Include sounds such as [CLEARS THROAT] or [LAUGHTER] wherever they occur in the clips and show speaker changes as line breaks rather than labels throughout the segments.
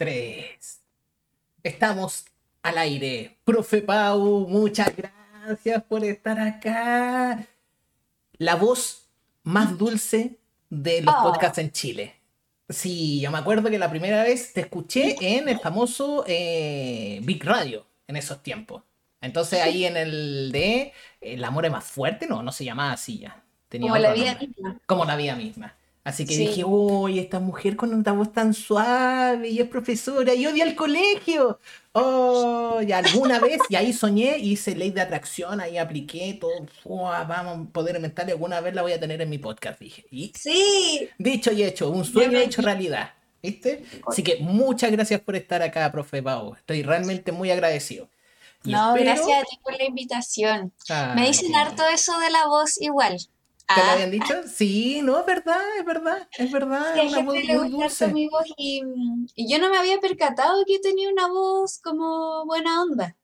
tres. Estamos al aire. Profe Pau, muchas gracias por estar acá. La voz más dulce de los
Oh.
podcasts en Chile. Sí, yo me acuerdo que la primera vez te escuché en el famoso eh, Big Radio, en esos tiempos. Entonces ahí en el de El amor es más fuerte, no, no se llamaba así ya. Tenía
Como la vida
nombre.
misma.
Como la vida misma. Así que
Sí.
dije, uy, esta mujer con una voz tan suave y es profesora y odia el colegio. Oh, y alguna [LAUGHS] vez, y ahí soñé, hice ley de atracción, ahí apliqué todo. Fua, vamos, poder mental, y alguna vez la voy a tener en mi podcast, dije. Y
Sí,
dicho y hecho, un sueño hecho realidad. ¿Viste? Así que muchas gracias por estar acá, profe Pau. Estoy realmente muy agradecido. Y
no,
espero-
gracias a ti por la invitación.
Ah,
Me dicen harto eso de la voz igual.
¿Te lo
Ah,
habían dicho? Sí, no, es verdad, es verdad, es verdad.
a
Es una voz
gente le
muy dulce.
mi voz y, y yo no me había percatado que tenía una voz como buena onda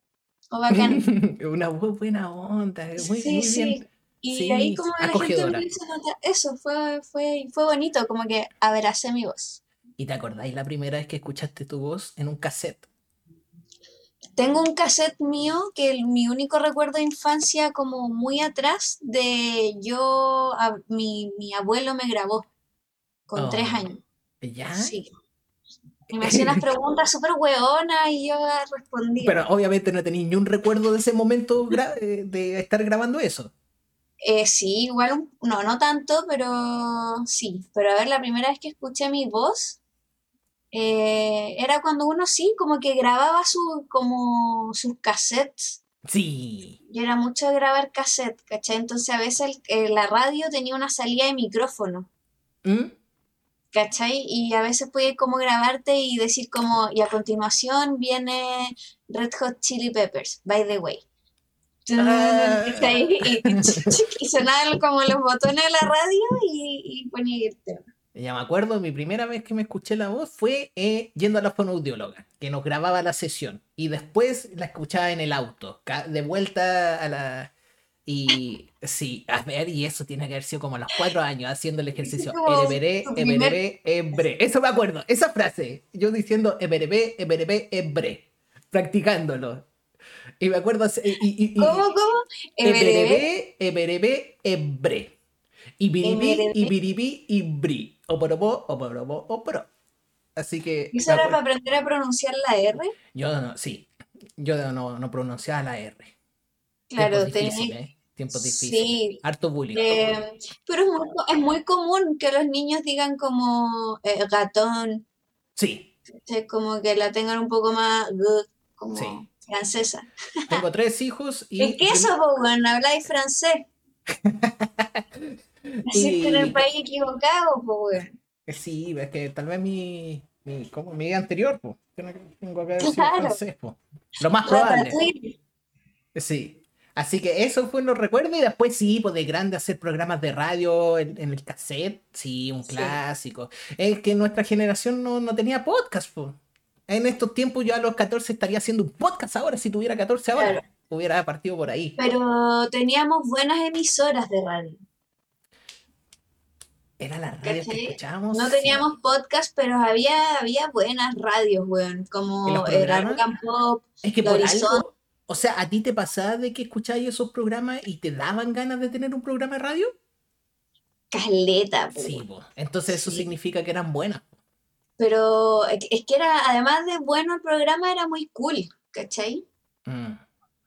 o bacán. [LAUGHS]
Una voz buena onda, muy,
Sí,
muy
sí.
bien.
Y
Sí,
ahí como la gente
acogedora.
me hizo notar, eso fue, fue, fue bonito, como que abracé mi voz.
¿Y te acordáis la primera vez que escuchaste tu voz en un cassette?
Tengo un cassette mío que el- mi único recuerdo de infancia como muy atrás de yo, a- mi, mi abuelo me grabó con tres
Oh,
años.
¿Ya?
Sí. [LAUGHS] Y me hacía unas preguntas súper hueonas y yo respondía.
Pero obviamente no tenéis ni un recuerdo de ese momento eh, de estar grabando eso.
Eh, sí, igual, un- no, no tanto, pero sí. Pero a ver, la primera vez que escuché mi voz eh, era cuando uno sí, como que grababa su, como sus cassettes.
Sí.
Yo era mucho de grabar cassette, ¿cachai? Entonces a veces el- eh, la radio tenía una salida de micrófono,
¿Mm?
¿cachai? Y a veces podía como grabarte y decir como, y a continuación viene Red Hot Chili Peppers, by the way.
Ah.
Y [LAUGHS] sonaban como los botones de la radio y, y ponía el tema.
Ya me acuerdo, mi primera vez que me escuché la voz fue eh, yendo a la fonoaudióloga, que nos grababa la sesión. Y después la escuchaba en el auto, de vuelta a la... Y sí, a ver, y eso tiene que haber sido como a los cuatro años haciendo el ejercicio.
primer-
eberebe, ebre. Eso me acuerdo, esa frase. Yo diciendo eberebe, eberebe, ebre. Practicándolo. Y me acuerdo... Y, y, y-
¿Cómo, cómo? Eberebe,
eberebe, ebre. Ibiribí,
Eberebe.
ibiribí, ibri. Oporobo, oporobo, oporo. Así que.
¿Eso
me
era para aprender a pronunciar la R?
Yo no, sí. Yo no, no pronunciaba la R.
Claro,
difíciles, ¿eh? Tiempos difíciles.
Sí,
Harto bullying.
Eh, pero es muy, es muy común que los niños digan como eh, gatón,
Sí,
¿cachai? como que la tengan un poco más good, como
Sí.
francesa.
tengo tres hijos y.
¿En qué eso, po, weón? Habláis francés. [LAUGHS] [LAUGHS] Que en el
Y-
país equivocado, po, weón.
Eh, Sí, es que tal vez mi. Mi, como mi vida anterior, pues. Tengo que haber sido
Claro.
francés. Lo más probable.
Ratatouille.
Sí. Así que eso fue los recuerdos y después sí, pues de grande hacer programas de radio en, en el cassette, sí, un
Sí.
clásico. Es que nuestra generación no, no tenía podcast, pues. En estos tiempos yo a los 14 estaría haciendo un podcast ahora, si tuviera 14 ahora,
Claro.
hubiera partido por ahí.
Pero teníamos buenas emisoras de radio.
Era la radio que escuchábamos.
No
sí.
teníamos podcast, pero había, había buenas radios, weón.
¿Y
Como and Pop.
Es que por algo, o sea, ¿a ti te pasaba de que escuchabas esos programas y te daban ganas de tener un programa de radio?
Caleta, po,
Sí,
weón.
pues. Entonces eso
Sí.
significa que eran buenas.
Pero es que- es que era, además de bueno, el programa era muy cool, ¿cachai?
Mm.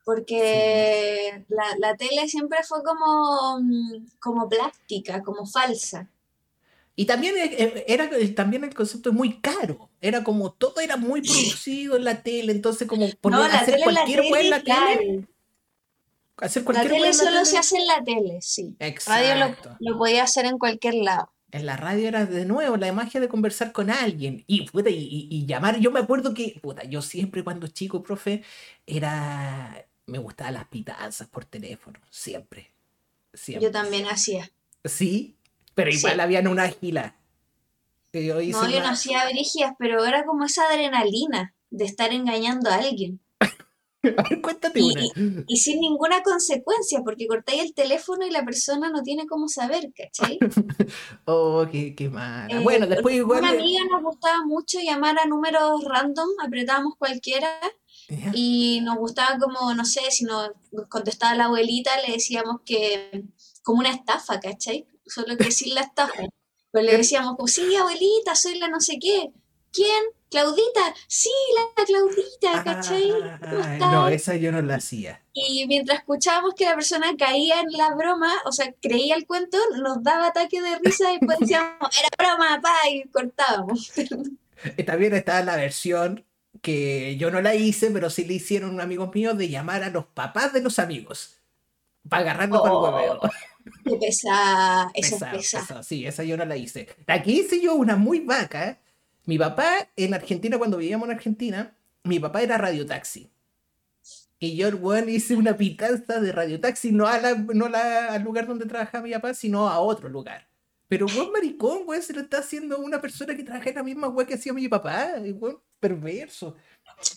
Porque la, la tele siempre fue como, mm, como plástica, como falsa.
Y también e- e- era el- también el concepto es muy caro. Era como todo era muy producido en la tele, entonces como poner,
No, la
hacer
la
cualquier weá en la
tele,
hacer
La
cualquier weá
tele
la
solo
tele.
se hace en la tele, sí. Radio lo,
Exacto.
lo podía hacer en cualquier lado.
En la radio era de nuevo la magia de conversar con alguien y, puta, y, y- y llamar. Yo me acuerdo que, puta, yo siempre cuando chico, profe, era. Me gustaban las pitanzas por teléfono. Siempre. Siempre.
Yo también hacía.
Sí, pero igual
Sí.
habían una gila. Que Yo hice
No, yo no hacía brígidas, pero era como esa adrenalina de estar engañando a alguien. [LAUGHS]
A ver, cuéntate
Y,
una.
y- sin ninguna consecuencia, porque cortáis el teléfono y la persona no tiene cómo saber, ¿cachai? [LAUGHS]
Oh, qué, qué mala.
Eh,
Bueno, después igual.
una amiga nos gustaba mucho llamar a números random, apretábamos cualquiera y nos gustaba como, no sé, si nos contestaba la abuelita, le decíamos que como una estafa, ¿cachai? Solo que sin la estafa. Pero le decíamos como, sí, abuelita, soy la no sé qué. ¿Quién? Claudita, sí, la Claudita, ¿cachai? ¿Cómo
Ah,
estás?
no, esa yo no la hacía.
Y mientras escuchábamos que la persona caía en la broma, o sea, creía el cuento, nos daba ataque de risa y después decíamos, era broma, pa, y cortábamos.
También está la versión que yo no la hice, pero sí le hicieron un amigo mío de llamar a los papás de los amigos. Para agarrarlos para el
Oh,
hueveo.
Eso
Pesado,
es pesado.
pesado. Sí, esa yo no la hice. La que hice yo, una muy vaca. Mi papá en Argentina, cuando vivíamos en Argentina, mi papá era radiotaxi. Y yo, weón, hice una pitanza de radiotaxi, no, a la, no la- al lugar donde trabajaba mi papá, sino a otro lugar. Pero weón maricón, weón, se lo está haciendo una persona que trabaja en la misma weón que hacía mi papá. Weón, perverso.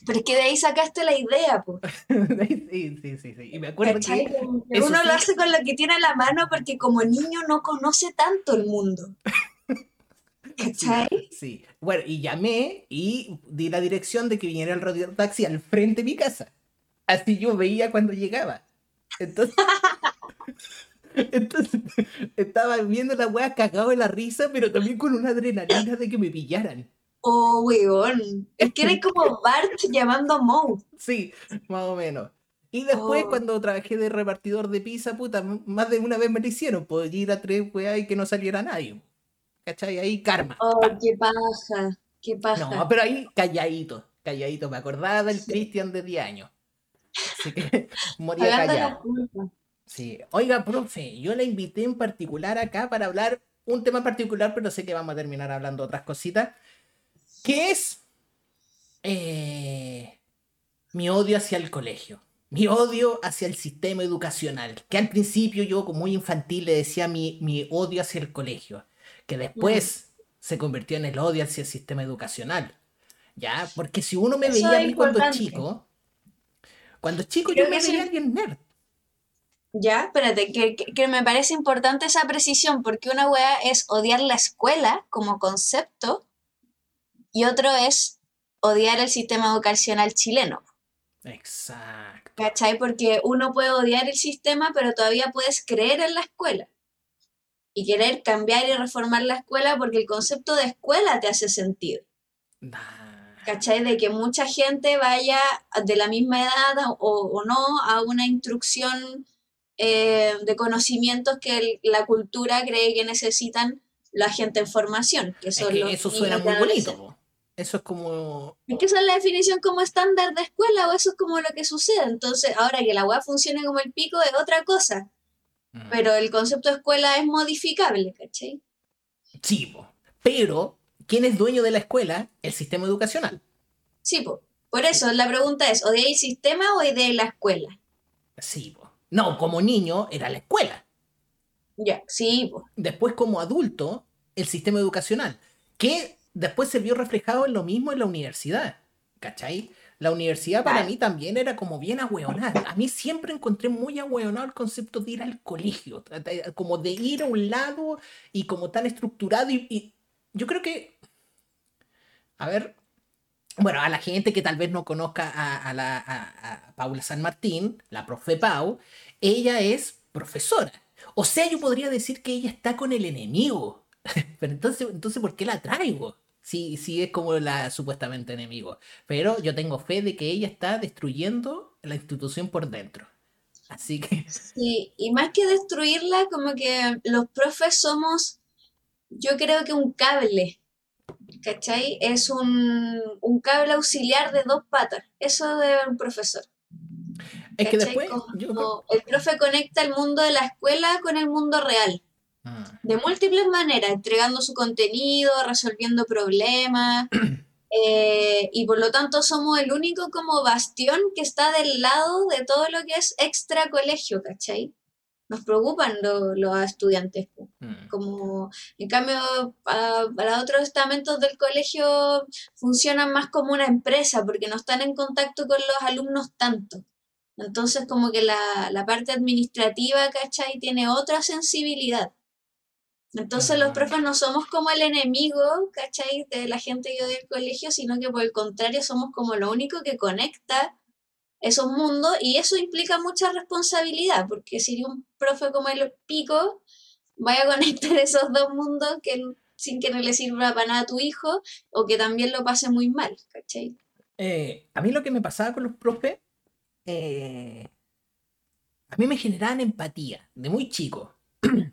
Pero es que de ahí sacaste la idea, pues. [LAUGHS]
Sí, sí, sí, sí. Y me acuerdo
¿Cachai?
que
Uno
sí-
lo hace con lo que tiene a la mano porque como niño no conoce tanto el mundo. [LAUGHS] ¿Cachai?
Sí. Bueno, y llamé y di la dirección de que viniera el radiotaxi al frente de mi casa. Así yo veía cuando llegaba. Entonces, [LAUGHS] entonces estaba viendo la weá cagado de la risa, pero también con una adrenalina de que me pillaran.
Oh, weón. Es que eres como [LAUGHS] Bart llamando a Moe.
Sí, más o menos. Y después,
Oh.
cuando trabajé de repartidor de pizza, puta, más de una vez me lo hicieron, pues ir a tres weá y que no saliera nadie. ¿Cachai? Ahí karma.
Oh, qué paja, qué paja.
No, pero ahí calladito, calladito. Me acordaba del Cristian de 10 años. Así que [LAUGHS] moría callado. Sí. Oiga, profe, yo la invité en particular acá para hablar un tema particular, pero sé que vamos a terminar hablando otras cositas. Que es eh, mi odio hacia el colegio. Mi odio hacia el sistema educacional. Que al principio yo, como muy infantil, le decía mi, mi odio hacia el colegio. Que después se convirtió en el odio hacia el sistema educacional. ¿Ya? Porque si uno me
Eso
veía a mí cuando
importante.
chico, cuando chico
Creo
yo me veía
es-
bien nerd.
Ya, espérate, que, que- que me parece importante esa precisión, porque una wea es odiar la escuela como concepto y otro es odiar el sistema educacional chileno.
Exacto.
¿Cachai? Porque uno puede odiar el sistema, pero todavía puedes creer en la escuela. Y querer cambiar y reformar la escuela porque el concepto de escuela te hace sentido.
Nah.
¿Cachai? De que mucha gente vaya de la misma edad o, o no a una instrucción eh, de conocimientos que el- la cultura cree que necesitan la gente en formación, que
Es
son
que
los
eso suena muy bonito. Eso es como.
Es que esa es la definición como estándar de escuela o eso es como lo que sucede. Entonces, ahora que la web funcione como el pico es otra cosa,
Mm.
pero el concepto de escuela es modificable, ¿cachai?
Sí, po. Pero, ¿quién es dueño de la escuela? El sistema educacional.
Sí, po. por eso la pregunta es, ¿odiáis el sistema o de la escuela?
Sí, po. No, como niño era la escuela.
Ya, sí, po.
Después, como adulto, el sistema educacional. Que después se vio reflejado en lo mismo en la universidad. ¿Cachai? La universidad para mí también era como bien ahueonada. A mí siempre encontré muy ahueonado el concepto de ir al colegio. Como de ir a un lado y como tan estructurado. Y, y yo creo que. A ver. Bueno, a la gente que tal vez no conozca a, a la, a- a Paula San Martín, la profe Pau, ella es profesora. O sea, yo podría decir que ella está con el enemigo. [LAUGHS] Pero entonces, entonces ¿por qué la traigo? Si, si es como la supuestamente enemigo. Pero yo tengo fe de que ella está destruyendo la institución por dentro. Así que, [LAUGHS]
Sí, y más que destruirla, como que los profes somos, yo creo que un cable, ¿cachai? Es un, un cable auxiliar de dos patas, eso de un profesor.
es que después...
Como
yo creo-
el profe conecta el mundo de la escuela con el mundo real, de múltiples maneras, entregando su contenido, resolviendo problemas, [CLEARS THROAT] eh, y por lo tanto somos el único como bastión que está del lado de todo lo que es extra colegio, ¿cachai? nos preocupan los estudiantes.
Mm.
Como, en cambio, pa- para otros estamentos del colegio funcionan más como una empresa porque no están en contacto con los alumnos tanto. Entonces, como que la, la parte administrativa, ¿cachai? Tiene otra sensibilidad. Entonces, los profes no somos como el enemigo, ¿cachai? De la gente que odia el colegio, sino que por el contrario somos como lo único que conecta esos mundos y eso implica mucha responsabilidad, porque si un profe como el pico vaya a conectar [LAUGHS] esos dos mundos que, sin que no le sirva para nada a tu hijo o que también lo pase muy mal, ¿cachai?
Eh, a mí lo que me pasaba con los profes, eh, a mí me generaban empatía, de muy chico.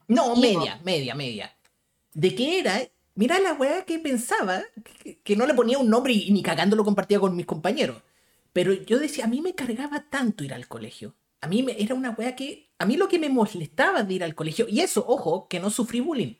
No, media, media, media. De que era, mira la weá que pensaba, que, que no le ponía un nombre y, ni cagando lo compartía con mis compañeros. Pero yo decía, a mí me cargaba tanto ir al colegio. A mí me, era una weá que, a mí lo que me molestaba de ir al colegio, y eso, ojo, que no sufrí bullying.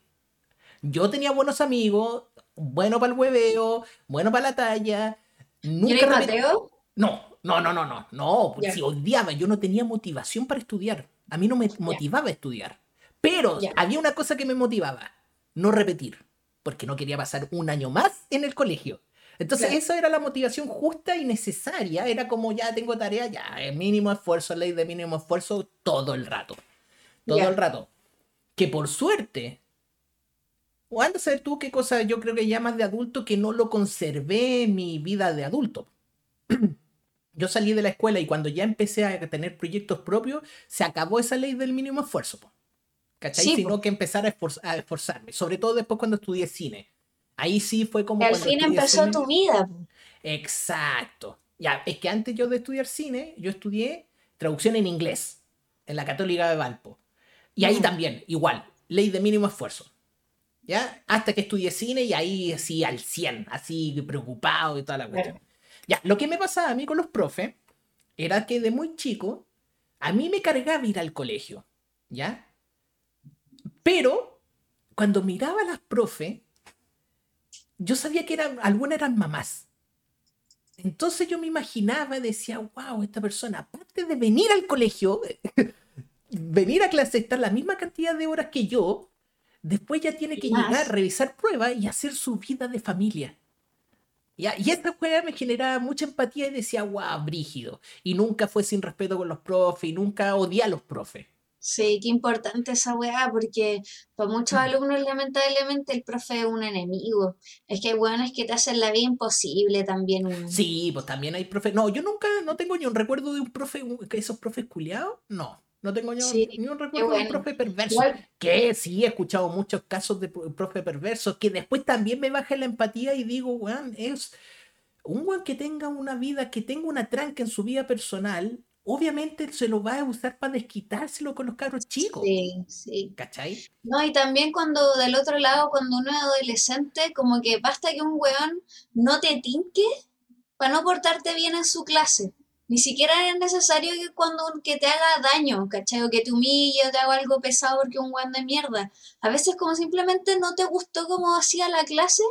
Yo tenía buenos amigos, bueno para el hueveo, bueno para la talla.
¿Y
Nunca
Mateo?
no, no, no, no, no, no,
Ya.
si odiaba, yo no tenía motivación para estudiar. A mí no me motivaba a estudiar. Pero había una cosa que me motivaba, no repetir, porque no quería pasar un año más en el colegio. Entonces,
Claro.
esa era la motivación justa y necesaria. Era como ya tengo tarea, ya, el mínimo esfuerzo, ley de mínimo esfuerzo, todo el rato. Todo el rato. Que por suerte, o andas a ver tú qué cosa yo creo que ya más de adulto que no lo conservé en mi vida de adulto. [CLEARS THROAT] Yo salí de la escuela y cuando ya empecé a tener proyectos propios, se acabó esa ley del mínimo esfuerzo. po. ¿Cachai?
Sí,
Sino que empezar a, esforz- a esforzarme. Sobre todo después cuando estudié cine. Ahí sí fue como
al fin empezó
cine.
tu vida.
Exacto. Ya, es que antes yo de estudiar cine, yo estudié traducción en inglés en la Católica de Valpo. Y ahí
Mm.
también, igual, ley de mínimo esfuerzo. ¿Ya? Hasta que estudié cine y ahí así al 100, así preocupado y toda la cuestión.
Claro.
Ya, lo que me pasaba a mí con los profes era que de muy chico a mí me cargaba ir al colegio, ¿ya? Pero cuando miraba a las profes, yo sabía que eran, algunas eran mamás. Entonces yo me imaginaba, decía, wow, esta persona, aparte de venir al colegio, [LAUGHS] venir a clase, estar la misma cantidad de horas que yo, después ya tiene que
Más.
llegar, revisar pruebas y hacer su vida de familia. Ya, y esta juega me generaba mucha empatía y decía, wow, brígido. Y nunca fue sin respeto con los profes y nunca odié a los profes.
Sí, qué importante esa weá, porque para muchos alumnos, lamentablemente, el profe es un enemigo. Es que hay weones que te hacen la vida imposible también. uno.
Sí, pues también hay profes. No, yo nunca, no tengo ni un recuerdo de un profe, que esos profes culiados. No, no tengo ni,
Sí,
ni un recuerdo de un profe perverso.
Igual,
Que sí, he escuchado muchos casos de pro- profe perversos que después también me baja la empatía y digo, weón, es un weón que tenga una vida, que tenga una tranca en su vida personal, obviamente se lo va a usar para desquitárselo con los cabros chicos.
sí, sí.
¿Cachai?
No, y también cuando del otro lado, cuando uno es adolescente, como que basta que un weón no te tinque para no portarte bien en su clase. Ni siquiera es necesario que cuando que te haga daño, ¿cachai? O que te humille o te haga algo pesado porque un weón de mierda. A veces como simplemente no te gustó cómo hacía la clase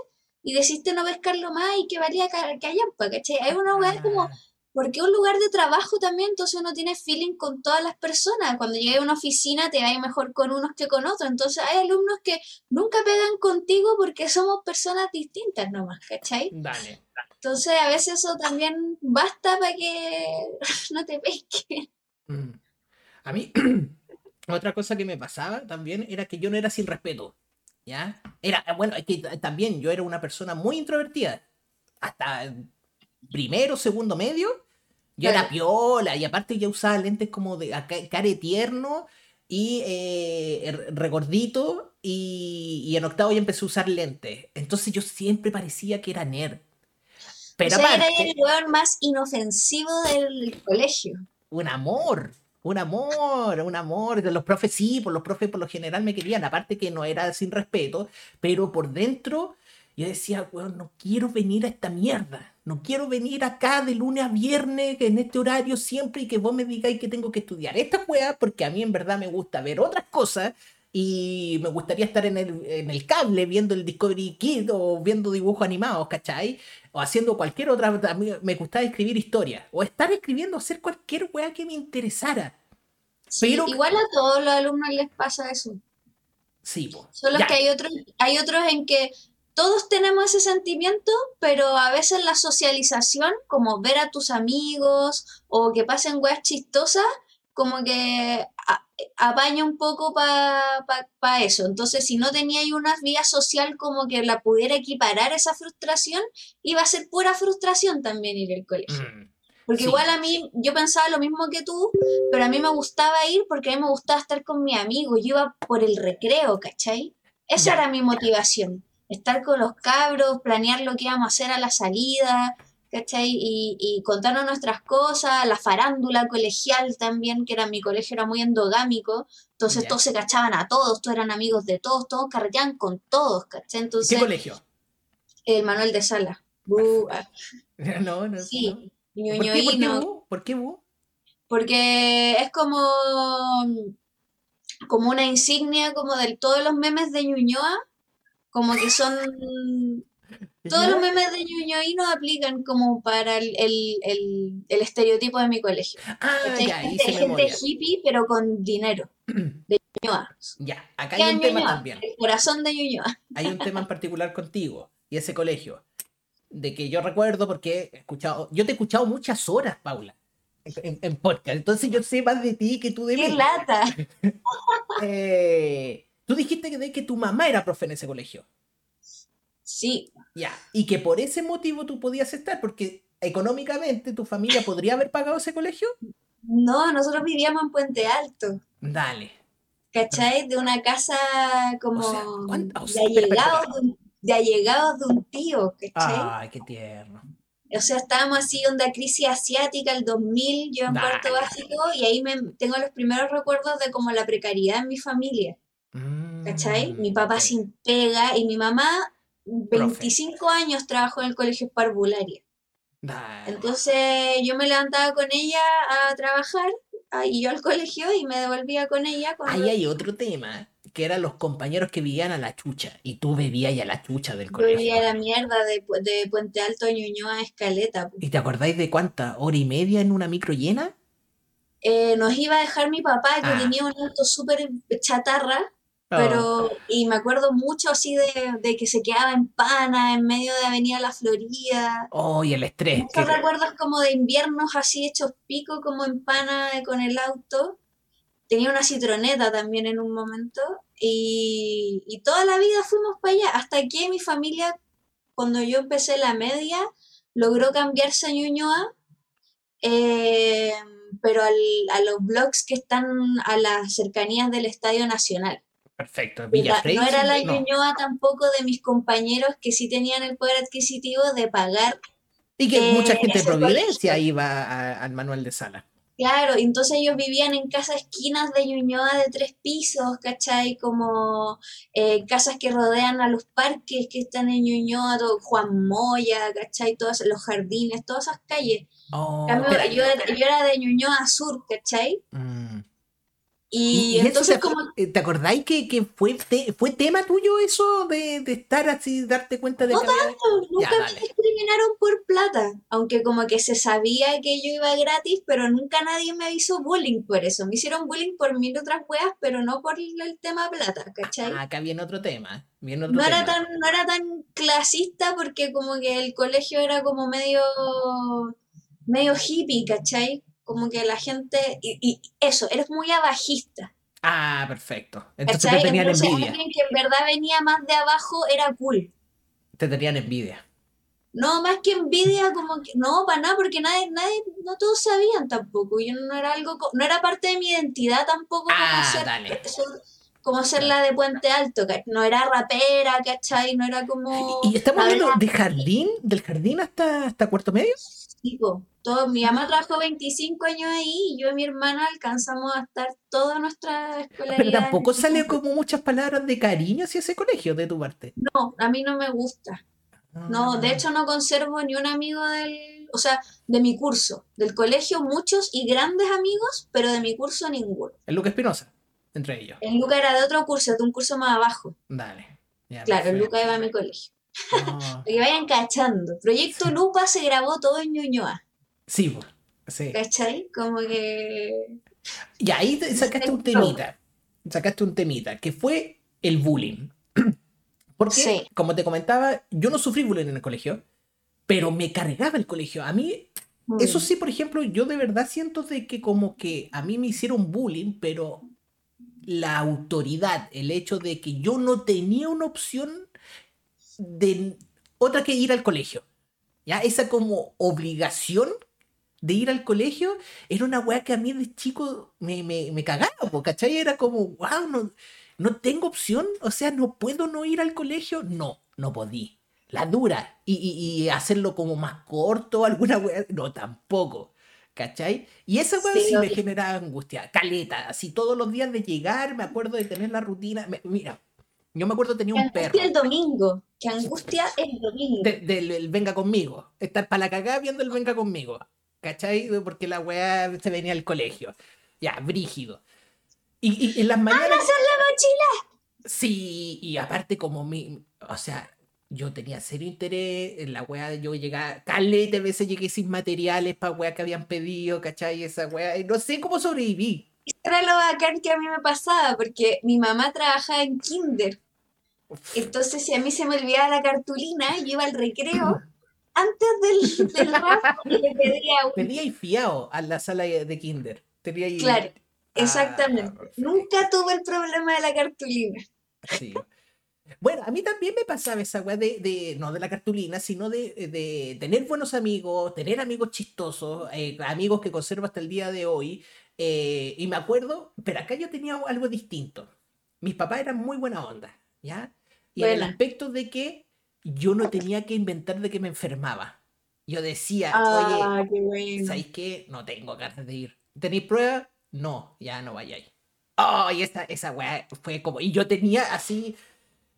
y decidiste no pescarlo más y que valía ca- callampa, ¿cachai? Hay una weá como
Ah,
porque un lugar de trabajo también, entonces uno tiene feeling con todas las personas. Cuando llegas a una oficina te va mejor con unos que con otros. Entonces hay alumnos que nunca pegan contigo porque somos personas distintas nomás, ¿cachai?
Dale.
Entonces a veces eso también basta para que [LAUGHS] no te pesquen.
Mm. A mí, [CLEARS THROAT] otra cosa que me pasaba también era que yo no era sin respeto. ¿Ya? Era, bueno, es que también yo era una persona muy introvertida. Hasta primero, segundo medio, yo era piola y aparte ya usaba lentes como de care tierno y eh, r- regordito y, y en octavo ya empecé a usar lentes. Entonces yo siempre parecía que era nerd. Pero
o sea, era el lugar más inofensivo del colegio.
un amor, un amor, un amor. De los profes sí, por los profes por lo general me querían, aparte que no era sin respeto, pero por dentro yo decía, weón, no quiero venir a esta mierda. No quiero venir acá de lunes a viernes en este horario siempre y que vos me digáis que tengo que estudiar esta weá, porque a mí en verdad me gusta ver otras cosas y me gustaría estar en el, en el cable viendo el Discovery Kid o viendo dibujos animados, ¿cachai? O haciendo cualquier otra. a mí Me gustaba escribir historias. O estar escribiendo, hacer cualquier weá que me interesara.
Sí,
Pero-
igual a todos los alumnos les pasa eso.
Sí, po.
Solo
Ya.
que hay otros, hay otros en que todos tenemos ese sentimiento, pero a veces la socialización, como ver a tus amigos o que pasen weas chistosas, como que apaña un poco para eso. Entonces, si no tenía una vía social como que la pudiera equiparar esa frustración, iba a ser pura frustración también ir al colegio.
Mm,
Porque
Sí.
igual a mí, yo pensaba lo mismo que tú, pero a mí me gustaba ir porque a mí me gustaba estar con mis amigos. Yo iba por el recreo, ¿cachai? Esa
Ya.
era mi motivación. Estar con los cabros, planear lo que íbamos a hacer a la salida, ¿cachai? Y, y contarnos nuestras cosas, la farándula colegial también, que era mi colegio, era muy endogámico. Entonces todos se cachaban a todos, todos eran amigos de todos, todos carreteaban con todos, ¿cachai?
¿Qué
Entonces,
colegio?
el Manuel de Sala. Ah, [LAUGHS]
No, no.
sí,
no. ¿Por qué, por qué, bu? ¿Por qué bu?
porque es como, como una insignia como de todos los memes de Ñuñoa, como que son, [LAUGHS] todos los memes de Ñuñoíno aplican como para el, el- el- el estereotipo de mi colegio.
Ah, ya,
gente,
hice
gente
memoria.
hippie, pero con dinero, [CLEARS THROAT] de Ñuñoa.
Ya, acá
¿Qué
hay un tema
Ñuñoa?
también.
El corazón de Ñuñoa. [LAUGHS]
Hay un tema en particular contigo y ese colegio. De que yo recuerdo porque he escuchado, yo te he escuchado muchas horas, Paula, en, podcast. Entonces yo sé más de ti que tú de
¡Qué
mí.
lata! [LAUGHS]
Eh, tú dijiste que, de que tu mamá era profe en ese colegio.
Sí,
Ya. Y que por ese motivo tú podías estar, porque económicamente tu familia podría haber pagado ese colegio.
no, nosotros vivíamos en Puente Alto.
Dale.
¿Cachai? De una casa como
O sea, ¿cuánta- o
de,
sea, espera, espera,
allegados
espera.
de, un, de allegados de un tío, ¿cachai?
Ay, qué tierno.
O sea, estábamos así, onda crisis asiática, el 2000, yo en cuarto básico, y ahí me, tengo los primeros recuerdos de como la precariedad en mi familia, ¿cachai? Mi papá
Mm,
sin pega y mi mamá, 25 años trabajó en el colegio parvularia.
Dale.
Entonces yo me levantaba con ella a trabajar, ah, y yo al colegio, y me devolvía con ella cuando
Ahí hay otro tema, que eran los compañeros que vivían a la chucha, y tú vivías a la chucha del
yo
colegio.
vivía la mierda de, de Puente Alto a Ñuñoa a Escaleta.
¿Y te acordáis de cuánta hora y media en una micro llena?
Eh, nos iba a dejar mi papá, que
Ah.
tenía un auto súper chatarra, Pero, y me acuerdo mucho así de, de que se quedaba en pana en medio de Avenida La Florida.
Oh, y el estrés.
Muchos
que-
recuerdos como de inviernos así hechos pico, como en pana eh, con el auto. Tenía una citroneta también en un momento. Y, y toda la vida fuimos para allá, hasta que mi familia, cuando yo empecé la media, logró cambiarse a Ñuñoa, eh, pero al- a los blogs que están a las cercanías del Estadio Nacional.
Perfecto. Villa
no era la
no.
Ñuñoa tampoco de mis compañeros que sí tenían el poder adquisitivo de pagar.
Y que
eh,
mucha gente de Providencia
colegio.
iba al manual de sala.
Claro, entonces ellos vivían en casas esquinas de Ñuñoa de tres pisos, ¿cachai? Como eh, casas que rodean a los parques que están en Ñuñoa, todo- Juan Moya, ¿cachai? Todos los jardines, todas esas calles.
Oh,
cambio, yo era de Ñuñoa Sur, ¿cachai?
Mm.
Y, entonces
te,
como
eh, ¿te acordáis que, que fue, te- fue tema tuyo eso de, de estar así, darte cuenta de
No
había-
nunca
Ya,
me
dale.
discriminaron por plata, aunque como que se sabía que yo iba gratis, pero nunca nadie me hizo bullying por eso. Me hicieron bullying por mil otras weas, pero no por el tema plata, ¿cachai?
Ah, acá viene otro tema. Viene otro
No era tan, no era tan clasista porque como que el colegio era como medio, medio hippie, ¿cachai? Como que la gente, y, y eso, eres muy abajista,
Ah, perfecto. Entonces te
¿cachai?
tenían
Entonces
envidia.
alguien que en verdad venía más de abajo era cool.
Te tenían envidia.
No, más que envidia, como que, no, para nada, porque nadie, nadie, no todos sabían tampoco. Yo no era algo, no era parte de mi identidad tampoco como
Ah,
ser,
dale.
ser- como ser la de Puente Alto, ¿cach- no era rapera, ¿cachai? No era como...
¿Y, y estamos
la
hablando de jardín? ¿Del jardín hasta, hasta cuarto medio?
Tipo, todo, mi mamá trabajó 25 años ahí y yo y mi hermana alcanzamos a estar toda nuestra escolaridad.
Pero tampoco sale como muchas palabras de cariño hacia ese colegio de tu parte.
No, a mí no me gusta. No,
Ah.
de hecho no conservo ni un amigo del, o sea, de mi curso, del colegio muchos y grandes amigos, pero de mi curso ninguno.
El Luca Espinosa, entre ellos.
El Luca era de otro curso, de un curso más abajo.
Dale. Ya,
Claro, el. Luca iba a mi colegio. Para que vayan cachando. Proyecto Lupa se grabó todo en Ñuñoa,
Sí, po, sí.
¿cachai? Como que...
Y ahí sacaste un temita. Sacaste un temita, que fue el bullying. [CLEARS THROAT] Porque, como te comentaba, yo no sufrí bullying en el colegio, pero me cargaba el colegio. A mí, eso mm. sí, por ejemplo, yo de verdad siento de que como que a mí me hicieron bullying, pero la autoridad, el hecho de que yo no tenía una opción de otra que ir al colegio. ¿Ya? Esa como obligación de ir al colegio era una weá que a mí de chico me, me, cagaba, ¿cachai? Era como, wow, no, no tengo opción, o sea, no puedo no ir al colegio. No, no podí. La dura. Y, y, hacerlo como más corto, alguna weá, no, tampoco. ¿Cachai? Y esa weá sí, me generaba angustia, caleta, así todos los días de llegar, me acuerdo de tener la rutina. mira, yo me acuerdo tenía un perro.
el domingo, que angustia el domingo.
Del venga conmigo, estar para la cagada viendo el venga conmigo, ¿cachai? Porque la weá se venía al colegio. Ya, brígido. Y, y en las mañanas.
la mochila!
Sí, y aparte, como mi. O sea, yo tenía serio interés en la weá yo llegar, calete veces llegué sin materiales para weá que habían pedido, ¿cachai? Esa weá, y no sé cómo sobreviví.
Era lo bacán que a mí me pasaba, porque mi mamá trabajaba en kinder. Entonces, si a mí se me olvidaba la cartulina, yo iba al recreo [LAUGHS] antes del, del y le pedía
un... Pedía y fiado a la sala de kinder. Tenía
Claro, ah, exactamente. Nunca tuve el problema de la cartulina.
Sí. Bueno, a mí también me pasaba esa weá de, no de la cartulina, sino de, tener buenos amigos, tener amigos chistosos, eh, amigos que conservo hasta el día de hoy. Eh, y me acuerdo, pero acá yo tenía algo distinto. Mis papás eran muy buena onda, ¿ya? Y en el aspecto de que yo no tenía que inventar de que me enfermaba. Yo decía, ah, oye, ¿sabéis qué? No tengo ganas de ir. ¿Tenéis pruebas? No, ya no vayáis. Oh, y esa, esa weá fue como. Y yo tenía así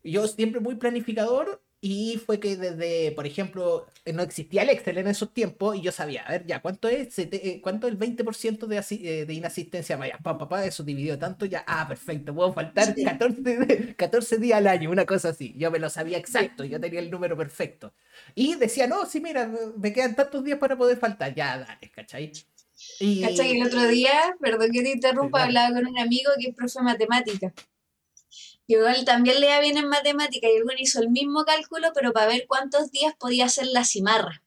yo siempre muy planificador y fue que desde, por ejemplo, no existía el Excel en esos tiempos y yo sabía, a ver, ya, ¿cuánto es, eh, cuánto es el 20% de, eh, de inasistencia? Vaya, papá, papá, eso dividió tanto, ya, ah, perfecto, puedo faltar 14, 14 días al año, una cosa así. Yo me lo sabía exacto, yo tenía el número perfecto. Y decía, no, sí, mira, me quedan tantos días para poder faltar, ya, dale, ¿cachai?
Y... ¿Cachai? El otro día, perdón que te interrumpa, hablaba con un amigo que es profe de matemática igual también le da bien en matemática y luego hizo el mismo cálculo, pero para ver cuántos días podía hacer la cimarra.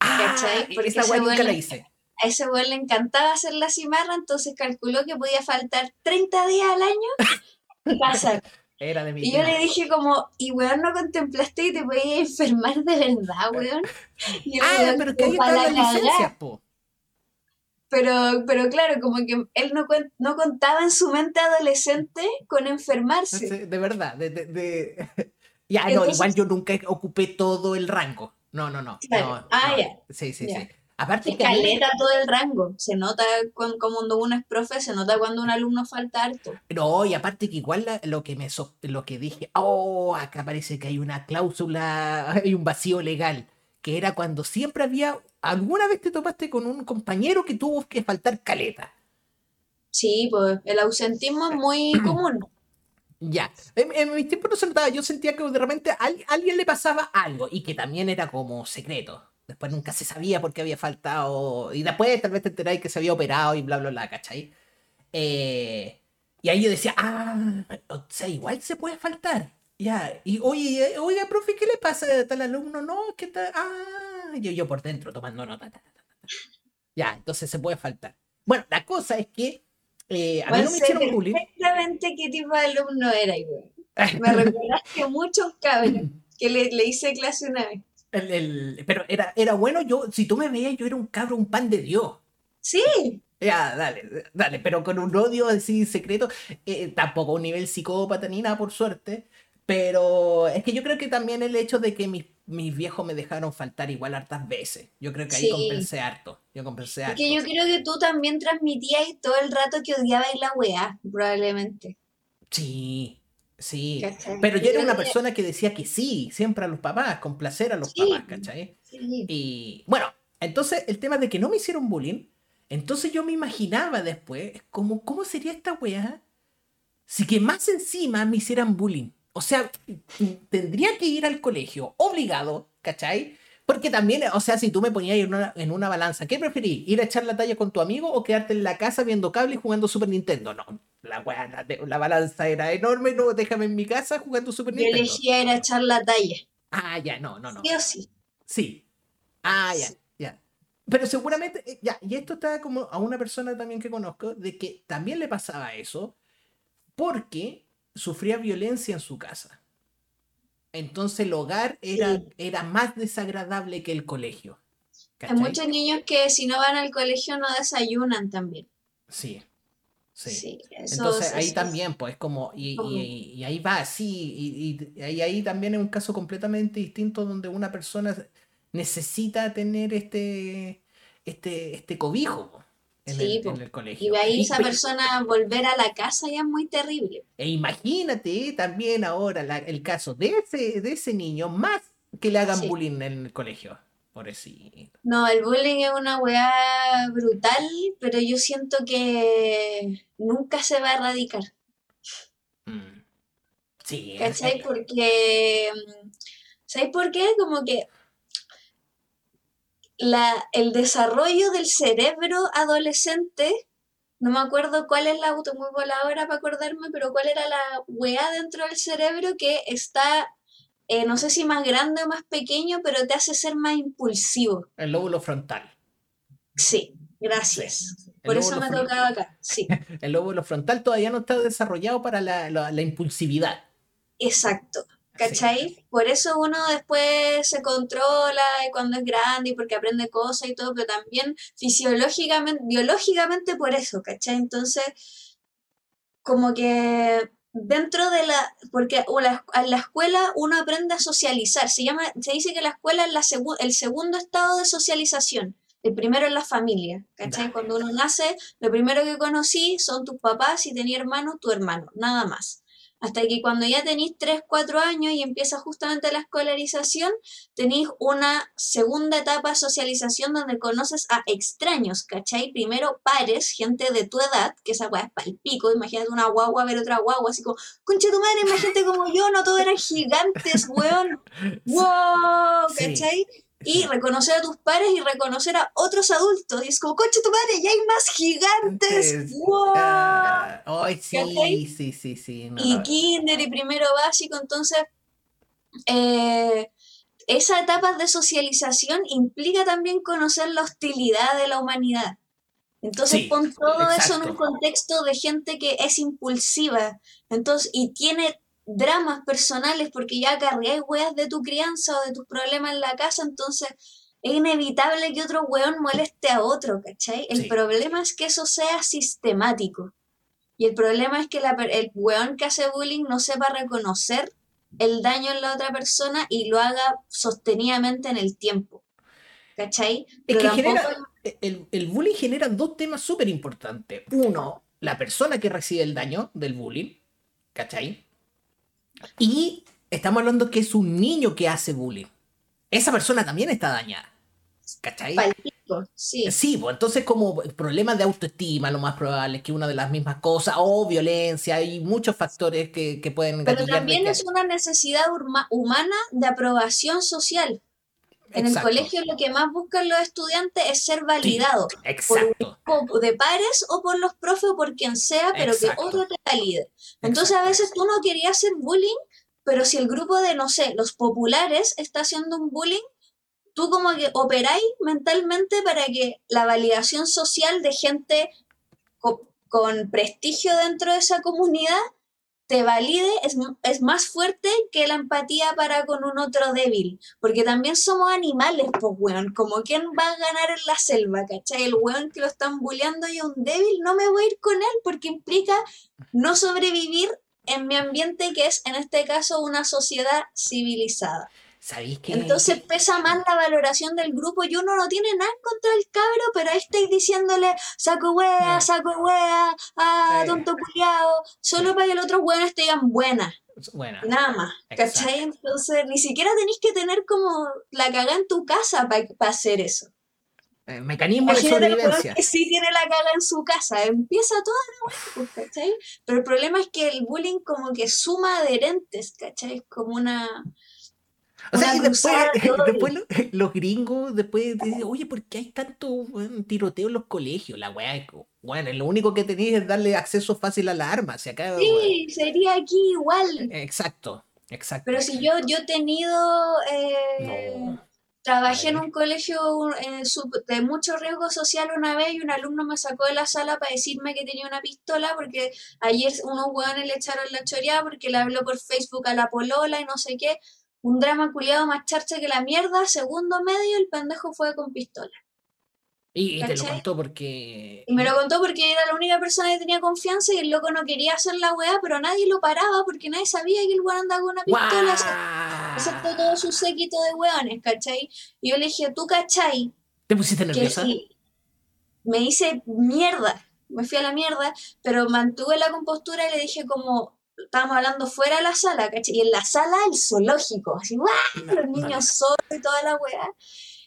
Ah, ¿Cachai? Porque esa nunca la hice.
A ese güey le encantaba hacer la cimarra, entonces calculó que podía faltar 30 días al año y pasar. [LAUGHS]
Era de mi
y yo le dije como, y weón, ¿no contemplaste y te podías enfermar de verdad, weón? [LAUGHS]
ah, pero que ahí está la licencia, po.
Pero, pero claro, como que él no, no contaba en su mente adolescente con enfermarse.
de verdad, de, de, [LAUGHS] Ya, no, igual yo nunca ocupé todo el rango. No, no, no.
ah, ya.
Sí, sí, sí. Aparte
que caleta todo el rango. Se nota cuando, cuando uno es profe, se nota cuando un alumno falta harto.
No, y aparte que igual lo que me lo que dije, oh, acá parece que hay una cláusula, [LAUGHS] hay un vacío legal que era cuando siempre había, alguna vez te topaste con un compañero que tuvo que faltar caleta.
Sí, pues el ausentismo es muy [CLEARS THROAT] común.
Ya, en, mis tiempos no se notaba, yo sentía que de repente a, alguien le pasaba algo y que también era como secreto. Después nunca se sabía por qué había faltado. Y después tal vez te enteráis que se había operado y bla, bla, bla, ¿cachai? Eh, y ahí yo decía, ah, o sea, igual se puede faltar. Ya, y oye, oiga, profe, ¿qué le pasa a tal alumno? No, ¿qué tal? Ah, yo, yo por dentro tomando nota. Ya, entonces se puede faltar. Bueno, la cosa es que eh, a mí no me hicieron bullying.
Exactamente qué tipo de alumno era, güey. Me [LAUGHS] recordaste muchos cabros que le, le, hice clase una vez.
El, el, pero era, era bueno, yo, si tú me veías, yo era un cabro, un pan de Dios.
Sí.
Ya, dale, dale, pero con un odio así secreto, eh, tampoco un nivel psicópata ni nada, por suerte, pero es que yo creo que también el hecho de que mis, mis viejos me dejaron faltar igual hartas veces. Yo creo que ahí compensé harto. Yo compensé harto.
Que yo creo que tú también transmitías todo el rato que odiabas la weá, probablemente.
Sí, sí. Pero yo era una persona que decía que sí, siempre a los papás, complacer a los papás, ¿cachai? Y bueno, entonces el tema de que no me hicieron bullying, entonces yo me imaginaba después como, ¿cómo sería esta weá si que más encima me hicieran bullying? O sea, tendría que ir al colegio obligado, ¿cachai? Porque también, o sea, si tú me ponías en una, en una balanza, ¿qué preferís? ¿Ir a echar la talla con tu amigo o quedarte en la casa viendo cable y jugando Super Nintendo? No, la, la, la balanza era enorme, no, déjame en mi casa jugando Super Nintendo.
Yo elegía ir a echar la talla.
Ah, ya, no, no, no.
Sí o sí.
Sí. Ah, ya, ya. Pero seguramente, eh, ya, y esto está como a una persona también que conozco, de que también le pasaba eso, porque sufría violencia en su casa. Entonces el hogar era, era más desagradable que el colegio.
Hay muchos niños que si no van al colegio no desayunan también.
Sí. Sí. Entonces ahí también, pues como, y, y, ahí va, sí, y, ahí, ahí también es un caso completamente distinto donde una persona necesita tener este, este, este cobijo en, el, colegio.
Y ahí [LAUGHS] esa persona volver a la casa ya es muy terrible.
E imagínate también ahora el caso de ese, de ese niño, más que le hagan bullying en el colegio. Pobrecito.
No, el bullying es una weá brutal, pero yo siento que nunca se va a erradicar. Mm. Sí. ¿Cachai? Porque. ¿Sabes por qué? Como que la, el desarrollo del cerebro adolescente, no me acuerdo cuál es la auto, muy hora para acordarme, pero cuál era la weá dentro del cerebro que está eh, no sé si más grande o más pequeño, pero te hace ser más impulsivo.
El lóbulo frontal.
Sí, gracias. Por eso me tocaba acá, sí. [LAUGHS]
El lóbulo frontal todavía no está desarrollado para la, impulsividad.
Exacto. ¿Cachai? Por eso uno después se controla y cuando es grande y porque aprende cosas y todo, pero también fisiológicamente, biológicamente por eso, ¿cachai? Entonces, como que dentro de la, porque en la escuela uno aprende a socializar, se, llama, se dice que la escuela es la el segundo estado de socialización, el primero es la familia, ¿cachai? Cuando uno nace, lo primero que conocí son tus papás, y tenía hermano, tu hermano, nada más. Hasta que cuando ya tenéis 3, 4 años y empieza justamente la escolarización, tenéis una segunda etapa de socialización donde conoces a extraños, ¿cachai? Primero pares, gente de tu edad, que esa weá es para el pico, imagínate una guagua ver otra guagua, así como, concha tu madre, imagínate como yo, no todos eran gigantes, weón. [LAUGHS] ¡Wow! ¿cachai? Y reconocer a tus pares y reconocer a otros adultos. Y es como, concha tu madre, ya hay más gigantes. ¡Wow!
Ay, sí, sí, sí, sí,
y kinder y primero básico, entonces, eh, esa etapa de socialización implica también conocer la hostilidad de la humanidad. Entonces pon todo eso en un contexto de gente que es impulsiva entonces, y tiene dramas personales porque ya cargáis weas de tu crianza o de tus problemas en la casa, entonces es inevitable que otro weón moleste a otro, ¿cachai? El problema es que eso sea sistemático. Y el problema es que el weón que hace bullying no sepa reconocer el daño en la otra persona y lo haga sostenidamente en el tiempo. ¿Cachai?
es que genera, el, el bullying genera dos temas súper importantes. Uno, la persona que recibe el daño del bullying, ¿cachai? Y estamos hablando que es un niño que hace bullying. Esa persona también está dañada. ¿Cachai?
sí.
Sí, pues entonces como problemas de autoestima, lo más probable es que una de las mismas cosas, o violencia, hay muchos factores que, que pueden...
Pero también es una necesidad humana de aprobación social. En el colegio lo que más buscan los estudiantes es ser validados.
exacto.
Por, de pares o por los profes o por quien sea, pero que otro te valide. Entonces a veces tú no querías hacer bullying, pero si el grupo de, no sé, los populares está haciendo un bullying, tú como que operáis mentalmente para que la validación social de gente con prestigio dentro de esa comunidad te valide es, es, más fuerte que la empatía para con un otro débil. Porque también somos animales, pues, weón. Como quién va a ganar en la selva, ¿cachai? El weón que lo están bulleando y un débil, no me voy a ir con él porque implica no sobrevivir en mi ambiente, que es en este caso una sociedad civilizada. Entonces pesa más la valoración del grupo y uno no tiene nada contra del cabro, pero ahí estáis diciéndole saco wea, saco wea, ah, tonto culiao, solo para que los otros weones te digan buena.
Buena.
Nada más. ¿Cachai? Entonces ni siquiera tenéis que tener como la caga en tu casa para hacer eso.
El eh, mecanismo de sobrevivencia.
Que sí tiene la caga en su casa, empieza todo de pues, ¿cachai? Pero el problema es que el bullying como que suma adherentes, ¿cachai? Como una
O sea, y después, [LAUGHS] después [LAUGHS] los, gringos, después dicen, oye, ¿por qué hay tanto tiroteo en los colegios? La weá, bueno, lo único que tenéis es darle acceso fácil a la arma. Si acá,
sí, sería aquí igual.
Exacto, exacto.
Pero si yo, yo he tenido... Eh, Trabajé en un colegio de mucho riesgo social una vez y un alumno me sacó de la sala para decirme que tenía una pistola porque ayer unos hueones le echaron la choreada porque le habló por Facebook a la polola y no sé qué. Un drama culiado más charcha que la mierda. Segundo medio, el pendejo fue con pistola.
Y, te lo contó porque.
Y me lo contó porque era la única persona que tenía confianza y el loco no quería hacer la weá, pero nadie lo paraba porque nadie sabía que el weón andaba con una pistola. Excepto todo su séquito de weones, ¿cachai? Y yo le dije, ¿tú cachai?
¿Te pusiste nerviosa?
me hice mierda, me fui a la mierda, pero mantuve la compostura y le dije como, estábamos hablando fuera de la sala, ¿cachai? Y en la sala el zoológico, así, ¡guau! Los niños solos y toda la weá.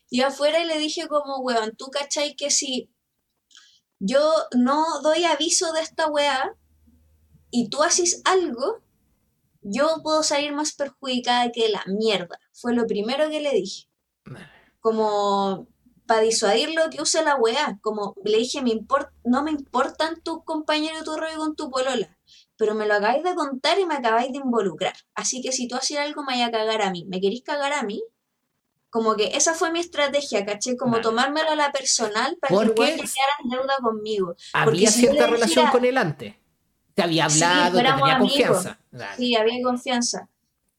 Y afuera y le dije como, weón, ¿tú cachai que si yo no doy aviso de esta weá y tú haces algo, yo puedo salir más perjudicada que la mierda? Fue lo primero que le dije. Como para disuadirlo que use la weá. Como le dije, me no me importan tus compañeros tu rollo con tu polola, pero me lo acabáis de contar y me acabáis de involucrar. Así que si tú haces algo, me vaya a cagar a mí. ¿Me queréis cagar a mí? Como que esa fue mi estrategia, ¿caché? Como tomármelo a la personal para que quedara en deuda conmigo.
Había cierta relación con él antes. Te había hablado, te tenía confianza.
Sí, había confianza.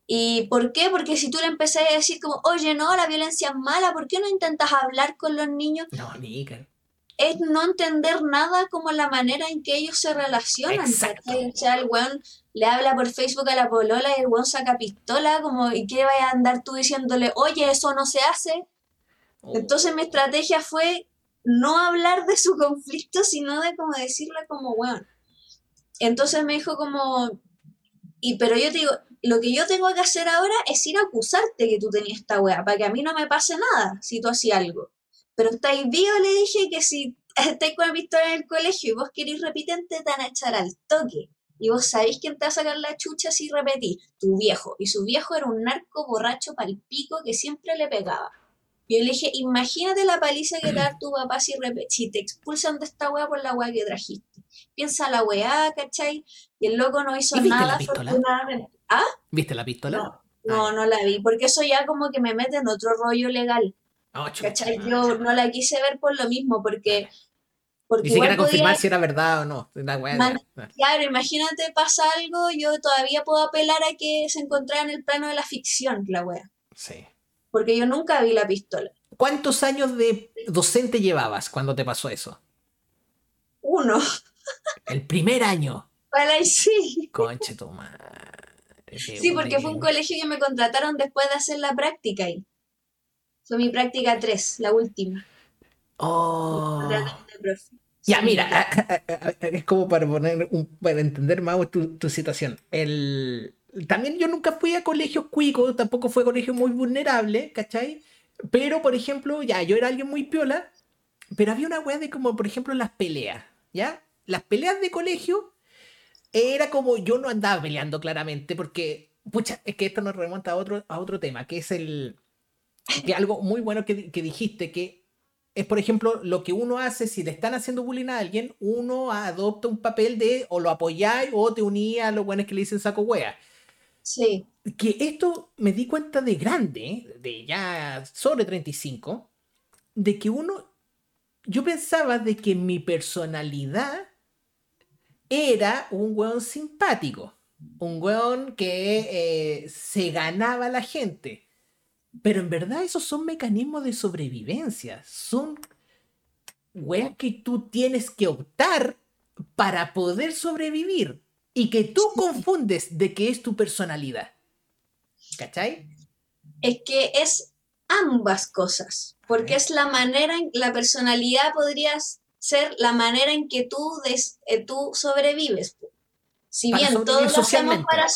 ¿Y por qué? Porque si tú le empecé a decir como, oye, no, la violencia es mala, ¿por qué no intentas hablar con los niños?
No, ni
es no entender nada como la manera en que ellos se relacionan. O sea, el weón le habla por Facebook a la polola y el weón saca pistola, como, ¿y qué vaya a andar tú diciéndole, oye, eso no se hace? Oh. Entonces mi estrategia fue no hablar de su conflicto, sino de como decirle como, weón. Entonces me dijo como, y pero yo te digo, lo que yo tengo que hacer ahora es ir a acusarte que tú tenías esta weá, para que a mí no me pase nada si tú hacías algo. Pero estáis vivo, le dije que si estáis con la pistola en el colegio y vos queréis repitente, te van a echar al toque. Y vos sabéis quién te va a sacar la chucha si repetís, tu viejo. Y su viejo era un narco borracho palpico que siempre le pegaba. Y yo le dije, imagínate la paliza que te da tu papá si, si te expulsan de esta weá por la weá que trajiste. Piensa la weá, ¿cachai? Y el loco no hizo nada, afortunadamente. ¿Ah?
¿Viste la pistola?
No, no, no la vi, porque eso ya como que me mete en otro rollo legal. ¿Cachai? Yo no la quise ver por lo mismo, porque.
porque Ni siquiera confirmar si era verdad o no. claro,
imagínate, pasa algo, yo todavía puedo apelar a que se encontrara en el plano de la ficción, la wea.
Sí.
Porque yo nunca vi la pistola.
¿Cuántos años de docente llevabas cuando te pasó eso?
Uno.
El primer año.
Para sí.
Conche tu madre.
Sí, porque fue un colegio que me contrataron después de hacer la práctica ahí. Fue mi práctica 3, la última.
Oh. Ya, mira, es como para poner un, para entender más tu, tu situación. El, también yo nunca fui a colegios cuicos, tampoco fue a colegio muy vulnerable, ¿cachai? Pero, por ejemplo, ya, yo era alguien muy piola, pero había una weá de como, por ejemplo, las peleas, ¿ya? Las peleas de colegio era como yo no andaba peleando claramente, porque, pucha, es que esto nos remonta a otro, a otro tema, que es el, que algo muy bueno que, dijiste, que es, por ejemplo, lo que uno hace si le están haciendo bullying a alguien, uno adopta un papel de o lo apoyáis o te unís a los buenos que le dicen saco wea.
Sí.
Que esto me di cuenta de grande, de ya sobre 35, de que uno, yo pensaba de que mi personalidad era un weón simpático, un weón que eh, se ganaba a la gente pero en verdad esos son mecanismos de sobrevivencia. Son weas que tú tienes que optar para poder sobrevivir. Y que tú confundes de que es tu personalidad. ¿Cachai?
Es que es ambas cosas. Porque es la manera en la personalidad podría ser la manera en que tú, eh, tú sobrevives. Si bien todos lo hacemos para,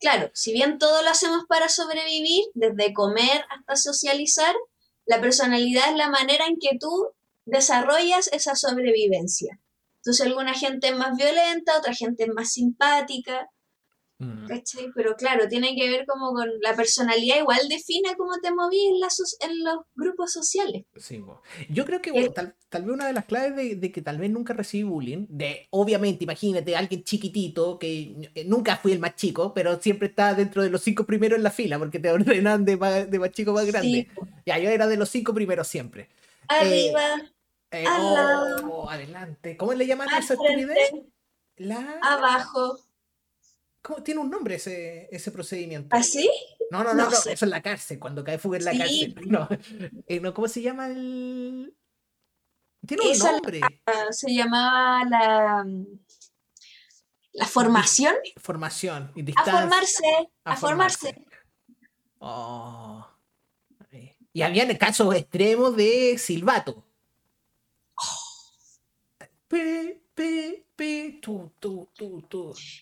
claro, si bien todo lo hacemos para sobrevivir, desde comer hasta socializar, la personalidad es la manera en que tú desarrollas esa sobrevivencia. Entonces alguna gente es más violenta, otra gente es más simpática. Mm. ¿Cachai? Pero claro, tiene que ver como con la personalidad, igual define cómo te moví en, en los grupos sociales.
Sí, yo creo que tal, vez una de las claves de, que tal vez nunca recibí bullying, de obviamente, imagínate, alguien chiquitito, que nunca fui el más chico, pero siempre estaba dentro de los cinco primeros en la fila, porque te [LAUGHS] ordenan de más, de más chico más grande. Ya, yo era de los cinco primeros siempre.
Arriba.
Eh, eh, oh, adelante. ¿Cómo le llaman a esa actividad?
La... Abajo.
¿Cómo tiene un nombre ese, ese procedimiento?
¿Así?
¿Ah, no, no, no, eso es la cárcel, cuando cae fuga en la cárcel. [LAUGHS] Eh, no, ¿cómo se llama el...? Tiene un nombre.
se llamaba la... La formación.
Formación.
Y a formarse. A, formarse.
Oh. Y había casos extremos de silbato. Pe, pe, pe.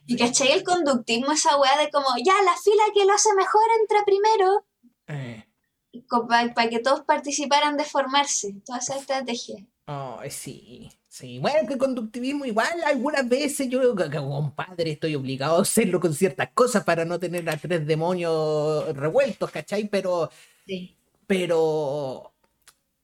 Y cachai el conductismo, esa weá de como, ya, la fila que lo hace mejor entra primero.
Eh.
Para que todos participaran de formarse, toda esa estrategia.
Oh, sí, sí. Bueno, que el conductivismo igual algunas veces yo como padre estoy obligado a hacerlo con ciertas cosas para no tener a tres demonios revueltos, ¿cachai? Pero...
Sí.
Pero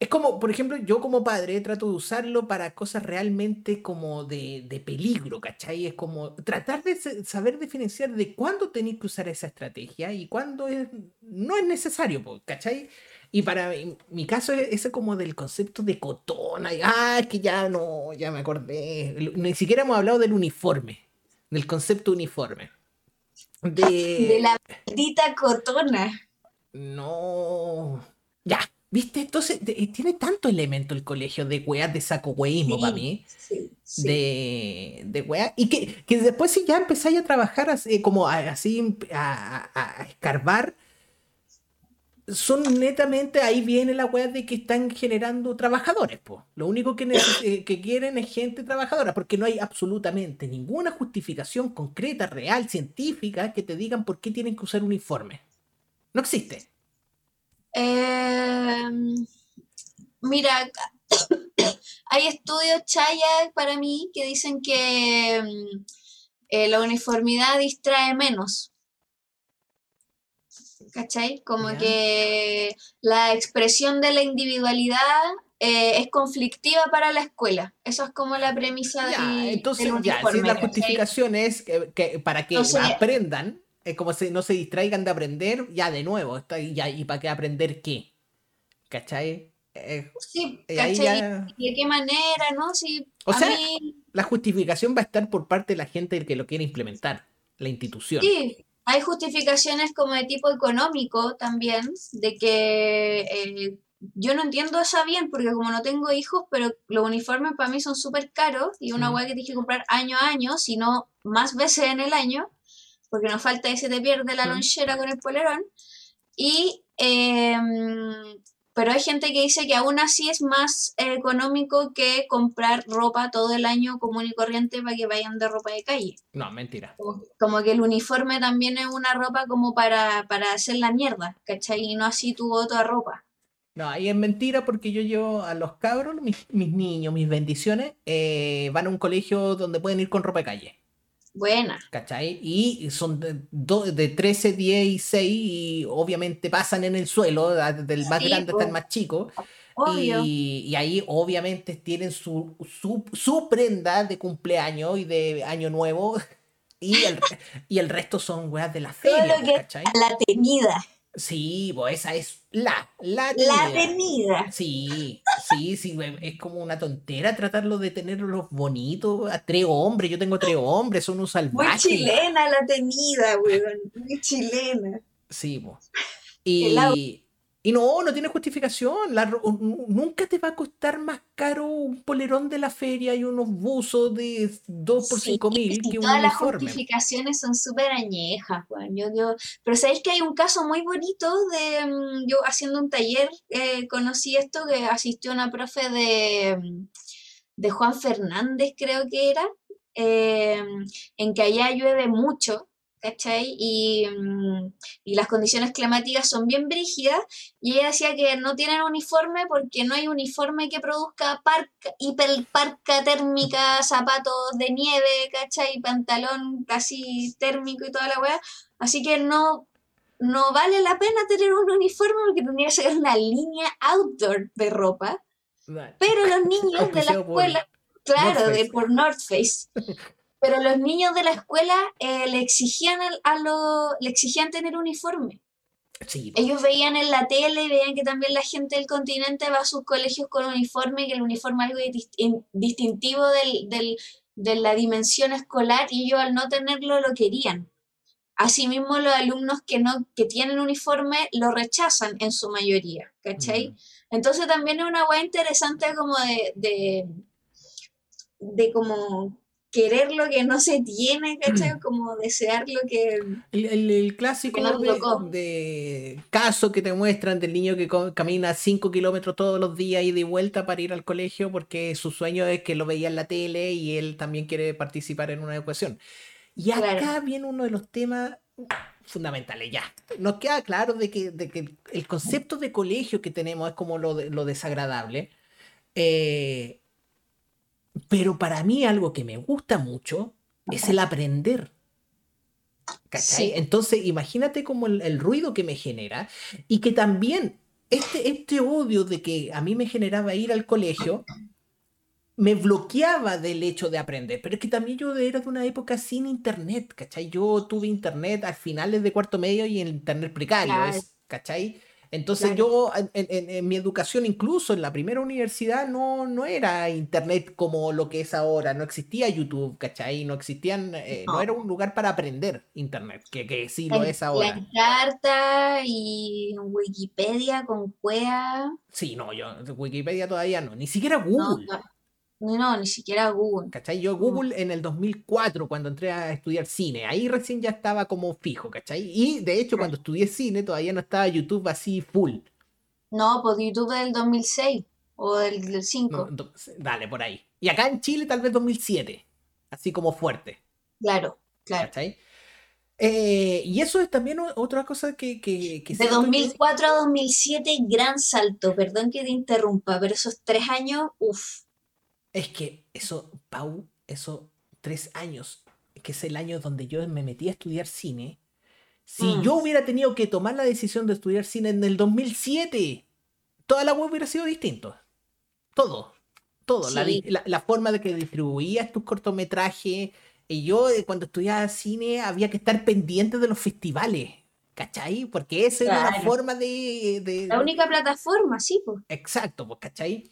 es como, por ejemplo, yo como padre trato de usarlo para cosas realmente como de, de peligro, ¿cachai? Es como tratar de saber diferenciar de cuándo tenéis que usar esa estrategia y cuándo es, no es necesario, ¿cachai? Y para mi, caso es como del concepto de cotona. Y, ah, es que ya no, ya me acordé. Ni siquiera hemos hablado del uniforme, del concepto uniforme. De, [LAUGHS]
de la maldita cotona.
No. Ya, ¿Viste? Entonces, eh, tiene tanto elemento el colegio de weas de saco weísmo para mí. De, de weas. Y que, que, después, si ya empezáis a trabajar así, como así, a, escarbar, son netamente, ahí viene la wea de que están generando trabajadores, pues. Lo único que, eh, que quieren es gente trabajadora, porque no hay absolutamente ninguna justificación concreta, real, científica, que te digan por qué tienen que usar uniforme. No existe.
Em, mira, [COUGHS] hay estudios Chaya para mí que dicen que em, eh, la uniformidad distrae menos. ¿Cachai? Como que la expresión de la individualidad eh, es conflictiva para la escuela. Eso es como la premisa de
entonces, ya, si la justificación es que, para que aprendan, es como si no se distraigan de aprender, ya de nuevo, está, ya, ¿y para qué aprender qué? ¿Cachai?
Eh, sí, ¿cachai? ¿De qué manera, no? Si
o sea, la justificación va a estar por parte de la gente que lo quiere implementar, la institución.
Sí, hay justificaciones como de tipo económico también, de que eh, yo no entiendo eso bien, porque como no tengo hijos, pero los uniformes para mí son súper caros y una hueá que tienes que comprar año a año, sino más veces en el año porque nos falta ese te pierde la lonchera con el polerón. Y, em, pero hay gente que dice que aún así es más económico que comprar ropa todo el año común y corriente para que vayan de ropa de calle.
No, mentira.
Como, que el uniforme también es una ropa como para, para hacer la mierda, ¿cachai? Y no así tu otra ropa.
No, ahí es mentira porque yo llevo a los cabros, mis, niños, mis bendiciones, eh, van a un colegio donde pueden ir con ropa de calle.
Buena.
¿Cachai? Y son de, de 13, 10 y 6 y obviamente pasan en el suelo, del más grande hasta el más chico. Y, y, ahí obviamente tienen su, su, su, prenda de cumpleaños y de año nuevo. [LAUGHS] Y el, y el resto son weas de la feria. ¿cachai?
La tenida.
Sí, pues esa es la, la,
la avenida.
Sí, sí, sí, es como una tontera tratarlo de tenerlos bonitos. A tres hombres, yo tengo tres hombres, son unos salvajes.
Muy chilena la tenida, weón, muy chilena.
Sí, pues. Y, y no, no tiene justificación. nunca te va a costar más caro un polerón de la feria y unos buzos de 2 por 5 mil que un
todas las justificaciones son súper añejas, Juan. Yo, yo, pero sabéis que hay un caso muy bonito de mm, yo haciendo un taller, eh, conocí esto que asistió una profe de, mm, de Juan Fernández, creo que era, eh, en que allá llueve mucho ¿cachai? Y, mm, y, las condiciones climáticas son bien brígidas, y ella decía que no tienen uniforme porque no hay uniforme que produzca parca, hiperparca térmica, zapatos de nieve, ¿cachai? Pantalón casi térmico y toda la weá. Así que no, no vale la pena tener un uniforme porque tendría que ser una línea outdoor de ropa. Pero los [LAUGHS] niños de la escuela, claro, de por North Face, [LAUGHS] pero los niños de la escuela eh, le exigían a, lo, le exigían tener uniforme. Ellos veían en la tele y veían que también la gente del continente va a sus colegios con uniforme, que el uniforme es algo distintivo del, de la dimensión escolar y ellos al no tenerlo lo querían. Asimismo, los alumnos que no que tienen uniforme lo rechazan en su mayoría, ¿cachai? Entonces también es una hueá interesante como de, de, de como querer lo que no se tiene, [CLEARS THROAT] ¿cachai? Como desear lo que...
El, clásico de, caso que te muestran del niño que camina 5 kilómetros todos los días y de vuelta para ir al colegio porque su sueño es que lo veía en la tele y él también quiere participar en una educación. Y acá viene uno de los temas fundamentales, ya. Nos queda claro de que, de que el concepto de colegio que tenemos es como lo, lo desagradable. Eh, pero para mí algo que me gusta mucho es el aprender. Entonces, imagínate como el, ruido que me genera y que también este, este odio de que a mí me generaba ir al colegio me bloqueaba del hecho de aprender. Pero es que también yo era de una época sin internet, ¿cachai? Yo tuve internet a finales de cuarto medio y en internet precario, ¿cachai? Entonces yo en, mi educación, incluso en la primera universidad, no, no era internet como lo que es ahora, no existía YouTube, ¿cachai? No existían, eh, no. era un lugar para aprender internet, que, que sí lo es ahora.
La carta y Wikipedia con Cuea.
Sí, no, yo Wikipedia todavía no, ni siquiera Google.
No, ni siquiera Google.
¿Cachai? Yo Google en el 2004, cuando entré a estudiar cine, ahí recién ya estaba como fijo, ¿cachai? Y de hecho, cuando estudié cine, todavía no estaba YouTube así full.
No, pues YouTube del 2006 o del, 5.
dale, por ahí. Y acá en Chile tal vez 2007, así como fuerte.
Claro, claro. ¿Cachai?
Eh, y eso es también otra cosa que... que,
de 2004 a 2007, gran salto, perdón que te interrumpa, pero esos tres años, uff.
Es que eso, Pau, eso, tres años, que es el año donde yo me metí a estudiar cine. Si mm. yo hubiera tenido que tomar la decisión de estudiar cine en el 2007, toda la web hubiera sido distinto. Todo, todo. La, forma de que distribuías tus cortometrajes. Y yo, eh, cuando estudiaba cine, había que estar pendiente de los festivales. ¿Cachai? Porque esa era la forma de,
La única plataforma, sí, pues.
Exacto, pues, ¿cachai?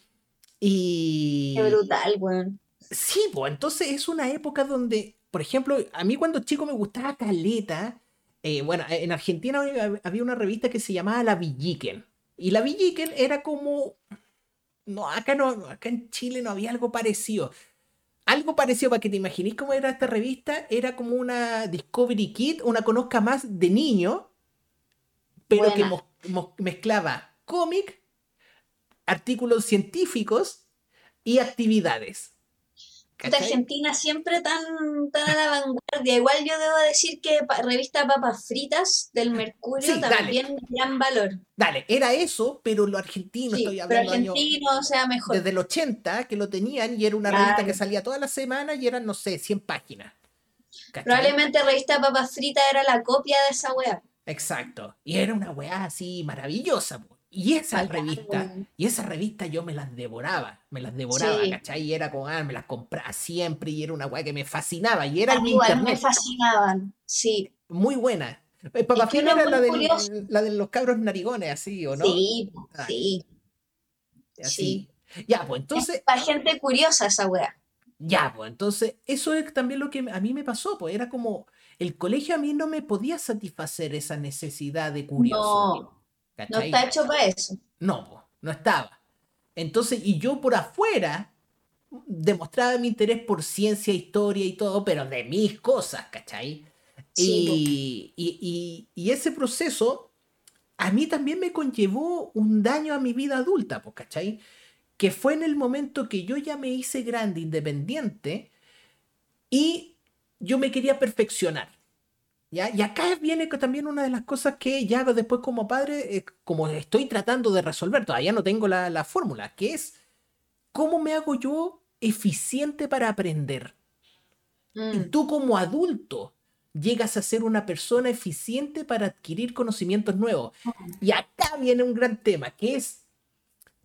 Y...
Qué brutal, weón.
Sí, pues entonces es una época donde, por ejemplo, a mí cuando chico me gustaba Caleta, eh, bueno, en Argentina había una revista que se llamaba La Villiquen. Y La Villiquen era como... No, acá no, acá en Chile no había algo parecido. Algo parecido para que te imaginéis cómo era esta revista, era como una Discovery Kit, una conozca más de niño, pero que mezclaba cómic artículos científicos y actividades.
Argentina siempre tan, tan a la vanguardia. Igual yo debo decir que revista Papas Fritas del Mercurio también gran valor.
Dale, era eso, pero lo argentino estoy
hablando. Pero argentino, o sea, mejor.
Desde el 80 que lo tenían y era una revista que salía todas las semanas y eran, no sé, 100 páginas.
Probablemente revista Papas Fritas era la copia de esa weá.
Exacto. Y era una weá así maravillosa. Y esa revista, y esa revista yo me las devoraba, me las devoraba, ¿cachai? Y era como, ah, me las compraba siempre y era una weá que me fascinaba. Y era
internet. me fascinaban, sí.
Muy buena. Eh, Papá era la, la, de los cabros narigones, así, ¿o no?
Sí, ah. sí.
Así. Ya, pues entonces.
para gente curiosa esa weá.
Ya, pues entonces, eso es también lo que a mí me pasó, pues era como, el colegio a mí no me podía satisfacer esa necesidad de curioso.
No. No está hecho para eso.
No, no estaba. Entonces, y yo por afuera demostraba mi interés por ciencia, historia y todo, pero de mis cosas, ¿cachai? y, y, ese proceso a mí también me conllevó un daño a mi vida adulta, ¿cachai? Que fue en el momento que yo ya me hice grande, independiente, y yo me quería perfeccionar. ¿Ya? Y acá viene también una de las cosas que ya después como padre, eh, como estoy tratando de resolver, todavía no tengo la, la fórmula, que es cómo me hago yo eficiente para aprender. Y
Mm,
tú como adulto llegas a ser una persona eficiente para adquirir conocimientos nuevos. Y acá viene un gran tema, que es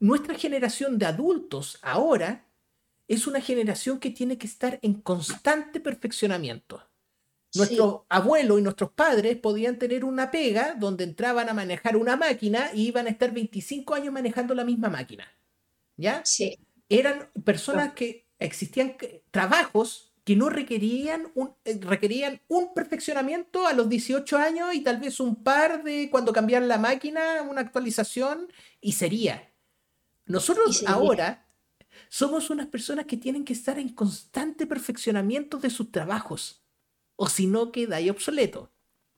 nuestra generación de adultos ahora es una generación que tiene que estar en constante perfeccionamiento.
Sí,
Nuestros abuelos y nuestros padres podían tener una pega donde entraban a manejar una máquina y iban a estar 25 años manejando la misma máquina. ¿Ya?
sí,
Eran personas que existían trabajos que no requerían un, eh, requerían un perfeccionamiento a los 18 años y tal vez un par de cuando cambiaran la máquina, una actualización y sería. Nosotros
y
ahora somos unas personas que tienen que estar en constante perfeccionamiento de sus trabajos, o si no queda ahí obsoleto.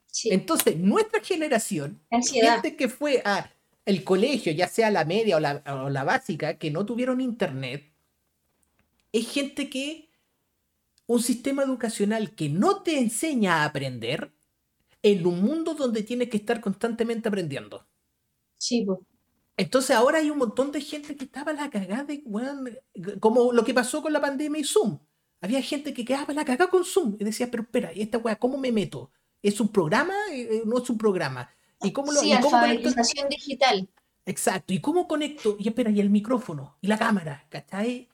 Sí,
Entonces, nuestra generación,
ansiedad.
gente que fue a el colegio, ya sea la media o la, o la básica, que no tuvieron internet, es gente que un sistema educacional que no te enseña a aprender en un mundo donde tienes que estar constantemente aprendiendo.
Sí.
Entonces ahora hay un montón de gente que estaba a la cagada de, como lo que pasó con la pandemia y Zoom. Había gente que quedaba la cagada con Zoom y decía, pero espera, ¿y esta weá cómo me meto? ¿Es un programa? Eh, eh, ¿No es un programa? ¿Y cómo lo
Sí,
y cómo
alfabetización digital.
Exacto, ¿y cómo conecto? Y espera, y el micrófono, y la cámara, ¿cachai?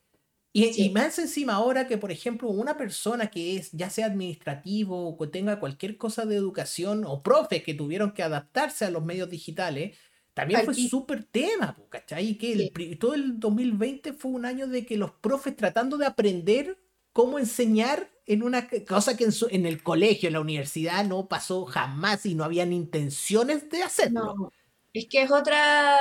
Y, y
Sí.
más encima ahora que, por ejemplo, una persona que es, ya sea administrativo o que tenga cualquier cosa de educación, o profes que tuvieron que adaptarse a los medios digitales, también
Al
fue súper tema, ¿cachai? Y que el
Sí.
pri- todo el 2020 fue un año de que los profes tratando de aprender cómo enseñar en una cosa que en, su- en el colegio, en la universidad, no pasó jamás y no habían intenciones de hacerlo.
No, es que es otra...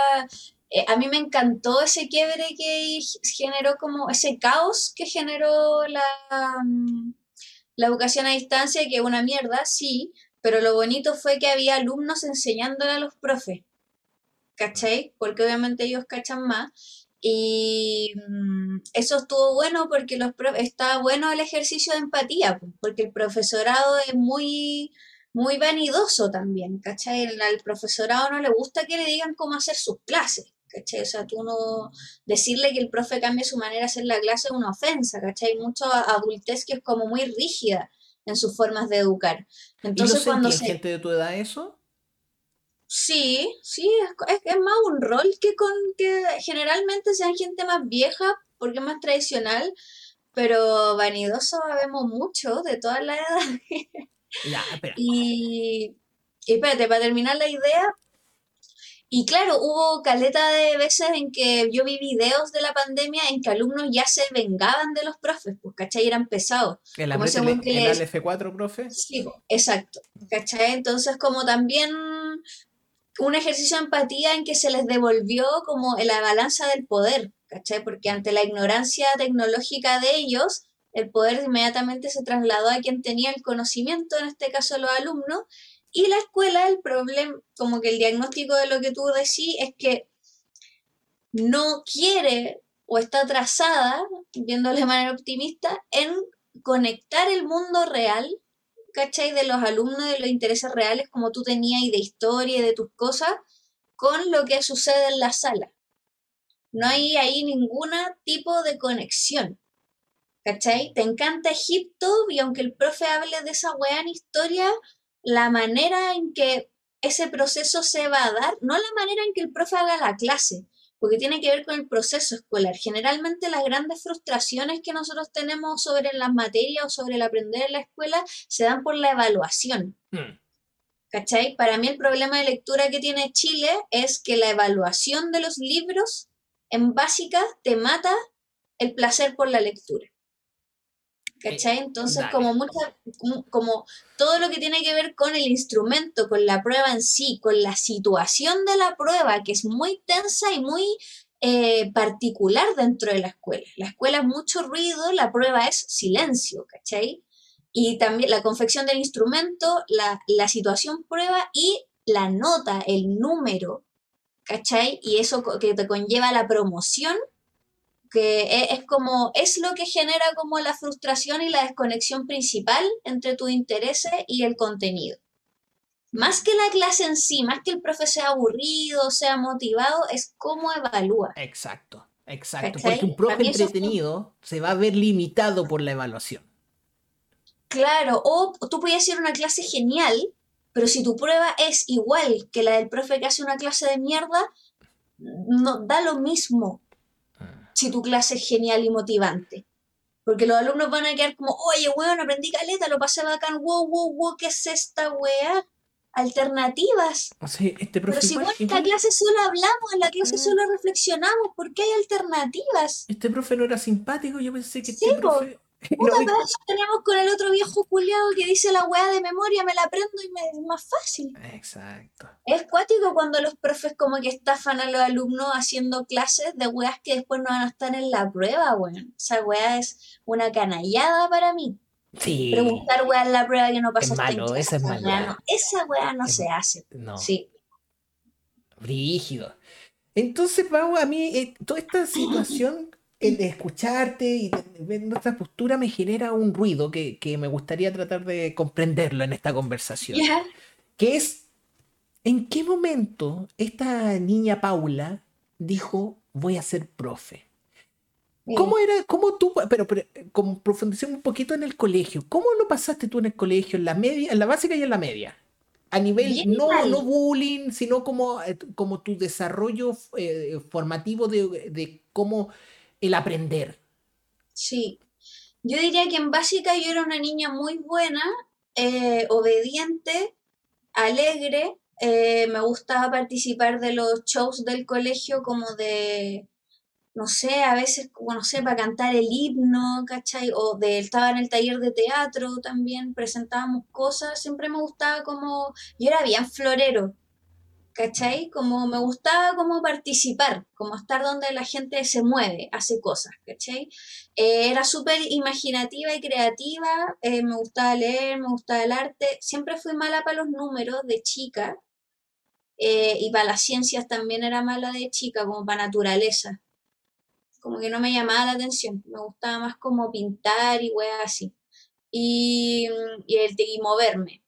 eh, a mí me encantó ese quiebre que generó como ese caos que generó la, mm, la educación a distancia, que es una mierda, sí, pero lo bonito fue que había alumnos enseñándole a los profes, ¿cachai? Porque obviamente ellos cachan más. Y mm, eso estuvo bueno porque los está bueno el ejercicio de empatía, po, porque el profesorado es muy, muy vanidoso también, ¿cachai? El- al profesorado no le gusta que le digan cómo hacer sus clases, ¿cachai? O sea, tú no... Decirle que el profe cambie su manera de hacer la clase es una ofensa, ¿cachai? Hay mucha adultez que es como muy rígida en sus formas de educar.
¿Y lo
Entonces cuando se...
gente de tu edad eso?
Sí, sí, es, es- es más un rol que con que generalmente sean gente más vieja, porque es más tradicional, pero vanidoso vemos mucho de todas las edades.
Ya, espera.
Y, y espérate, para terminar la idea, y claro, hubo caleta de veces en que yo vi videos de la pandemia en que alumnos ya se vengaban de los profes, pues, ¿cachai? Eran pesados. Como ese
apriétele-
weón que
el
les-
ALF4, profe.
Sí, exacto, ¿cachai? Entonces como también un ejercicio de empatía en que se les devolvió como la balanza del poder, ¿cachai? Porque ante la ignorancia tecnológica de ellos, el poder inmediatamente se trasladó a quien tenía el conocimiento, en este caso los alumnos, y la escuela, el problema, como que el diagnóstico de lo que tú decís es que no quiere o está atrasada, viéndolo de manera optimista, en conectar el mundo real, ¿cachai? De los alumnos, de los intereses reales como tú tenías y de historia y de tus cosas, con lo que sucede en la sala. No hay ahí ningún tipo de conexión. ¿Cachai? Te encanta Egipto y aunque el profe hable de esa weá en historia, la manera en que ese proceso se va a dar, no la manera en que el profe haga la clase, porque tiene que ver con el proceso escolar. Generalmente las grandes frustraciones que nosotros tenemos sobre las materias o sobre el aprender en la escuela se dan por la evaluación.
Mm.
¿Cachai? Para mí el problema de lectura que tiene Chile es que la evaluación de los libros en básica te mata el placer por la lectura. ¿Cachai? Entonces,
dale.
como mucha, como- todo lo que tiene que ver con el instrumento, con la prueba en sí, con la situación de la prueba, que es muy tensa y muy eh, particular dentro de la escuela. La escuela es mucho ruido, la prueba es silencio, ¿cachai? Y también la confección del instrumento, la, la situación prueba y la nota, el número, ¿cachai? Y eso que te conlleva la promoción, que e- es, como, es lo que genera como la frustración y la desconexión principal entre tus intereses y el contenido. Más que la clase en sí, más que el profe sea aburrido, sea motivado, es cómo evalúa.
Exacto, exacto.
¿Cachai?
Porque un profe
es
entretenido se va a ver limitado por la evaluación.
Claro, o tú puedes hacer una clase genial, pero si tu prueba es igual que la del profe que hace una clase de mierda, no da lo mismo. Si tu clase es genial y motivante. Porque los alumnos van a quedar como, oye, weón, aprendí caleta, lo pasé bacán, wow, wow, wow, ¿qué es esta weá? Alternativas.
O sea, este
Pero si
igual-
en la
igual-
clase solo hablamos, en la clase solo reflexionamos, ¿por qué hay alternativas?
este profe no era simpático, yo pensé que
Sí,
este profe...
Puta, para eso tenemos con el otro viejo culiado que dice la weá de memoria, me la aprendo y me es más fácil.
Exacto.
Es cuático cuando los profes como que estafan a los alumnos haciendo clases de weas que después no van a estar en la prueba, weón. Esa weá es una canallada para mí.
Sí.
Preguntar weá en la prueba que no pasaste en
malo, esa es
no- Esa weá no
Es-
se hace.
No.
Sí.
Brígido. Entonces, Pau, a mí eh, toda esta situación el de escucharte y ver nuestra postura me genera un ruido que, que me gustaría tratar de comprenderlo en esta conversación.
Ya.
Que es, ¿en qué momento esta niña Paula dijo, voy a ser profe? ¿Cómo era, cómo tú, pero, pero con profundización un poquito en el colegio, ¿cómo lo pasaste tú en el colegio, en la media, en la básica y en la media? A nivel,
Bien
no, no bullying, sino como, eh, como tu desarrollo eh, formativo de, de cómo el aprender.
Sí. Yo diría que en básica yo era una niña muy buena, eh, obediente, alegre. eh, me gustaba participar de los shows del colegio como de, no sé, a veces, como no sé, para cantar el himno, ¿cachai? O de, estaba en el taller de teatro también, presentábamos cosas. Siempre me gustaba como, yo era bien florero, ¿cachai? Como me gustaba como participar, como estar donde la gente se mueve, hace cosas, ¿cachai? Eh, era súper imaginativa y creativa, eh, me gustaba leer, me gustaba el arte, siempre fui mala para los números de chica, eh, y para las ciencias también era mala de chica, como para naturaleza, como que no me llamaba la atención, me gustaba más como pintar y weas así, y, y, el, y moverme.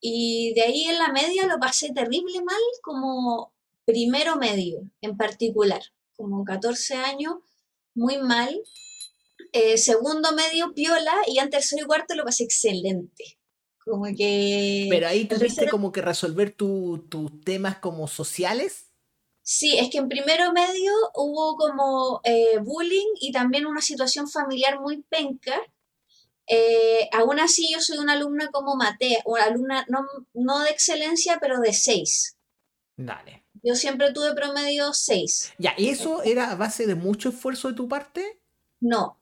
Y de ahí en la media lo pasé terrible mal, como primero medio en particular, como 14 años, muy mal. Eh, segundo medio piola y ya en tercero y cuarto lo pasé excelente. Como que...
Pero ahí tuviste
tercero-
como que resolver tu- tus temas como sociales.
Sí, es que en primero medio hubo como eh, bullying y también una situación familiar muy penca. Eh, aún así yo soy una alumna como Matea, una alumna no, no de excelencia, pero de 6.
Dale.
Yo siempre tuve promedio 6.
Ya, ¿y eso era a base de mucho esfuerzo de tu parte?
No,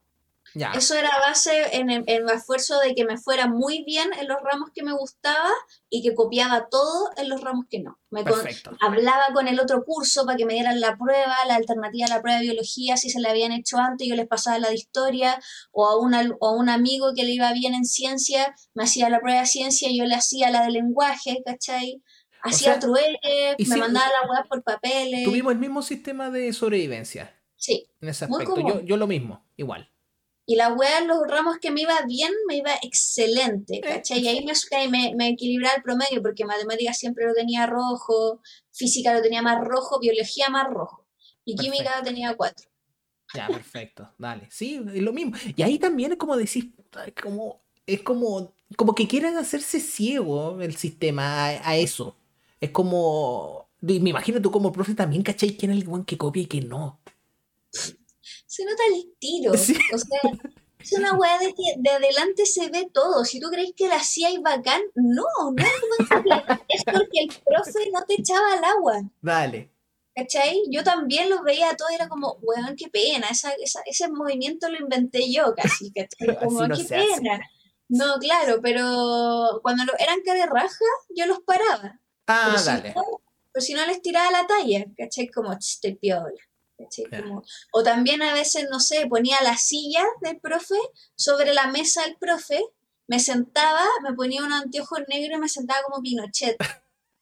Ya.
eso era base en el, en el esfuerzo de que me fuera muy bien en los ramos que me gustaba y que copiaba todo en los ramos que no. Me con- hablaba con el otro curso para que me dieran la prueba, la alternativa a la prueba de biología, si se la habían hecho antes, yo les pasaba la de historia, o a, un al- o a un amigo que le iba bien en ciencia, me hacía la prueba de ciencia y yo le hacía la de lenguaje, ¿cachai? Hacía
sea,
trueques,
y
me mandaba la web por papeles.
Tuvimos el mismo sistema de sobrevivencia
Sí.
en ese
Muy
aspecto. Yo, yo lo mismo, igual.
Y la wea en los ramos que me iba bien, me iba excelente, ¿cachai? Y ahí me, me, me equilibraba el promedio, porque matemáticas siempre lo tenía rojo, física lo tenía más rojo, biología más rojo, y química lo tenía cuatro.
Ya, perfecto. Dale. Sí, es lo mismo. Y ahí también es como es como, es como, como que quieren hacerse ciego el sistema a, a eso. Es como, me imagino tú como profe también, ¿cachai? ¿Quién es el buen que copia y que no?
Se nota el tiro.
Sí.
O sea, es una weá de que de adelante se ve todo. Si tú crees que la hacía y bacán, no, no es porque- es porque el profe no te echaba al agua.
Dale.
¿Cachai? Yo también los veía todo y era como, weón, qué pena, esa, esa- ese movimiento lo inventé yo casi, [LAUGHS] ¿cachai? Como,
no
qué
hace.
pena. No, claro, pero cuando lo, eran cara de raja, yo los paraba.
Ah,
Pero si,
dale.
no, pero si no les tiraba la talla, ¿cachai? Como, "Ch, estoy piola. O también a veces, no sé, ponía la silla del profe sobre la mesa del profe, me sentaba, me ponía un anteojo negro y me sentaba como Pinochet.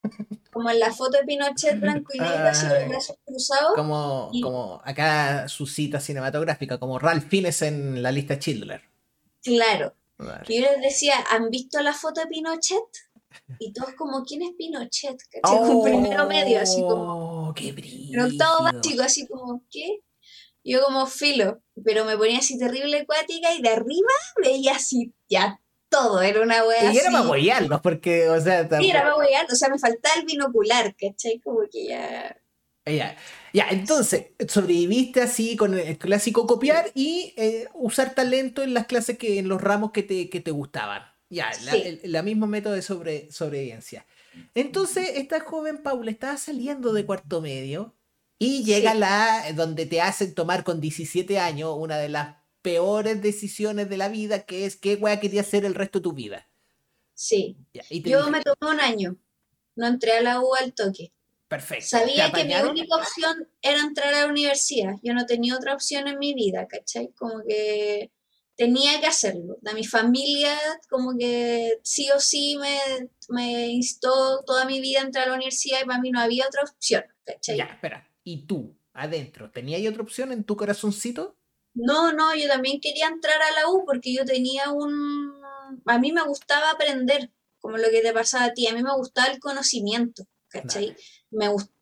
[LAUGHS] como en la foto de Pinochet blanco y negro, así con los brazos cruzados.
Como, como acá su cita cinematográfica, como Ralph Fiennes en la lista Schindler.
Claro. Y yo les decía, ¿han visto la foto de Pinochet? Y todos como, ¿quién es Pinochet?
Oh,
primero medio, así como...
¡Qué brillo!
En octavo básico, así como, ¿qué? Yo como filo, pero me ponía así terrible acuática y de arriba veía así ya todo, era una wea
Y era
así.
para huearlos, porque, o sea,
Sí,
tampoco-
era para huear, o sea, me faltaba el binocular, ¿cachai? Como que ya...
Ya, ya, entonces, sobreviviste así con el clásico copiar y eh, usar talento en las clases que, en los ramos que te, que te gustaban. Ya, la,
Sí.
el- la mismo método de sobre, sobrevivencia. Entonces, esta joven Paula estaba saliendo de cuarto medio y llega
Sí.
la donde te hacen tomar con 17 años una de las peores decisiones de la vida, que es qué wea querías hacer el resto de tu vida.
Sí.
Ya,
Yo
dije,
me tomé un año, no entré a la U al toque.
perfecto. ¿te
Sabía que mi única opción era entrar a la universidad. Yo no tenía otra opción en mi vida, ¿cachai? Como que tenía que hacerlo. De mi familia, como que sí o sí me, me instó toda mi vida a entrar a la universidad y para mí no había otra opción, ¿cachai?
Ya, espera. ¿Y tú, adentro, tenías otra opción en tu corazoncito?
No, no, yo también quería entrar a la U porque yo tenía un... A mí me gustaba aprender, como lo que te pasaba a ti, a mí me gustaba el conocimiento, ¿cachai?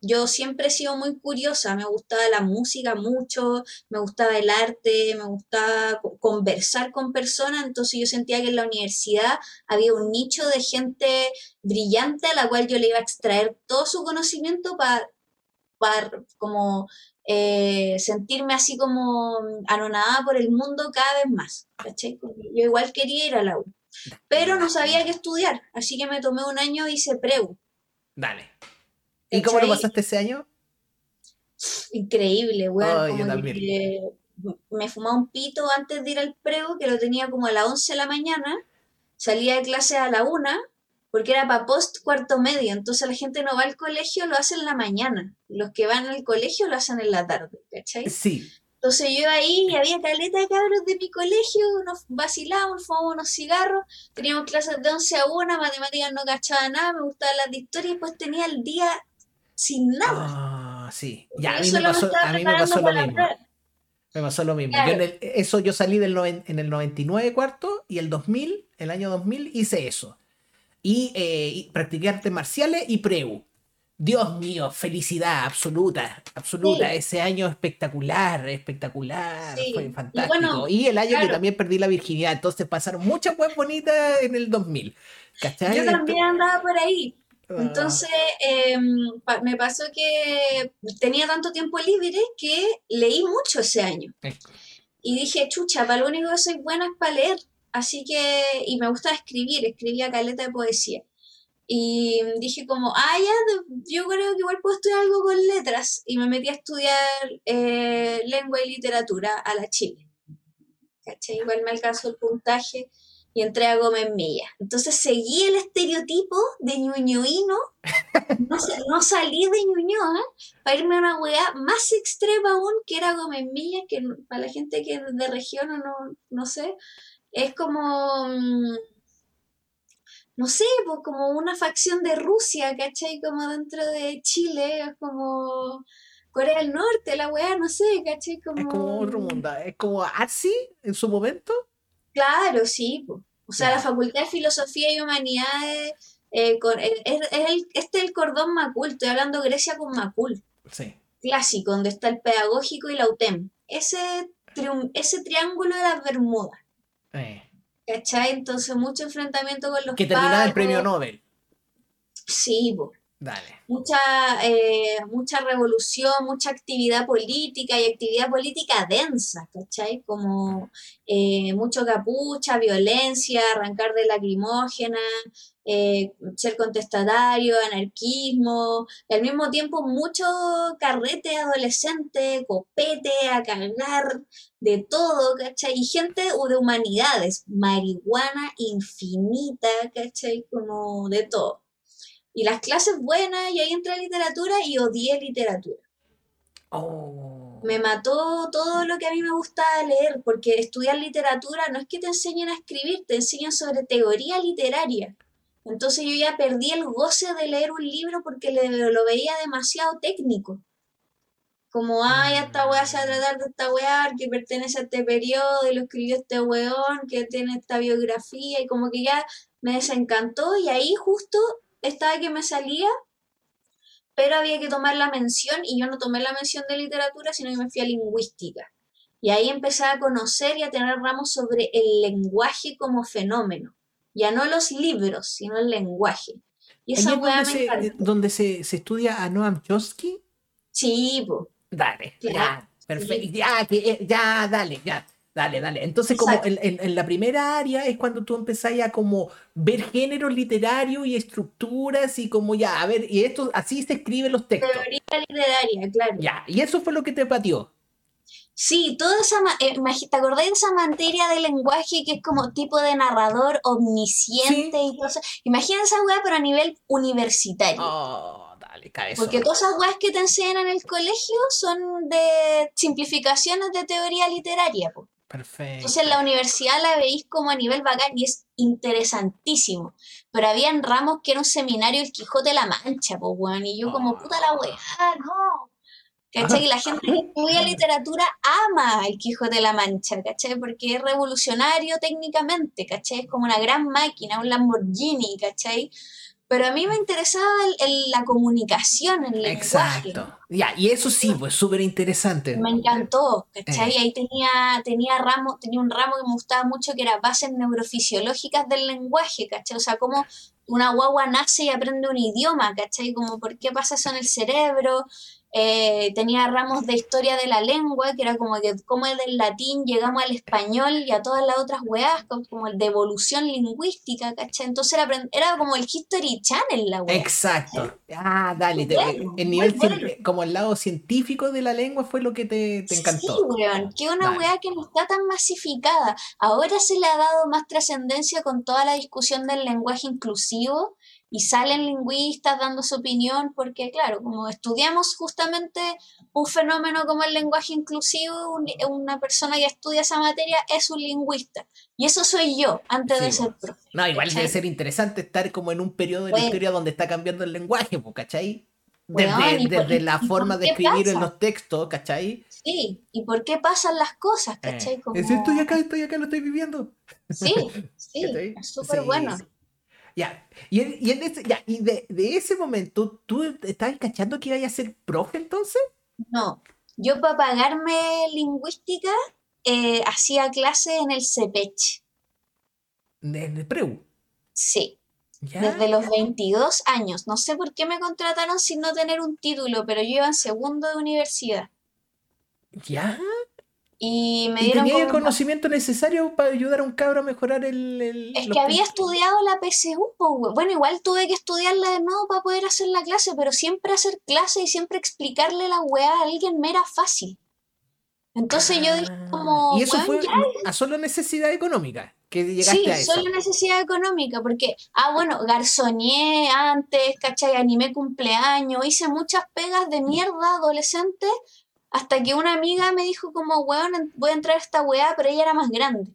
Yo siempre he sido muy curiosa, me gustaba la música mucho, me gustaba el arte, me gustaba co- conversar con personas, entonces yo sentía que en la universidad había un nicho de gente brillante a la cual yo le iba a extraer todo su conocimiento para como eh, sentirme así como anonadada por el mundo cada vez más. ¿cachai? Yo igual quería ir a la U, pero no sabía qué estudiar, así que me tomé un año y hice preu.
Dale. ¿Y cómo lo pasaste ese año?
Increíble, weón. Me fumaba un pito antes de ir al preu, que lo tenía como a las 11 de la mañana, salía de clase a la una, porque era para post cuarto medio, entonces la gente no va al colegio, lo hace en la mañana. Los que van al colegio lo hacen en la tarde, ¿cachai?
Sí.
Entonces yo ahí y había caleta de cabros de mi colegio, nos vacilábamos, fumábamos unos cigarros, teníamos clases de 11 a 1, matemáticas no cachaba nada, me gustaban las de historia y después tenía el día sin nada.
Ah, sí. Ya, a mí me pasó, a mí me pasó lo mismo. Me pasó lo mismo.
Claro.
Yo en el- eso yo salí del noven- en el 99 cuarto y el 2000, el año 2000 hice eso. Y, eh, y practiqué artes marciales y preu. Dios mío, felicidad absoluta, absoluta.
Sí.
Ese año espectacular, espectacular,
Sí.
fue
Y
fantástico. Y,
bueno,
el año que
claro.
también perdí la virginidad, entonces pasaron muchas cosas bonitas en el 2000. ¿Cachai?
Yo también andaba por ahí.
Ah,
Entonces pa- me pasó que tenía tanto tiempo libre que leí mucho ese año.
eh,
Y dije, chucha, para lo único que soy buena es para leer. Así que, y me gusta escribir, escribía caleta de poesía. Y dije como, ah, ya, yo creo que igual puedo estudiar algo con letras. Y me metí a estudiar eh, lengua y literatura a la Chile. ¿Cachai? Igual me alcanzó el puntaje y entré a Gómez Milla. Entonces seguí el estereotipo de ñuñoíno, no, no salí de Ñuñoa para irme a una weá más extrema aún que era Gómez Milla, que para la gente que es de región o no, no sé, es como, mm, no sé, pues como una facción de Rusia, ¿cachai? Como dentro de Chile, es como Corea del Norte, la weá, no sé, ¿cachai? Como...
Es como otro mundo. Es como Arsi en su momento.
Claro, sí. po. O sea, la Facultad de Filosofía y Humanidades, eh, con- es, es el, este es el cordón Macul, estoy hablando Grecia con Macul,
Sí.
clásico, donde está el pedagógico y la UTEM. Ese, triun- ese triángulo de las Bermudas,
Eh,
¿cachai? Entonces, mucho enfrentamiento con los
Que terminaba el premio Nobel.
Sí, po. Mucha, eh, mucha revolución, mucha actividad política y actividad política densa, ¿cachai? Como eh, mucho capucha, violencia, arrancar de lacrimógena, eh, ser contestatario, anarquismo, y al mismo tiempo mucho carrete adolescente, copete, a cargar, de todo, ¿cachai? Y gente de humanidades, marihuana infinita, ¿cachai? Como de todo. Y las clases buenas, y ahí entré a literatura y odié literatura.
Oh.
Me mató todo lo que a mí me gustaba leer, porque estudiar literatura no es que te enseñen a escribir, te enseñan sobre teoría literaria. Entonces yo ya perdí el goce de leer un libro porque le, lo veía demasiado técnico. Como, ay, esta weá se va a tratar de esta weá que pertenece a este periodo y lo escribió este weón que tiene esta biografía y como que ya me desencantó y ahí justo estaba que me salía, pero había que tomar la mención y yo no tomé la mención de literatura, sino que me fui a lingüística. Y ahí empecé a conocer y a tener ramos sobre el lenguaje como fenómeno. Ya no los libros, sino el lenguaje. Y esa
me se, ¿Donde se, estudia a Noam Chomsky?
Sí, pues.
Dale, ya, perfecto. Ya, eh, ya, dale, ya. Dale, dale. Entonces, como en, la primera área es cuando tú empezás a como ver géneros literarios y estructuras y como ya, a ver, y esto, así se escriben los textos.
Teoría literaria, claro.
Ya, y eso fue lo que te pateó.
Sí, toda esa, eh, ¿te acordás de esa materia de lenguaje que es como tipo de narrador omnisciente y eso? Imagina esa weá, pero a nivel universitario.
Oh, dale, cae
Porque todas esas weas que te enseñan en el colegio son de simplificaciones de teoría literaria, po.
Perfecto.
Entonces en la universidad la veis como a nivel bacán y es interesantísimo. Pero habían ramos que era un seminario el Quijote de la Mancha, pues, weón. Y yo como, puta la weá, no. ¿Cachai? Y la gente que estudia [LAUGHS] literatura ama el Quijote de la Mancha, ¿cachai? Porque es revolucionario técnicamente, ¿cachai? Es como una gran máquina, un Lamborghini, ¿cachai? Pero a mí me interesaba la comunicación, el lenguaje. Exacto.
Ya, y eso sí, pues súper interesante.
Me encantó, ¿cachai? Eh. Ahí tenía, tenía, ramo, tenía un ramo que me gustaba mucho que era bases neurofisiológicas del lenguaje, ¿cachai? O sea, cómo una guagua nace y aprende un idioma, ¿cachai? Como por qué pasa eso en el cerebro, eh, tenía ramos de historia de la lengua, que era como que como el del latín llegamos al español y a todas las otras weas, como el de evolución lingüística, ¿cachai? Entonces era, era como el History Channel la wea.
Exacto. Ah, dale, el nivel como el lado científico de la lengua fue lo que te, encantó.
Sí, weón, que una wea que no está tan masificada. Ahora se le ha dado más trascendencia con toda la discusión del lenguaje inclusivo y salen lingüistas dando su opinión, porque claro, como estudiamos justamente un fenómeno como el lenguaje inclusivo, una persona que estudia esa materia es un lingüista. Y eso soy yo, antes de ser profe.
No, igual debe ser interesante estar como en un periodo de la historia donde está cambiando el lenguaje, ¿cachai? Desde, desde la forma de escribir en los textos, ¿cachai?
Sí, ¿y por qué pasan las cosas, eh, cachai?
Es estoy acá, estoy acá, lo estoy viviendo.
Sí, [LAUGHS] sí, es súper bueno.
Ya, y, y, en ese, ya, y de, de, ese momento, ¿tú estabas cachando que iba a ser profe entonces?
No, yo para pagarme lingüística eh, hacía clase en el CEPECH.
¿En el PREU?
Sí. Desde los 22 años. No sé por qué me contrataron sin no tener un título, pero yo iba en segundo de universidad.
¿Ya?
Y me dieron.
tenía el conocimiento necesario para ayudar a un cabro a mejorar el.
es que había estudiado la PSU, bueno, igual tuve que estudiarla de nuevo para poder hacer la clase, pero siempre hacer clase y siempre explicarle la weá a alguien me era fácil. Entonces yo dije ah, como.
Y eso fue a solo necesidad económica que llegaste
sí,
a eso.
solo necesidad económica, porque, ah, bueno, garzoñé antes, ¿cachai? Animé cumpleaños, hice muchas pegas de mierda adolescente hasta que una amiga me dijo como, weón, voy a entrar a esta weá, pero ella era más grande.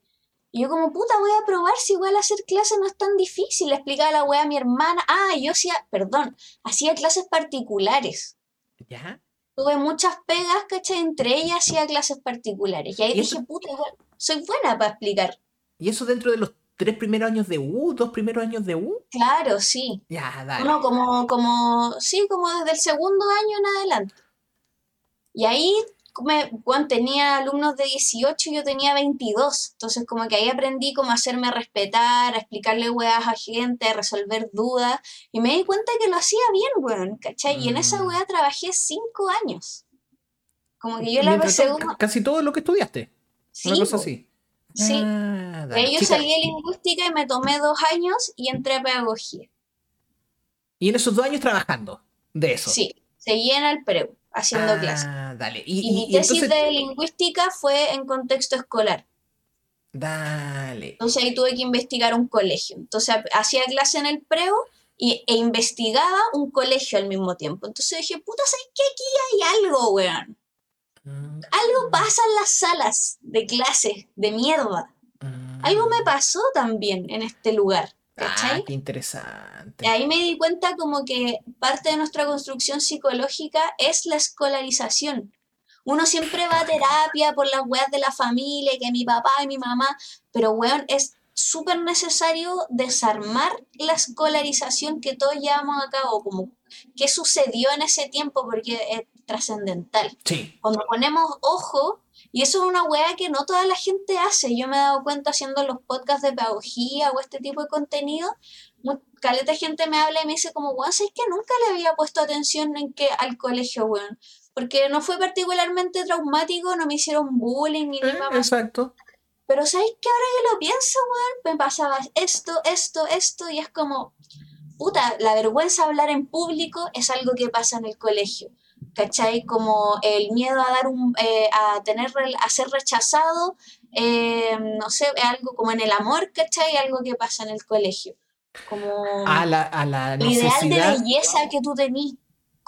Y yo como, puta, voy a probar si igual hacer clases no es tan difícil. Le explicaba la weá a mi hermana. Ah, yo hacía, perdón, hacía clases particulares.
¿Ya?
Tuve muchas pegas, ¿cachai? Entre ellas hacía clases particulares. Y ahí dije, puta, igual, soy buena para explicar.
¿Y eso dentro de los tres primeros años de U, dos primeros años de U?
Claro, sí.
Ya, dale.
Bueno, como, como, sí, como desde el segundo año en adelante. Y ahí me, tenía alumnos de 18 yo tenía 22. Entonces como que ahí aprendí cómo hacerme respetar, a explicarle weas a gente, a resolver dudas. Y me di cuenta que lo hacía bien, weón, ¿cachai? Y en esa mm. wea trabajé cinco años. Como que yo la
empecé Casi todo lo que estudiaste.
Sí, Una cosa así. Sí. Ah, yo salí de lingüística y me tomé dos años y entré a pedagogía.
¿Y en esos dos años trabajando de eso?
Sí, seguí en el preu haciendo
ah,
clases.
Dale.
Y, mi tesis de lingüística fue en contexto escolar.
Dale.
Entonces ahí tuve que investigar un colegio. Entonces hacía clase en el preo y, e investigaba un colegio al mismo tiempo. Entonces dije, puta, ¿sabes qué? Aquí hay algo, weón. Mm. Algo pasa en las salas de clases de mierda. Algo me pasó también en este lugar.
Ah, qué interesante.
Y ahí me di cuenta como que parte de nuestra construcción psicológica es la escolarización. Uno siempre va a terapia por las weas de la familia, que mi papá y mi mamá, pero weón, es súper necesario desarmar la escolarización que todos llevamos a cabo, como qué sucedió en ese tiempo, porque es trascendental.
Sí.
Cuando ponemos ojo, y eso es una wea que no toda la gente hace, yo me he dado cuenta haciendo los podcasts de pedagogía o este tipo de contenido, caleta gente me habla y me dice como, weón, es que nunca le había puesto atención en que al colegio, weón porque no fue particularmente traumático, no me hicieron bullying ni nada.
Eh, exacto.
Pero ¿sabéis que ahora que lo pienso, weón? Me pasaba esto, esto, esto, y es como, puta, la vergüenza de hablar en público es algo que pasa en el colegio. ¿Cachai? Como el miedo a dar un, eh, a tener, a ser rechazado, eh, no sé, algo como en el amor, ¿cachai? Algo que pasa en el colegio. Como
a la, a la
el ideal de belleza que tú tenís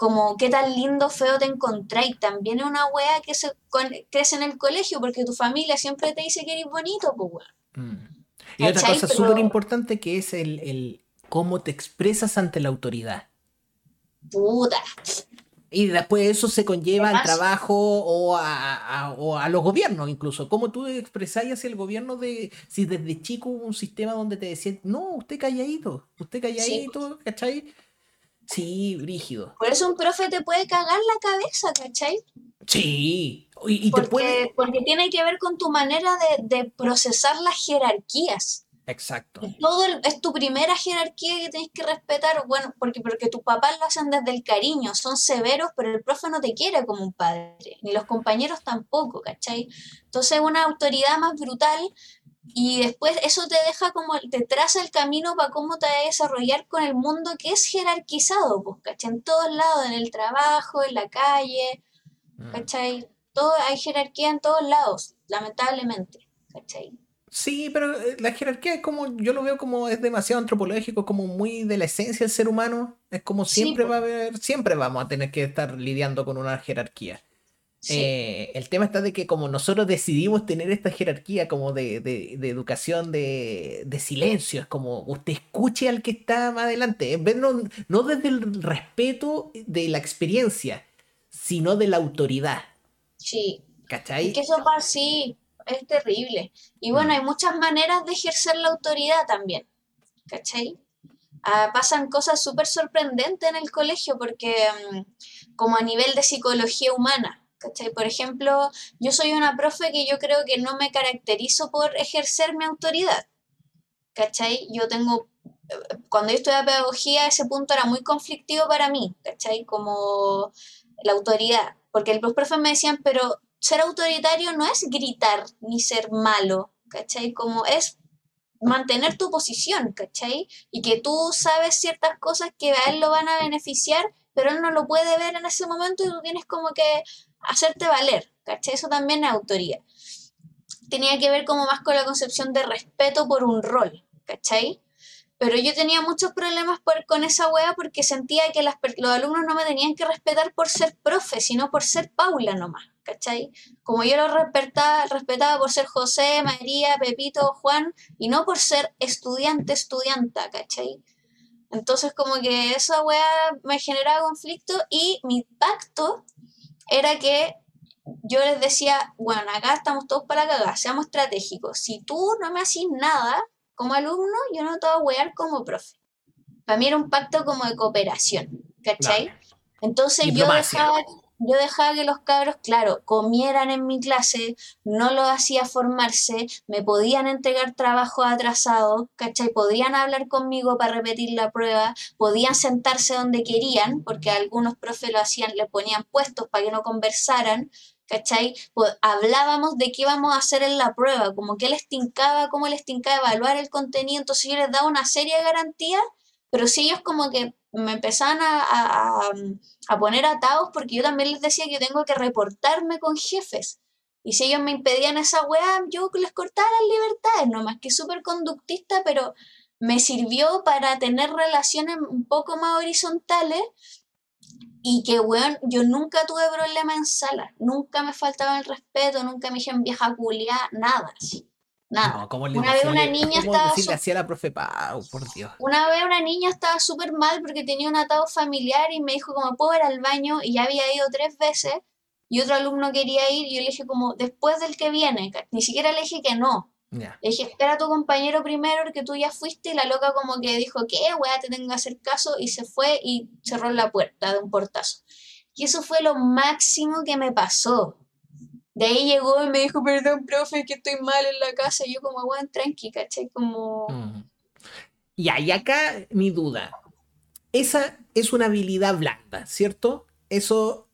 como qué tan lindo, feo te encontráis. También es una wea que se crece en el colegio porque tu familia siempre te dice que eres bonito, pues weón.
Mm. Y otra cosa súper importante que es el, cómo te expresas ante la autoridad.
Puta.
Y después eso se conlleva al trabajo o a, los gobiernos incluso. ¿Cómo tú expresáis hacia el gobierno de si desde chico hubo un sistema donde te decían, no, usted calladito, usted calladito, ¿cachai? Sí, rígido.
Por eso un profe te puede cagar la cabeza, ¿cachai?
Sí. Y,
porque,
te puede...
porque tiene que ver con tu manera de, procesar las jerarquías.
Exacto.
todo es tu primera jerarquía que tienes que respetar, bueno, porque, porque tus papás lo hacen desde el cariño, son severos, pero el profe no te quiere como un padre, ni los compañeros tampoco, ¿cachai? Entonces una autoridad más brutal y después eso te deja como, te traza el camino para cómo te vas a desarrollar con el mundo que es jerarquizado, pues, ¿cachai? En todos lados, en el trabajo, en la calle, mm. ¿cachai? Todo, hay jerarquía en todos lados, lamentablemente, ¿cachai?
Sí, pero eh, la jerarquía es como, yo lo veo como es demasiado antropológico, como muy de la esencia del ser humano. Es como siempre va a haber, siempre vamos a tener que estar lidiando con una jerarquía. Eh, el tema está de que como nosotros decidimos tener esta jerarquía como de, educación de, silencio, es como usted escuche al que está más adelante, en vez no, no desde el respeto de la experiencia, sino de la autoridad.
Sí.
¿Cachai?
Es que eso pasa, sí, es terrible. Y bueno, mm. hay muchas maneras de ejercer la autoridad también. ¿Cachai? Ah, pasan cosas súper sorprendentes en el colegio porque mm, como a nivel de psicología humana, ¿cachai? Por ejemplo, yo soy una profe que yo creo que no me caracterizo por ejercer mi autoridad, ¿cachai? Yo tengo, cuando yo estudiaba pedagogía, ese punto era muy conflictivo para mí, ¿cachai? Como la autoridad, porque los profes me decían, pero ser autoritario no es gritar ni ser malo, ¿cachai? Como es mantener tu posición, ¿cachai? Y que tú sabes ciertas cosas que a él lo van a beneficiar, pero él no lo puede ver en ese momento y tú tienes como que hacerte valer, ¿cachai? Eso también es autoría. Tenía que ver como más con la concepción de respeto por un rol, ¿cachai? Pero yo tenía muchos problemas con esa wea porque sentía que los alumnos no me tenían que respetar por ser profe, sino por ser Paula nomás, ¿cachai? Como yo lo respetaba, respetaba por ser José, María, Pepito, Juan, y no por ser estudiante, estudianta, ¿cachai? Entonces como que esa wea me generaba conflicto y mi pacto era que yo les decía, bueno, acá estamos todos para cagar, seamos estratégicos. Si tú no me haces nada como alumno, yo no te voy a wear como profe. Para mí era un pacto como de cooperación, ¿cachai? Entonces yo dejaba, yo dejaba que los cabros, claro, comieran en mi clase, no lo hacía formarse, me podían entregar trabajo atrasado, ¿cachai? Podían hablar conmigo para repetir la prueba, podían sentarse donde querían, porque algunos profes lo hacían, le ponían puestos para que no conversaran, ¿cachai? Pues hablábamos de qué íbamos a hacer en la prueba, como qué les tincaba, cómo les tincaba evaluar el contenido, entonces yo les daba una serie de garantías, pero si ellos como que me empezaban a, a, poner atados porque yo también les decía que yo tengo que reportarme con jefes. Y si ellos me impedían esa weá, yo les cortaba las libertades, no más que súper conductista, pero me sirvió para tener relaciones un poco más horizontales y que, weón, yo nunca tuve problema en sala, nunca me faltaba el respeto, nunca me dijeron vieja culia, nada así. Nada.
No, ¿cómo le
Una vez una niña
cómo
estaba
decirle
su-
así a la profe Pau, por Dios.
Una vez una niña estaba súper mal porque tenía un atado familiar y me dijo como puedo ir al baño y ya había ido tres veces y otro alumno quería ir y yo le dije como después del que viene, ni siquiera le dije que no.
Ya.
Le dije espera a tu compañero primero porque tú ya fuiste y la loca como que dijo que weá te tengo que hacer caso y se fue y cerró la puerta de un portazo. Y eso fue lo máximo que me pasó. De ahí llegó y me dijo, perdón, profe, que estoy mal en la casa. Y yo como, weón, tranqui, ¿cachai? Como...
Mm. Ya, y acá mi duda. Esa es una habilidad blanda, ¿cierto? Eso,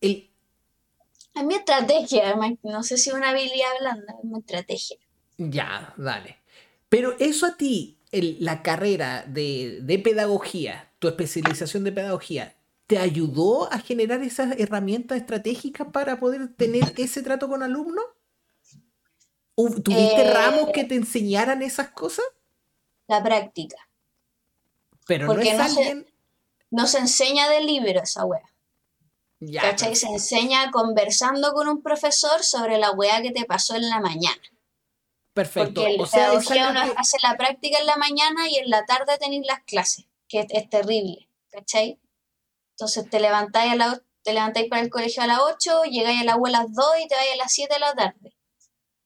el,
Es mi estrategia, no sé si es una habilidad blanda, es mi estrategia.
Ya, dale. Pero eso a ti, el- la carrera de, de pedagogía, tu especialización de pedagogía, ¿te ayudó a generar esas herramientas estratégicas para poder tener ese trato con alumnos? ¿Hu- ¿Tuviste
Eh,
ramos que te enseñaran esas cosas?
La práctica.
Pero
porque
no es
no se-
alguien...
No se enseña del libro esa wea.
Ya,
¿Cachai? Se enseña conversando con un profesor sobre la wea que te pasó en la mañana.
Perfecto.
Porque
O
la
sea,
pedagogía uno hace la práctica en la mañana y en la tarde tenéis las clases, que es, es terrible, ¿cachai? Entonces te levantáis, a la, te levantáis para el colegio a las 8, llegáis a la U a las 2 y te vais a las 7 de la tarde.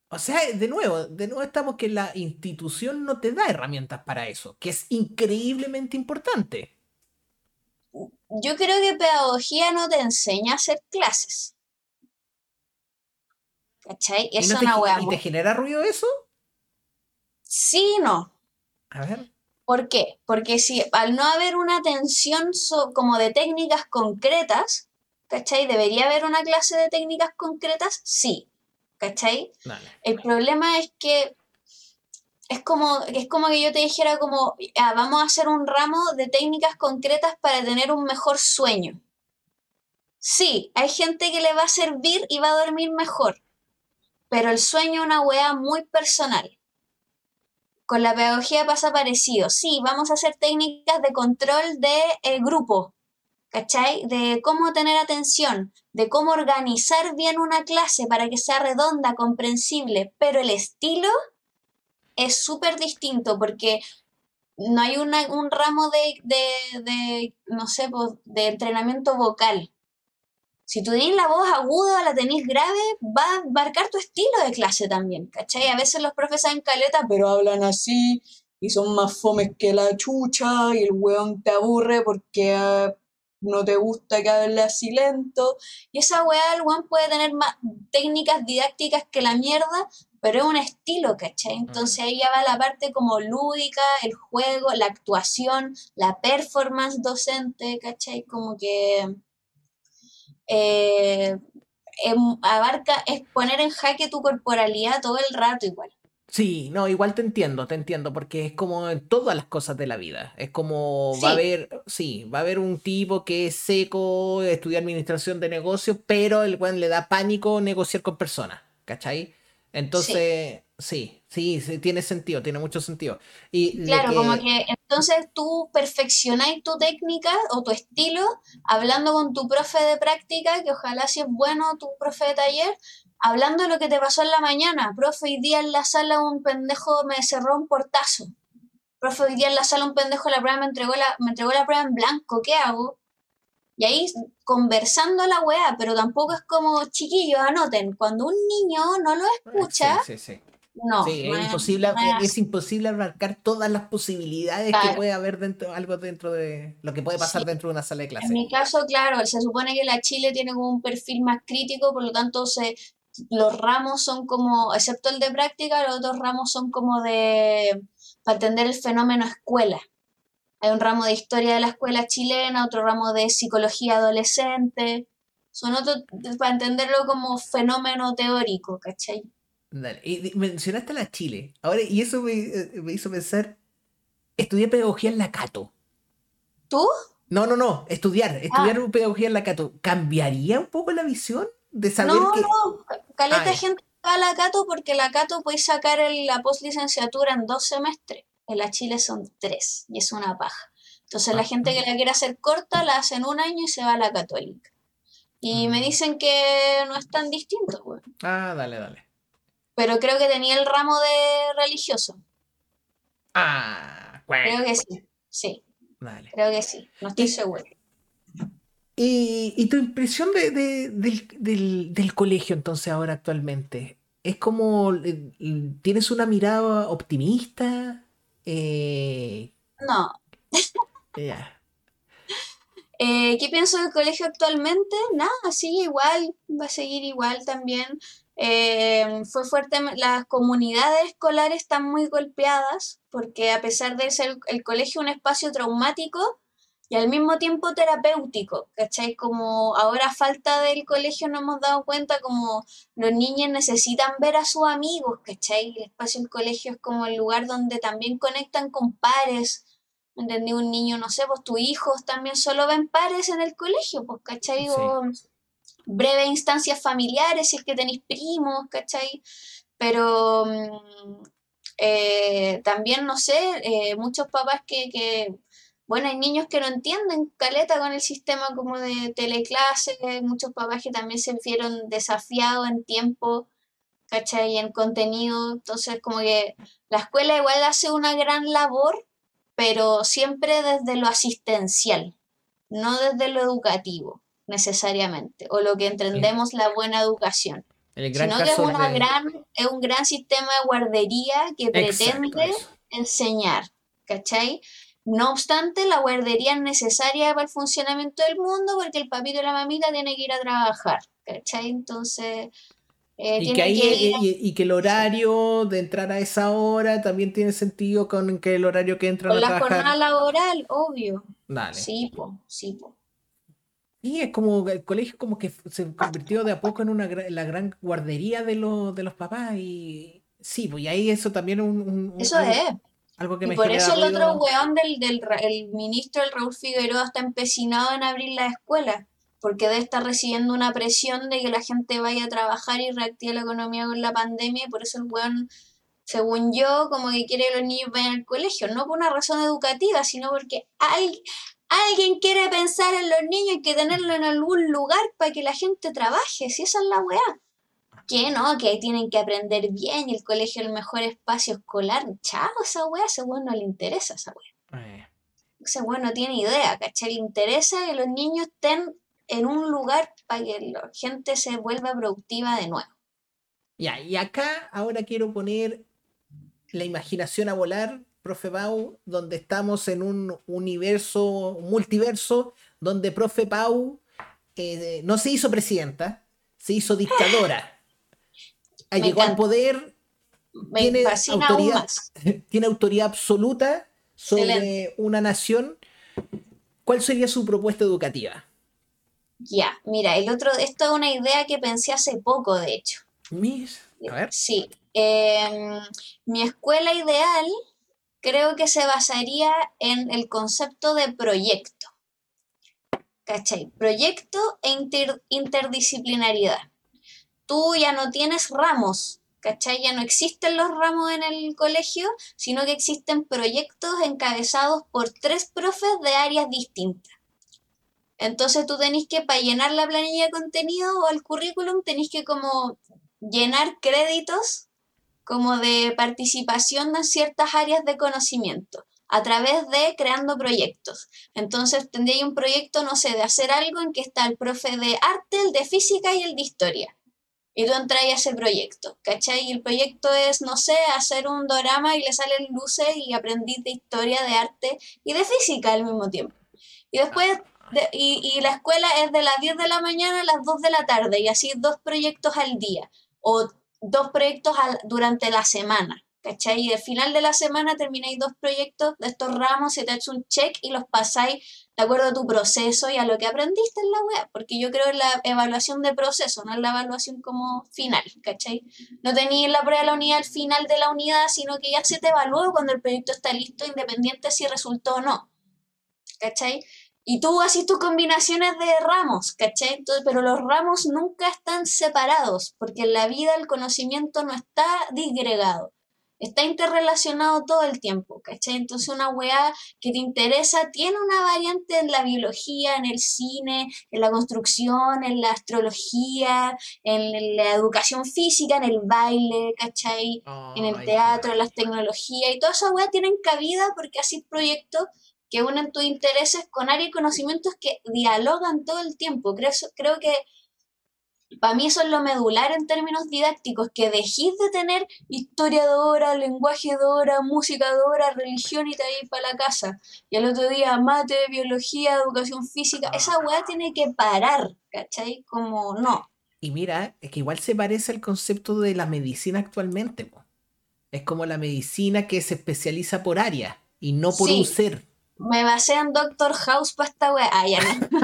O sea, de nuevo, de nuevo estamos que la institución no te da herramientas para eso, que es increíblemente importante.
Yo creo que pedagogía no te enseña a hacer clases. ¿Cachai?
¿Y,
Es
no te,
una wea
y
muy...
te genera ruido eso?
Sí y no.
A ver.
¿Por qué? Porque si al no haber una atención so- como de técnicas concretas, ¿cachai? ¿Debería haber una clase de técnicas concretas? Sí, ¿cachai? El problema es que es como, es como que yo te dijera como, "Ah, vamos a hacer un ramo de técnicas concretas para tener un mejor sueño. Sí, hay gente que le va a servir y va a dormir mejor, pero el sueño es una weá muy personal. Con la pedagogía pasa parecido. Sí, vamos a hacer técnicas de control de eh, grupo, ¿cachai? De cómo tener atención, de cómo organizar bien una clase para que sea redonda, comprensible, pero el estilo es súper distinto porque no hay un ramo de, de, de, no sé, pues, de entrenamiento vocal. Si tú tenés la voz aguda, la tenés grave, va a marcar tu estilo de clase también, ¿cachai? A veces los profes saben caleta, pero hablan así y son más fomes que la chucha y el weón te aburre porque ah, no te gusta que hable así lento. Y esa weá, el weón puede tener más técnicas didácticas que la mierda, pero es un estilo, ¿cachai? Entonces ahí ya va la parte como lúdica, el juego, la actuación, la performance docente, ¿cachai? Como que eh, em- abarca, es poner en jaque tu corporalidad todo el rato igual.
Sí, no, igual te entiendo, te entiendo, porque es como en todas las cosas de la vida. Es como va a haber, sí, va a haber un tipo que es seco, estudia administración de negocios, pero el weón le da pánico negociar con personas, ¿cachai? Entonces, sí, sí, sí, tiene sentido, tiene mucho sentido. Y
Claro, como
que-
que entonces tú perfeccionáis tu técnica o tu estilo hablando con tu profe de práctica, que ojalá si es bueno tu profe de taller, hablando de lo que te pasó en la mañana. Profe, hoy día en la sala un pendejo me cerró un portazo. Profe, hoy día en la sala un pendejo la prueba me entregó la, me entregó la prueba en blanco, ¿qué hago? Y ahí conversando la weá, pero tampoco es como chiquillos, anoten. Cuando un niño no lo escucha,
Sí, sí, sí.
No.
Sí,
no
es imposible,
no es
es imposible abarcar todas las posibilidades que
Claro.
puede haber dentro, algo dentro de lo que puede pasar
Sí.
dentro de una sala de clase.
En mi caso, claro, se supone que la Chile tiene como un perfil más crítico, por lo tanto se, los ramos son como, excepto el de práctica, los otros ramos son como de, para entender el fenómeno escuela. Hay un ramo de historia de la escuela chilena, otro ramo de psicología adolescente, son otros para entenderlo como fenómeno teórico, ¿cachai?
Dale, Y di- mencionaste a la Chile. Ahora, y eso me, eh, me hizo pensar. Estudié pedagogía en la Cato.
¿Tú?
No, no, no. Estudiar. Estudiar
Ah.
pedagogía en la Cato. ¿Cambiaría un poco la visión? De saber
No,
que.
no, ca- caleta
Ah,
de
ya.
gente va a la Cato porque la Cato puede sacar la postlicenciatura en dos semestres. En la Chile son tres y es una paja. Entonces la
Ah,
gente que la quiere hacer corta la hace en un año y se va a la Católica. Y me dicen que no es tan distinto, güey.
Ah, dale, dale.
Pero creo que tenía el ramo de religioso.
Ah,
Creo que sí, sí. Creo que sí, no estoy seguro.
¿Y, tu impresión de, del, colegio entonces ahora actualmente? ¿Es como, eh, tienes una mirada optimista? Eh,
no. [LAUGHS] Eh, ¿Qué pienso del colegio actualmente? Nada, sigue igual, va a seguir igual también. Fue fuerte, las comunidades escolares están muy golpeadas porque a pesar de ser el colegio un espacio traumático, y al mismo tiempo terapéutico, ¿cachai? Como ahora falta del colegio nos hemos dado cuenta como los niños necesitan ver a sus amigos, ¿cachai? El espacio del colegio es como el lugar donde también conectan con pares, ¿entendí? Un niño, no sé, pues tus hijos también solo ven pares en el colegio, pues, ¿cachai? O breves instancias familiares, si es que tenéis primos, ¿cachai? Pero mm, eh, también, no sé, eh, muchos papás que bueno, hay niños que no entienden caleta con el sistema como de teleclase, muchos papás que también se vieron desafiados en tiempo, ¿cachai? En contenido, entonces como que la escuela igual hace una gran labor, pero siempre desde lo asistencial, no desde lo educativo necesariamente, o lo que entendemos la buena educación. sino que es, una gran, es un gran sistema de guardería que pretende enseñar, ¿cachai? No obstante, la guardería es necesaria para el funcionamiento del mundo porque el papito y la mamita tienen que ir a trabajar, ¿cachai? Entonces...
Eh, y, que y, que el horario de entrar a esa hora también tiene sentido con que el horario que entran
a trabajar. la jornada laboral, obvio. Dale. Sí, po, sí, po.
Y es como el colegio como que se convirtió de a poco en una la gran guardería de, los de los papás y sí, pues y ahí eso también un,
eso es. y por eso el otro weón del, del el ministro, el Raúl Figueroa, está empecinado en abrir la escuela, porque debe estar recibiendo una presión de que la gente vaya a trabajar y reactive la economía con la pandemia, y por eso el weón, según yo, como que quiere que los niños vayan al colegio, no por una razón educativa, sino porque hay, alguien quiere pensar en los niños y que tenerlo en algún lugar para que la gente trabaje, si esa es la weá que no, que ahí tienen que aprender bien y el colegio es el mejor espacio escolar. Chao, esa weá, ese weón no le interesa esa weá. Eh. Ese weón no tiene idea, ¿cachai? Le interesa que los niños estén en un lugar para que la gente se vuelva productiva de nuevo.
Ya, y acá ahora quiero poner la imaginación a volar, profe Pau, donde estamos en un universo, un multiverso, donde profe Pau eh, no se hizo presidenta, se hizo dictadora llegó al poder, tiene autoridad, [LAUGHS] tiene autoridad absoluta sobre una nación. ¿Cuál sería su propuesta educativa?
Ya, mira, el otro, esto es una idea que pensé hace poco, de hecho.
Mis, a ver.
Sí, em, mi escuela ideal creo que se basaría en el concepto de proyecto. ¿Cachai? Proyecto e interdisciplinaridad tú ya no tienes ramos, ¿cachai? Ya no existen los ramos en el colegio, sino que existen proyectos encabezados por tres profes de áreas distintas. Entonces tú tenés que, para llenar la planilla de contenido o el currículum, tenés que como llenar créditos como de participación en ciertas áreas de conocimiento a través de creando proyectos. Entonces tendría un proyecto, no sé, de hacer algo en que está el profe de arte, el de física y el de historia y tú entras a ese proyecto, ¿cachai? Y el proyecto es, no sé, hacer un drama y le salen luces y aprendí de historia, de arte y de física al mismo tiempo. Y después, y, y, la escuela es de las 10 de la mañana a las 2 de la tarde y así dos proyectos al día o dos proyectos al, durante la semana. ¿Cachai? Y al final de la semana termináis dos proyectos de estos ramos, se te ha hecho un check y los pasáis de acuerdo a tu proceso y a lo que aprendiste en la web, porque yo creo en la evaluación de proceso, no en la evaluación como final, ¿cachai? No tenéis la prueba de la unidad al final de la unidad, sino que ya se te evalúa cuando el proyecto está listo, independiente si resultó o no, ¿cachai? Y tú haces tus combinaciones de ramos, ¿cachai? Entonces, pero los ramos nunca están separados, porque en la vida el conocimiento no está disgregado está interrelacionado todo el tiempo, ¿cachai? Entonces una weá que te interesa tiene una variante en la biología, en el cine, en la construcción, en la astrología, en la educación física, en el baile, ¿cachai? en el teatro, en las tecnologías y toda esa weá tienen cabida porque así proyectos que unen tus intereses con áreas y conocimientos que dialogan todo el tiempo. Creo, creo que para mí eso es lo medular en términos didácticos, que dejís de tener historiadora, lenguaje dora, música dora, religión y te vais para la casa. Y al otro día mate, biología, educación física, esa weá tiene que parar, ¿cachai? Como no.
Y mira, es que igual se parece al concepto de la medicina actualmente. Es como la medicina que se especializa por área y no por un ser
me basé en Doctor House para esta wea. Ah, ya no. [LAUGHS]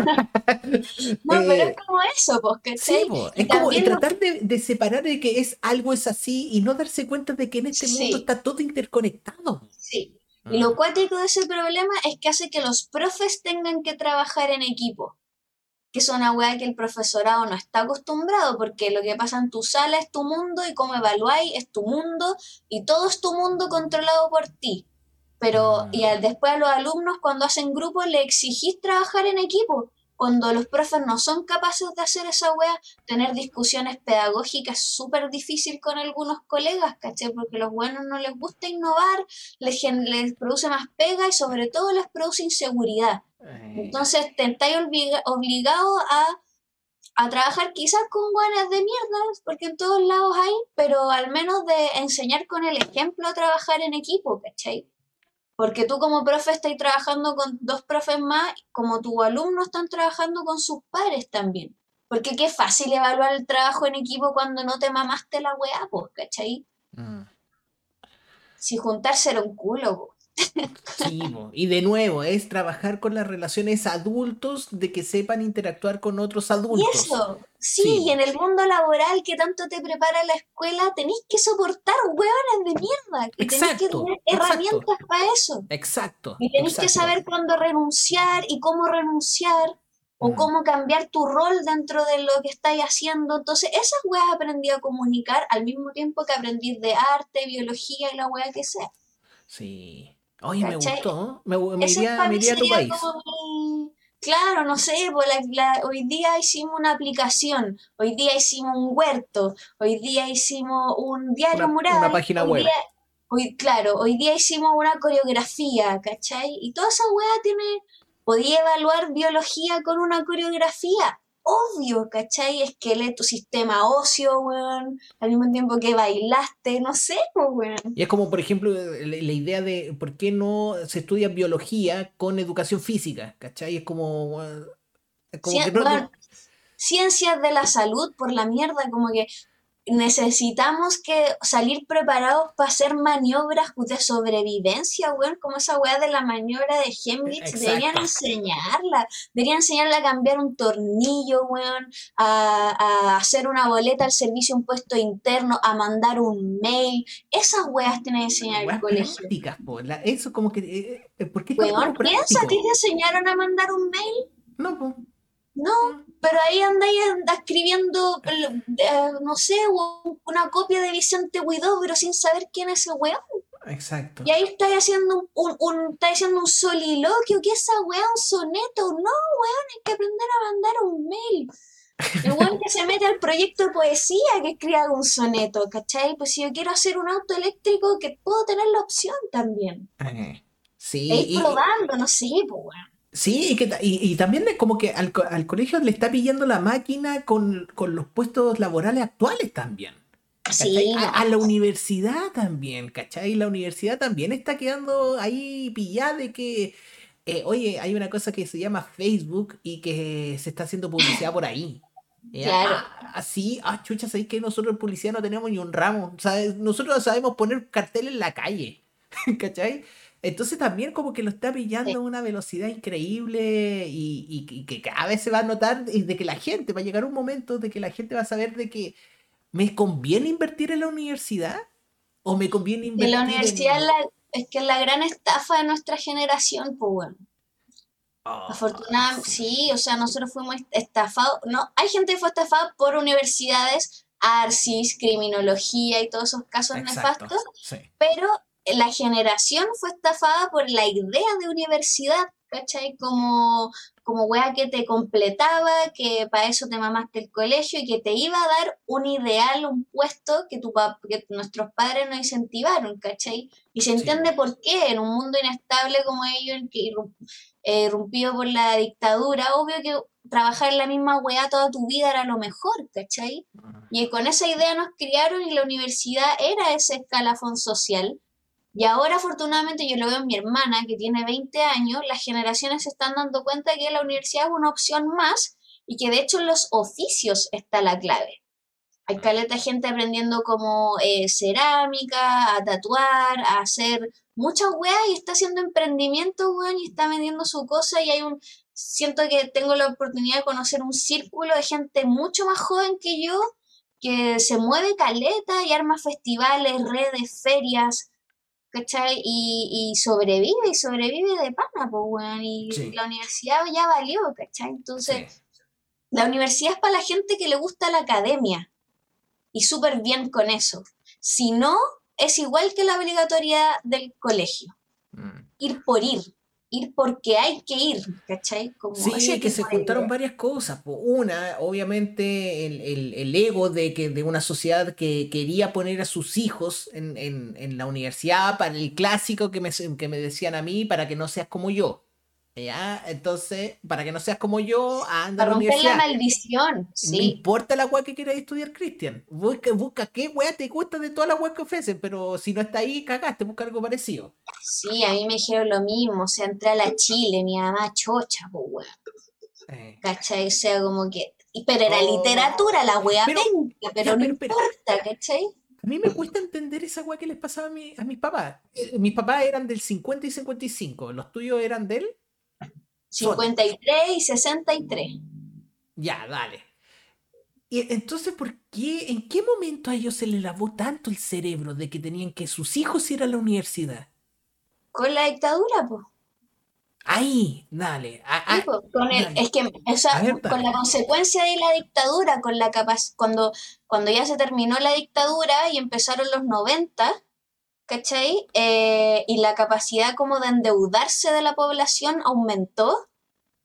no, pero es eh, como eso, pues, que
Sí, es como tratar de, separar de que es algo es así y no darse cuenta de que en este mundo está todo interconectado.
Sí. Y lo ah. cuático de ese problema es que hace que los profes tengan que trabajar en equipo. Que es una wea que el profesorado no está acostumbrado, porque lo que pasa en tu sala es tu mundo y cómo evaluáis es tu mundo y todo es tu mundo controlado por ti pero y después a los alumnos cuando hacen grupo le exigís trabajar en equipo. Cuando los profes no son capaces de hacer esa wea, tener discusiones pedagógicas súper difícil con algunos colegas, ¿caché? Porque a los buenos no les gusta innovar, les, les produce más pega y sobre todo les produce inseguridad. Entonces te estáis obligado a, a trabajar quizás con buenas de mierda, porque en todos lados hay, pero al menos de enseñar con el ejemplo a trabajar en equipo, ¿cachai? Porque tú como profe estás trabajando con dos profes más, como tus alumnos están trabajando con sus padres también. Porque qué fácil evaluar el trabajo en equipo cuando no te mamaste la weá, pues, ¿cachai? Mm. Si juntarse era un culo,
Sí, y de nuevo, es trabajar con las relaciones adultos de que sepan interactuar con otros adultos.
Y eso, sí, y en el mundo laboral que tanto te prepara la escuela, tenéis que soportar hueones de mierda. Y tenéis que tener herramientas para eso.
Exacto.
Y tenéis que saber cuándo renunciar y cómo renunciar. O mm. cómo cambiar tu rol dentro de lo que estáis haciendo. Entonces, esas weas aprendí a comunicar al mismo tiempo que aprendí de arte, biología y la wea que sea.
Sí. Oye, me gustó. Me, me iría, a tu país.
Claro, no sé, pues hoy día hicimos una aplicación, hoy día hicimos un huerto, hoy día hicimos un diario mural.
Una página web.
hoy, claro, hoy día hicimos una coreografía, ¿cachai? Y toda esa weá tiene. Podía evaluar biología con una coreografía obvio, ¿cachai? Esqueleto, sistema óseo, weón, al mismo tiempo que bailaste, no sé, pues, weón.
Y es como, por ejemplo, la, idea de por qué no se estudia biología con educación física, ¿cachai? Es como...
Ciencias de la salud, por la mierda, como que necesitamos que salir preparados para hacer maniobras de sobrevivencia, weón, como esa weá de la maniobra de Hemlitz, deberían enseñarla, deberían enseñarla a cambiar un tornillo, weón, a, hacer una boleta al servicio un puesto interno, a mandar un mail, esas weas tienen que enseñar el colegio.
eso como que, eh, eh, ¿por qué
weón, piensa, ¿te enseñaron a mandar un mail?
No, pues.
No, pero ahí andáis escribiendo, eh, no sé, una copia de Vicente Huidó, pero sin saber quién es ese weón.
Exacto.
Y ahí estáis haciendo un, un, haciendo un soliloquio, ¿qué es esa weón? Un soneto. No, weón, hay que aprender a mandar un mail. El weón que se mete al proyecto de poesía que escriba un soneto, ¿cachai? Pues si yo quiero hacer un auto eléctrico, que puedo tener la opción también.
Eh, sí.
Y probando, no sé, pues weón.
Sí, y, que, y, también es como que al, colegio le está pillando la máquina con, los puestos laborales actuales también.
Sí.
A, la universidad también, ¿cachai? La universidad también está quedando ahí pillada de que, eh, oye, hay una cosa que se llama Facebook y que se está haciendo publicidad por ahí.
Claro.
así, ah, chucha, sabéis que nosotros en publicidad no tenemos ni un ramo. Nosotros sabemos poner cartel en la calle, [LAUGHS] ¿cachai? Entonces también como que lo está pillando a una velocidad increíble y, que cada vez se va a notar de que la gente, va a llegar un momento de que la gente va a saber de que me conviene invertir en la universidad o me conviene invertir
en la universidad es que es la gran estafa de nuestra generación, pues bueno. Ah, Afortunadamente, sí, o sea, nosotros fuimos estafados, no, hay gente que fue estafada por universidades arsis, criminología y todos esos casos nefastos, pero la generación fue estafada por la idea de universidad, ¿cachai? Como, como wea que te completaba, que para eso te mamaste el colegio y que te iba a dar un ideal, un puesto que, tu, que nuestros padres nos incentivaron, ¿cachai? Y se entiende por qué en un mundo inestable como ellos, que eh, irrumpido por la dictadura, obvio que trabajar en la misma weá toda tu vida era lo mejor, ¿cachai? Y con esa idea nos criaron y la universidad era ese escalafón social y ahora, afortunadamente, yo lo veo en mi hermana, que tiene 20 años, las generaciones se están dando cuenta que la universidad es una opción más y que de hecho en los oficios está la clave. Hay caleta gente aprendiendo como eh, cerámica, a tatuar, a hacer muchas weas y está haciendo emprendimiento, weón, y está vendiendo su cosa y hay un... Siento que tengo la oportunidad de conocer un círculo de gente mucho más joven que yo que se mueve caleta y arma festivales, redes, ferias, ¿cachai? Y, sobrevive, y sobrevive de pana, pues, weón. Y la universidad ya valió, ¿cachai? Entonces, la universidad es para la gente que le gusta la academia. Y súper bien con eso. Si no, es igual que la obligatoriedad del colegio. Mm. Ir por ir ir porque hay que ir, ¿cachai?
Como sí, que se juntaron varias cosas. Una, obviamente, el, ego de, que, de una sociedad que quería poner a sus hijos en, la universidad para el clásico que me, que me decían a mí, para que no seas como yo. ¿Ya? Entonces, para que no seas como yo, anda
a la universidad. la maldición, sí.
No importa la weá que quieras estudiar, Cristian. Busca, busca qué weá te gusta de todas las weas que ofrecen, pero si no está ahí, cagaste, busca algo parecido.
Sí, a mí me dijeron lo mismo. O sea, entré a la Chile, mi mamá chocha, pues weá. Eh. ¿Cachai? O sea, como que. Pero era oh. literatura la weá pero, pero no importa, ¿cachai?
A mí me cuesta entender esa weá que les pasaba a, mi, a mis papás. Eh, mis papás eran del 50 y 55. ¿Los tuyos eran del?
53 y 63.
Ya, dale. Y entonces, ¿por qué, en qué momento a ellos se les lavó tanto el cerebro de que tenían que sus hijos ir a la universidad?
Con la dictadura, pues.
Ahí, dale.
con es que, con la consecuencia de la dictadura, con la cuando, cuando ya se terminó la dictadura y empezaron los 90, ¿cachai? Eh, y la capacidad como de endeudarse de la población aumentó,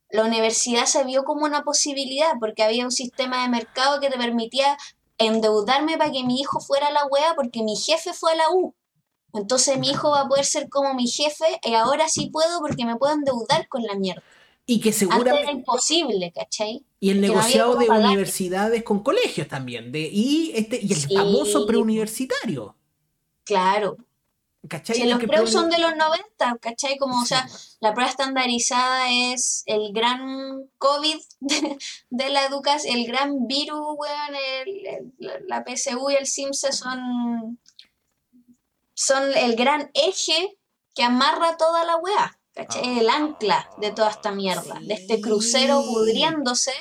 la universidad se vio como una posibilidad porque había un sistema de mercado que te permitía endeudarme para que mi hijo fuera a la UEA porque mi jefe fue a la U. Entonces mi hijo va a poder ser como mi jefe y ahora sí puedo porque me puedo endeudar con la mierda.
Y que seguramente...
era imposible, ¿cachai?
Y el negociado de universidades con colegios también. De, y, este, y el famoso preuniversitario.
Claro. Si los preu son de los 90, ¿cachai? Como, o sea, la prueba estandarizada es el gran COVID [LAUGHS] de, la educación, el gran virus, weón, el, la PSU y el CIMSE son, son el gran eje que amarra toda la weá, ¿cachai? El ancla de toda esta mierda, de este crucero pudriéndose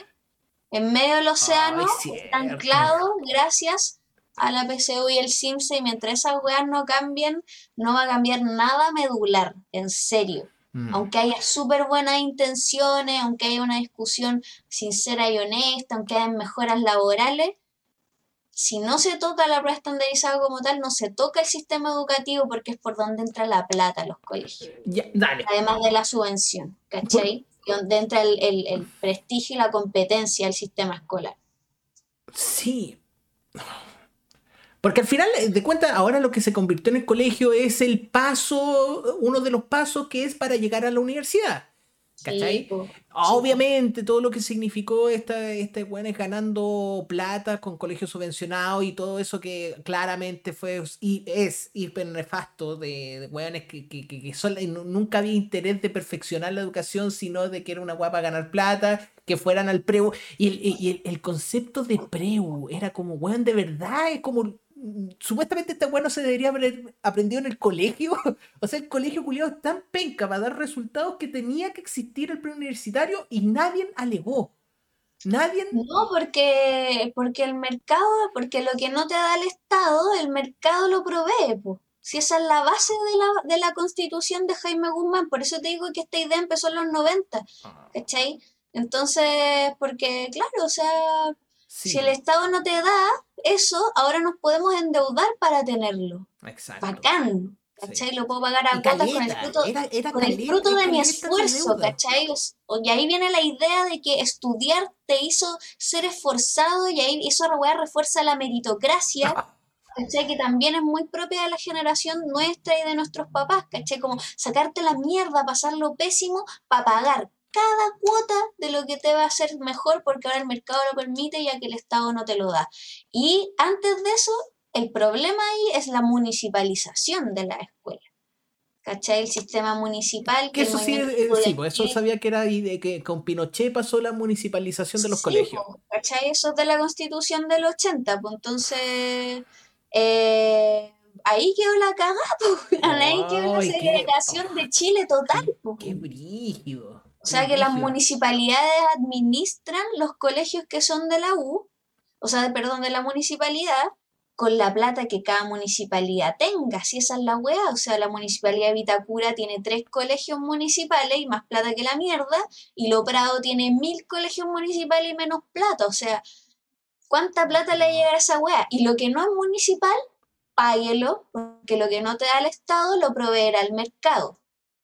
en medio del océano, anclado gracias a la PCU y el SIMSE y mientras esas weas no cambien, no va a cambiar nada medular, en serio. Mm. Aunque haya súper buenas intenciones, aunque haya una discusión sincera y honesta, aunque haya mejoras laborales, si no se toca la prueba estandarizada como tal, no se toca el sistema educativo porque es por donde entra la plata a los colegios. Además de la subvención, ¿cachai? Y donde entra el, el prestigio y la competencia del sistema escolar.
Sí. Porque al final de cuentas, ahora lo que se convirtió en el colegio es el paso, uno de los pasos que es para llegar a la universidad. ¿Cachai? Obviamente, todo lo que significó esta, este es ganando plata con colegios subvencionados y todo eso que claramente fue y es hiper nefasto de, de que, que, que, nunca había interés de perfeccionar la educación, sino de que era una guapa ganar plata, que fueran al preu. Y el, y el, concepto de preu era como, weón, de verdad, es como supuestamente este bueno se debería haber aprendido en el colegio. [LAUGHS] o sea, el colegio culiado es tan penca para dar resultados que tenía que existir el preuniversitario y nadie alegó. Nadie.
No, porque, porque el mercado, porque lo que no te da el Estado, el mercado lo provee. Si esa es la base de la, de la constitución de Jaime Guzmán, por eso te digo que esta idea empezó en los 90. ¿Cachai? Entonces, porque, claro, o sea, Si el Estado no te da eso, ahora nos podemos endeudar para tenerlo.
Exacto.
Bacán. ¿Cachai? Lo puedo pagar a cuotas con el fruto, con el fruto de mi esfuerzo, ¿cachai? Y ahí viene la idea de que estudiar te hizo ser esforzado y ahí eso refuerza la meritocracia. [LAUGHS] ¿cachai? Que también es muy propia de la generación nuestra y de nuestros papás, ¿cachai? Como sacarte la mierda, pasarlo pésimo para pagar cada cuota de lo que te va a hacer mejor porque ahora el mercado lo permite ya que el Estado no te lo da. Y antes de eso, el problema ahí es la municipalización de la escuela. ¿Cachai? El sistema municipal.
Que eso sí, sí pues eso sabía que era y de que con Pinochet pasó la municipalización de los colegios.
¿Cachai? Eso es de la constitución del 80, pues entonces. Eh, ahí quedó la cagada, [LAUGHS] ahí quedó la segregación de Chile total.
Qué brígido.
O sea que las municipalidades administran los colegios que son de la U, o sea, perdón, de la municipalidad, con la plata que cada municipalidad tenga, si esa es la weá, o sea, la municipalidad de Vitacura tiene tres colegios municipales y más plata que la mierda, y Lo Prado tiene mil colegios municipales y menos plata, o sea, ¿cuánta plata le llega a esa weá? Y lo que no es municipal, páguelo, porque lo que no te da el Estado lo proveerá el mercado.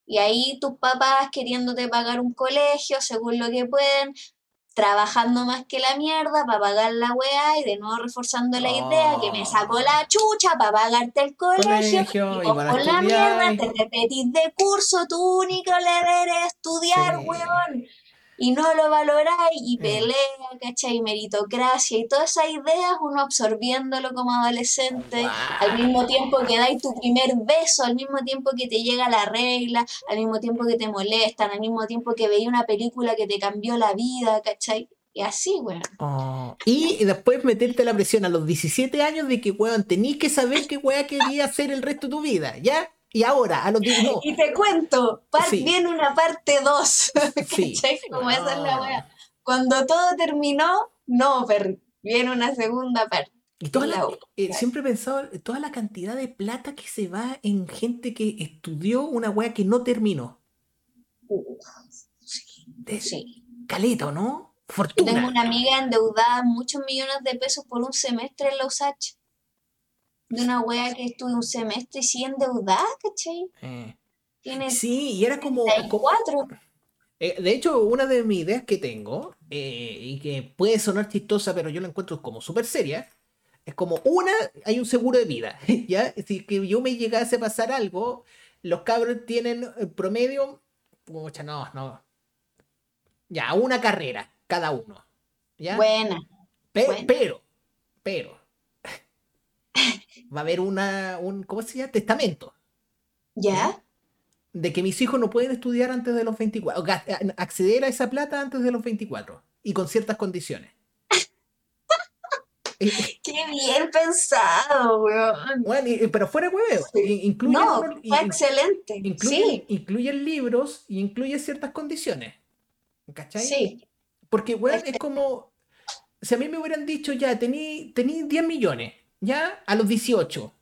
Y ahí tus papás queriéndote pagar un colegio según lo que pueden, trabajando más que la mierda para pagar la weá y de nuevo reforzando la idea que me sacó la chucha para pagarte el colegio, y con la mierda te repetís de curso, tu único deber es estudiar, weón y no lo valoráis y mm. pelea, ¿cachai? Meritocracia y todas esas ideas, uno absorbiéndolo como adolescente, al mismo tiempo que dais tu primer beso, al mismo tiempo que te llega la regla, al mismo tiempo que te molestan, al mismo tiempo que veis una película que te cambió la vida, ¿cachai? Y así, weón.
Oh, y después meterte la presión a los 17 años de que, weón, tenés que saber qué weá quería hacer el resto de tu vida, ¿ya? Y ahora, a los
Y te cuento, viene una parte 2. [LAUGHS] Sí. Como esa es la wea. Cuando todo terminó, no, pero viene una segunda parte.
Y toda la, eh, siempre he pensado toda la cantidad de plata que se va en gente que estudió una wea que no terminó. sí. Caleta, ¿no? Fortuna.
tengo una amiga endeudada muchos millones de pesos por un semestre en la USACH de una wea que estuve un semestre y sigue endeudada, ¿cachai? Eh.
sí, y era como... cuatro. Eh, de hecho, una de mis ideas que tengo, eh, y que puede sonar chistosa, pero yo la encuentro como súper seria, es como, una, hay un seguro de vida, [LAUGHS] ¿ya? Si que yo me llegase a pasar algo, los cabros tienen promedio, mucha, no, no, ya, una carrera cada uno, ¿ya?
Buena.
Pero, pero, [LAUGHS] va a haber una, un, ¿cómo se llama? Testamento.
¿Ya?
De que mis hijos no pueden estudiar antes de los 24, acceder a esa plata antes de los 24 y con ciertas condiciones.
Eh, [LAUGHS] eh. Qué bien pensado, weón.
Bueno, pero fuera hueveo. Incluye,
no, fue excelente.
Incluye, incluyen libros y incluye ciertas condiciones. ¿Cachai?
Sí.
Porque, weón, es como. Si a mí me hubieran dicho ya, tení, tení 10 millones ya a los 18.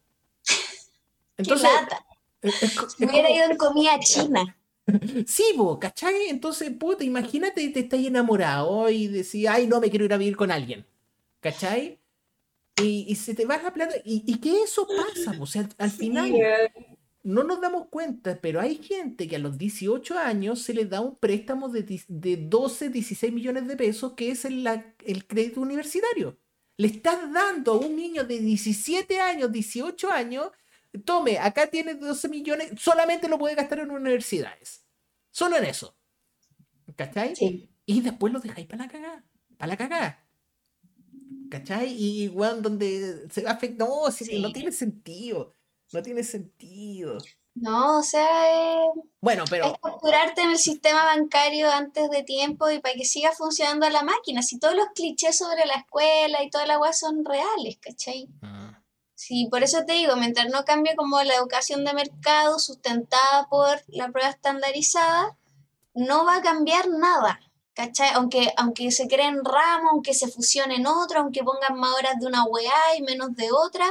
[LAUGHS]
Entonces, Me hubiera ido en comida china. [LAUGHS]
Sí, vos, ¿cachai? Entonces, puta, imagínate te estás enamorado y decís, ay, no, me quiero ir a vivir con alguien. ¿Cachai? Y, se te va la plata. Y, y que eso pasa, o sea, al, final no nos damos cuenta, pero hay gente que a los 18 años se les da un préstamo de, de 12, 16 millones de pesos, que es el, el crédito universitario. Le estás dando a un niño de 17 años, 18 años, tome, acá tiene 12 millones, solamente lo puede gastar en universidades. Solo en eso. ¿Cachai?
Sí.
Y después lo dejáis para la cagada. Para la cagada. ¿Cachai? Y igual donde se va a afectar. No, no tiene sentido. No tiene sentido.
No, o sea,
bueno, pero...
es capturarte en el sistema bancario antes de tiempo y para que siga funcionando la máquina. Si todos los clichés sobre la escuela y toda la agua son reales, ¿cachai? Ah. Sí, por eso te digo, mientras no cambie como la educación de mercado sustentada por la prueba estandarizada, no va a cambiar nada, ¿cachai? Aunque, aunque se creen ramos, aunque se fusionen otro, aunque pongan más horas de una weá y menos de otra,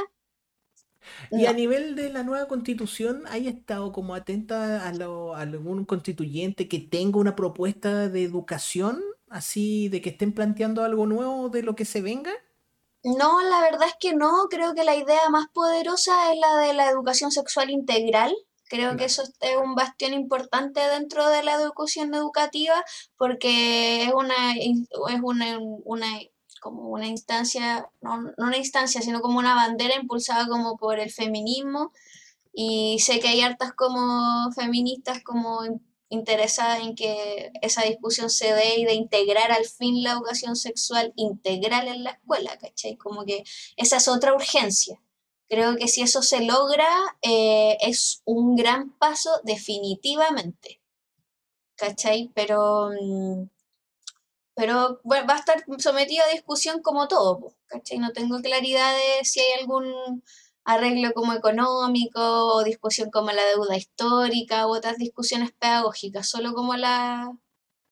y a nivel de la nueva constitución, ¿hay estado como atenta a, algún constituyente que tenga una propuesta de educación así de que estén planteando algo nuevo de lo que se venga?
No, la verdad es que no. Creo que la idea más poderosa es la de la educación sexual integral. Creo que eso es un bastión importante dentro de la educación educativa porque es una, es una, una como una instancia, no, no una instancia, sino como una bandera impulsada como por el feminismo. Y sé que hay hartas como feministas como interesada en que esa discusión se dé y de integrar al fin la educación sexual integral en la escuela, ¿cachai? Como que esa es otra urgencia. Creo que si eso se logra, eh, es un gran paso definitivamente, ¿cachai? Pero, mm, pero bueno, va a estar sometido a discusión como todo, ¿cachai? No tengo claridad de si hay algún arreglo como económico o discusión como la deuda histórica u otras discusiones pedagógicas, solo como la,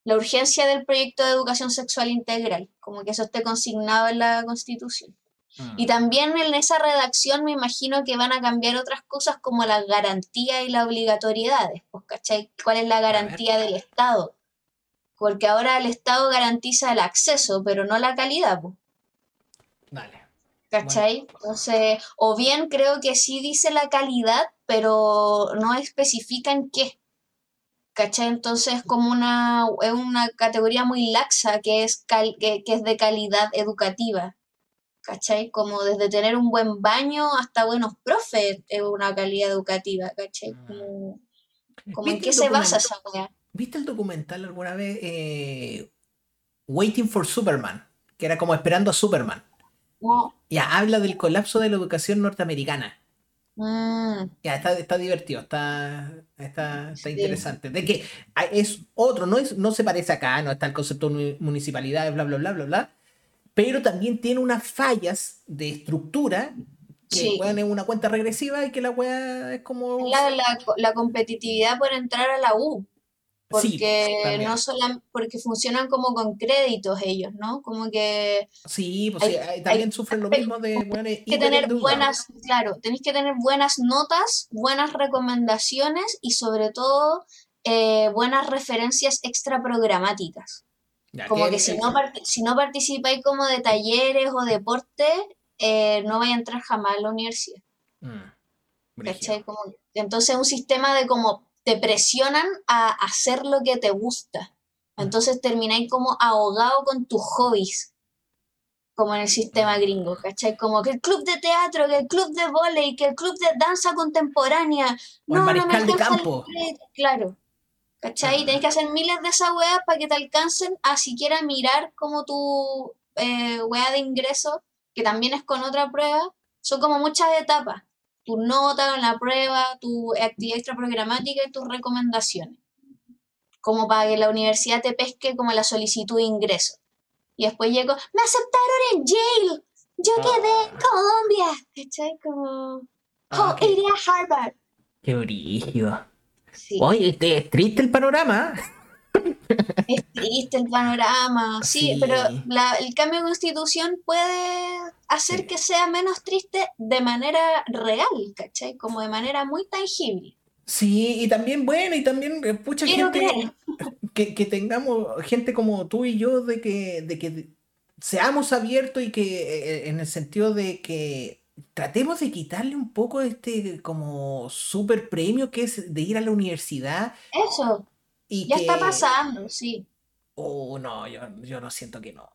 la urgencia del proyecto de educación sexual integral, como que eso esté consignado en la Constitución. Ah. Y también en esa redacción me imagino que van a cambiar otras cosas como la garantía y la obligatoriedad, pues, ¿cachai? ¿Cuál es la garantía del Estado? Porque ahora el Estado garantiza el acceso, pero no la calidad, pues.
Vale.
¿Cachai? Entonces, o bien creo que sí dice la calidad, pero no especifica en qué. ¿Cachai? Entonces es como una, es una categoría muy laxa que es, que, es de calidad educativa. ¿Cachai? Como desde tener un buen baño hasta buenos profes es una calidad educativa, ¿cachai? Ah. Como, en qué se basa esa weá.
¿Viste el documental alguna vez? Eh, Waiting for Superman, que era como esperando a Superman. Ya, habla del colapso de la educación norteamericana. Mm. Ya, está, divertido, está, está, interesante. De que es otro, no, es, no se parece acá, no está el concepto de municipalidad, bla, bla, bla, bla, bla. Pero también tiene unas fallas de estructura que sí. es una cuenta regresiva y que la weá es como.
La, la, la competitividad por entrar a la U porque no solo porque funcionan como con créditos ellos, ¿no? Como que
sí, pues también sufren lo mismo de bueno,
que tener buenas, claro, tenéis que tener buenas notas, buenas recomendaciones y sobre todo eh, buenas referencias extra programáticas. como que, si, no si no participáis como de talleres o deporte, eh, no vais a entrar jamás a la universidad. Mm, entonces un sistema de como te presionan a hacer lo que te gusta. Entonces termináis como ahogado con tus hobbies, como en el sistema gringo, ¿cachai? Como que el club de teatro, que el club de volei, que el club de danza contemporánea.
no, no me de campo.
Claro. ¿Cachai? Tenés que hacer miles de esas weas para que te alcancen a siquiera mirar como tu eh, wea de ingreso, que también es con otra prueba. Son como muchas etapas tu nota la prueba, tu actividad extraprogramática y tus recomendaciones. Como para que la universidad te pesque como la solicitud de ingreso. Y después llego, me aceptaron en Yale, yo ah. quedé en Colombia. ¿Cachai? Como, ah, oh, iré a Harvard.
Qué brillo. Oye, este, es triste el panorama.
Es triste el panorama, sí, pero el cambio de constitución puede hacer que sea menos triste de manera real, ¿cachai? Como de manera muy tangible.
Sí, y también, bueno, y también, eh, pucha, gente, [LAUGHS] que, que, tengamos gente como tú y yo, de que, de que seamos abiertos y que, eh, en el sentido de que tratemos de quitarle un poco este como super premio que es de ir a la universidad.
Eso ya está pasando, sí.
Oh, no, yo, yo no siento que no.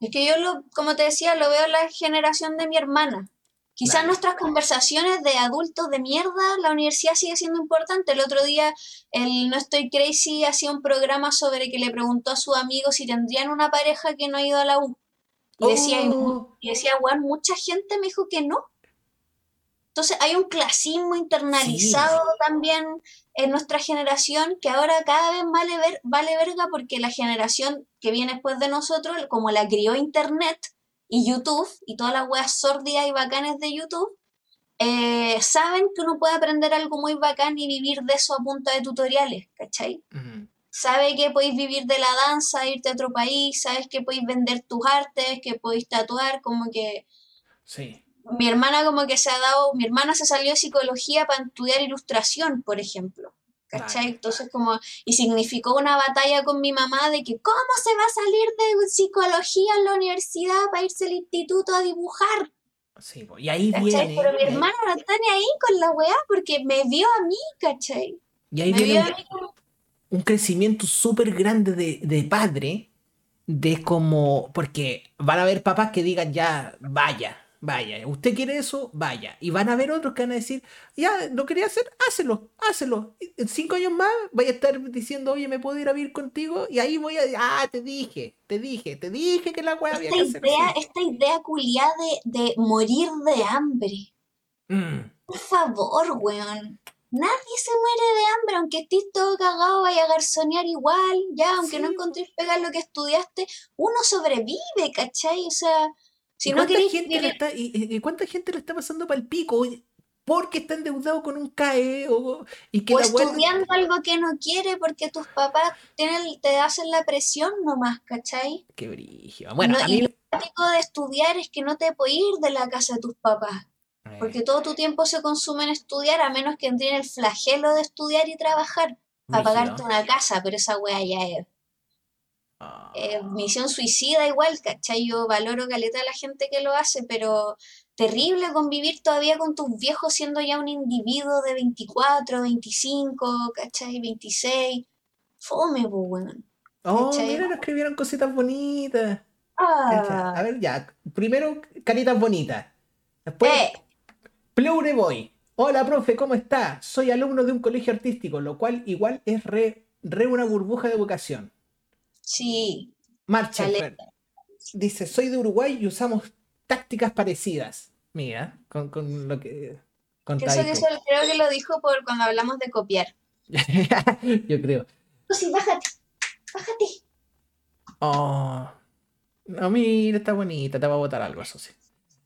Es que yo, lo, como te decía, lo veo en la generación de mi hermana. Quizás nuestras conversaciones de adultos de mierda, la universidad sigue siendo importante. El otro día, el No Estoy Crazy hacía un programa sobre que le preguntó a su amigo si tendrían una pareja que no ha ido a la U. Y decía, oh. y decía, bueno, mucha gente me dijo que no. Entonces hay un clasismo internalizado también en nuestra generación que ahora cada vez vale, ver, vale verga porque la generación que viene después de nosotros, como la crió Internet y YouTube y todas las weas sórdidas y bacanes de YouTube, eh, saben que uno puede aprender algo muy bacán y vivir de eso a punta de tutoriales, ¿cachai? Sabe que podéis vivir de la danza, irte a otro país, sabes que podéis vender tus artes, que podéis tatuar, como que...
Sí
mi hermana como que se ha dado, mi hermana se salió de psicología para estudiar ilustración, por ejemplo. ¿Cachai? Entonces como, y significó una batalla con mi mamá de que cómo se va a salir de psicología en la universidad para irse al instituto a dibujar,
Sí, y ahí
¿cachai?
viene,
Pero mi
ahí,
hermana no está ni ahí con la weá porque me vio a mí, ¿cachai?
y ahí
Me
viene
vio
un,
a mí como,
un crecimiento súper grande de, de padre, de como, porque van a haber papás que digan ya, vaya, vaya, usted quiere eso, vaya, y van a haber otros que van a decir, ya, lo quería hacer, hácelo, hácelo, Y en cinco años más vaya a estar diciendo, oye, ¿me puedo ir a vivir contigo? Y ahí voy a, ah, te dije, te dije, te dije que la weá había
esta
que hacer
idea,
así.
esta idea culiada de, de morir de hambre.
Mm,
Por favor, weón. Nadie se muere de hambre, aunque estés todo cagado, vaya a garzonear igual, ya, aunque no encontres pegar lo que estudiaste, uno sobrevive, ¿cachai? O sea,
¿Y
si no
cuánta gente
vivir,
está, y, y- y cuánta gente le está pasando para el pico porque está endeudado con un CAE o, y que
o
la weá
estudiando algo que no quiere porque tus papás tienen, te hacen la presión nomás, ¿cachai?
Qué.
Y,
Bueno,
no,
a
y
mí.
lo típico de estudiar es que no te puedes ir de la casa de tus papás,
Eh,
porque todo tu tiempo se consume en estudiar, a menos que entren el flagelo de estudiar y trabajar para pagarte una casa, pero esa wea ya es eh,
Ah,
misión suicida igual, ¿cachai? Yo valoro caleta a la gente que lo hace, pero terrible convivir todavía con tus viejos siendo ya un individuo de 24, 25, ¿cachai? 26. Fome, pues, weón.
Oh, mira, nos escribieron cositas bonitas. Cacha, A
Ah,
ver, ya. Primero, caritas bonitas. Después,
eh,
Pleure Boy. Hola, profe, ¿cómo está? Soy alumno de un colegio artístico, lo cual igual es re, re una burbuja de vocación.
Sí, caleta.
dice, soy de Uruguay y usamos tácticas parecidas. Mira, con, con lo que
Que eso, eso creo que lo dijo por cuando hablamos de copiar. [LAUGHS]
Yo creo.
Sí, bájate, bájate.
Oh. No, mira, está bonita, te va a botar algo, eso sí.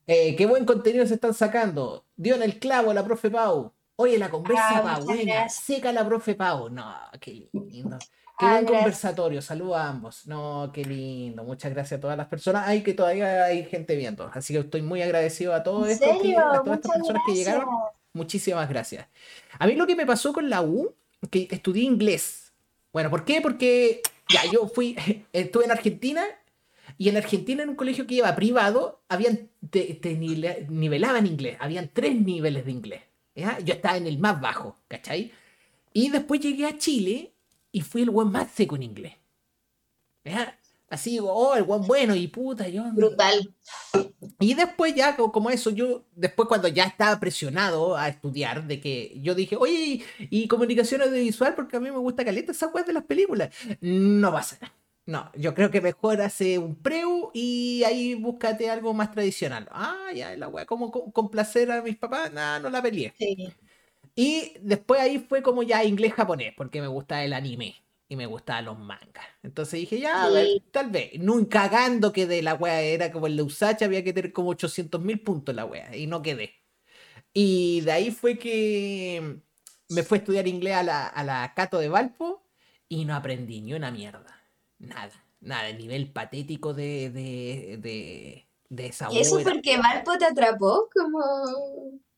Eh, qué buen contenido se están sacando. Dio en el clavo la profe Pau. Oye, la conversa
Ah,
va buena.
gracias.
Seca la profe Pau. No, qué lindo. Qué
Ah,
buen
gracias.
conversatorio. Saludos a ambos. No, qué lindo. Muchas gracias a todas las personas. Hay que todavía hay gente viendo. Así que estoy muy agradecido a todos
¿En
estos que, a todas estas personas que llegaron. Muchísimas gracias. A mí lo que me pasó con la U, que estudié inglés. Bueno, ¿por qué? Porque ya yo fui, [LAUGHS] estuve en Argentina y en Argentina en un colegio que iba privado, habían, te, te nivela- nivelaban inglés, habían tres niveles de inglés. ¿Ya? Yo estaba en el más bajo, ¿cachai? Y después llegué a Chile y fui el buen más seco en inglés. ¿ya? Así, oh, el buen bueno y puta, yo...
Brutal.
Y después ya, co- como eso, yo, después cuando ya estaba presionado a estudiar, de que yo dije, oye, y, y comunicación audiovisual, porque a mí me gusta caleta esa weá de las películas. No pasa nada. No, yo creo que mejor hace un preu y ahí búscate algo más tradicional. Ah, ya, la weá, como co- complacer a mis papás, nada, no la peleé.
Sí.
Y después ahí fue como ya inglés-japonés, porque me gustaba el anime y me gustaban los mangas. Entonces dije, ya, a ver,
Sí.
tal vez. Nunca cagando que de la wea era como el de Usacha, había que tener como 800 mil puntos la wea, y no quedé. Y de ahí fue que me fue a estudiar inglés a la, a la Cato de Valpo y no aprendí ni una mierda. Nada, nada, el nivel patético de, de, de, de esa
¿Y eso
era
porque Valpo te atrapó? Como...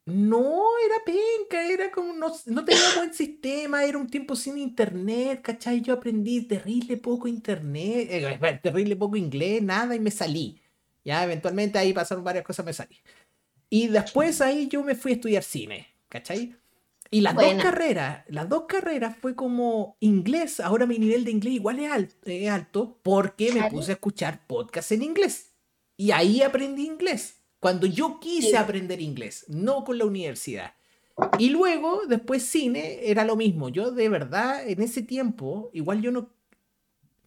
no, era penca, era como, no, no tenía buen sistema, era un tiempo sin internet, ¿cachai? Yo aprendí terrible poco internet, eh, bueno, terrible poco inglés, nada, y me salí. Ya, eventualmente ahí pasaron varias cosas, me salí. Y después ahí yo me fui a estudiar cine, ¿cachai? Y las dos
Buena.
carreras, las dos carreras fue como inglés, ahora mi nivel de inglés igual es alto, es alto porque me puse a escuchar podcasts en inglés. Y ahí aprendí inglés. Cuando yo quise
Sí.
aprender inglés, no con la universidad. Y luego, después cine, era lo mismo. Yo de verdad, en ese tiempo, igual yo no...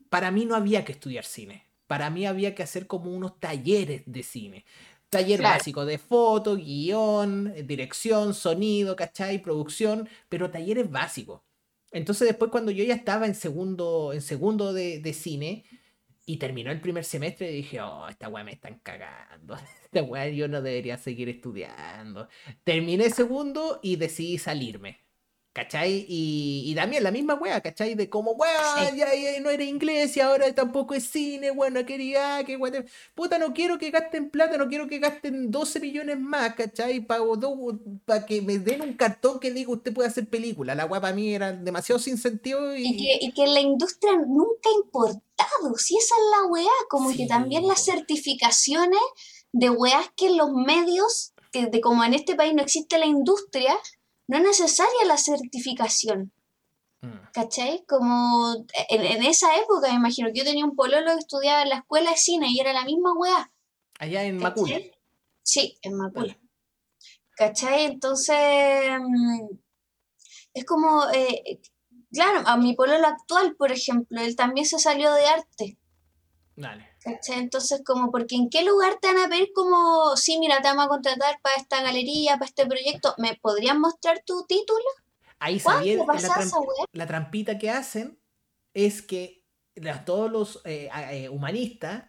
Para mí no había que estudiar cine. Para mí había que hacer como unos talleres de cine. Taller
Claro.
básico de foto, guion, eh, dirección, sonido, ¿cachai? Producción, pero talleres básicos. Entonces después cuando yo ya estaba en segundo, en segundo de, de cine y terminó el primer semestre, dije, oh, esta weá me están cagando. [LAUGHS] Esta weá yo no debería seguir estudiando. Terminé segundo y decidí salirme. ¿Cachai? Y, y también la misma wea, ¿cachai? De como, wea, ya, ya no era inglés y ahora tampoco es cine, bueno, quería que wea, puta, no quiero que gasten plata, no quiero que gasten 12 millones más, ¿cachai? Para que me den un cartón que diga usted puede hacer película. La wea para mí era demasiado sin sentido.
Y, que, y que la industria nunca ha importado, si esa es la wea, como que también las certificaciones de weas que los medios, que de como en este país no existe la industria, no es necesaria la certificación. Mm. ¿Cachai? Como en, esa época, me imagino que yo tenía un pololo que estudiaba en la escuela de cine y era la misma weá.
Allá en Macul.
Sí, en Macul. ¿Cachai? Entonces, mm, es como, eh, claro, a mi pololo actual, por ejemplo, él también se salió de arte. Dale. Entonces, como, porque en qué lugar te van a ver como, sí, mira, te vamos a contratar para esta galería, para este proyecto, ¿me podrían mostrar tu título? Ahí sabía
la, la, trampita que hacen es que todos los eh, eh, humanistas,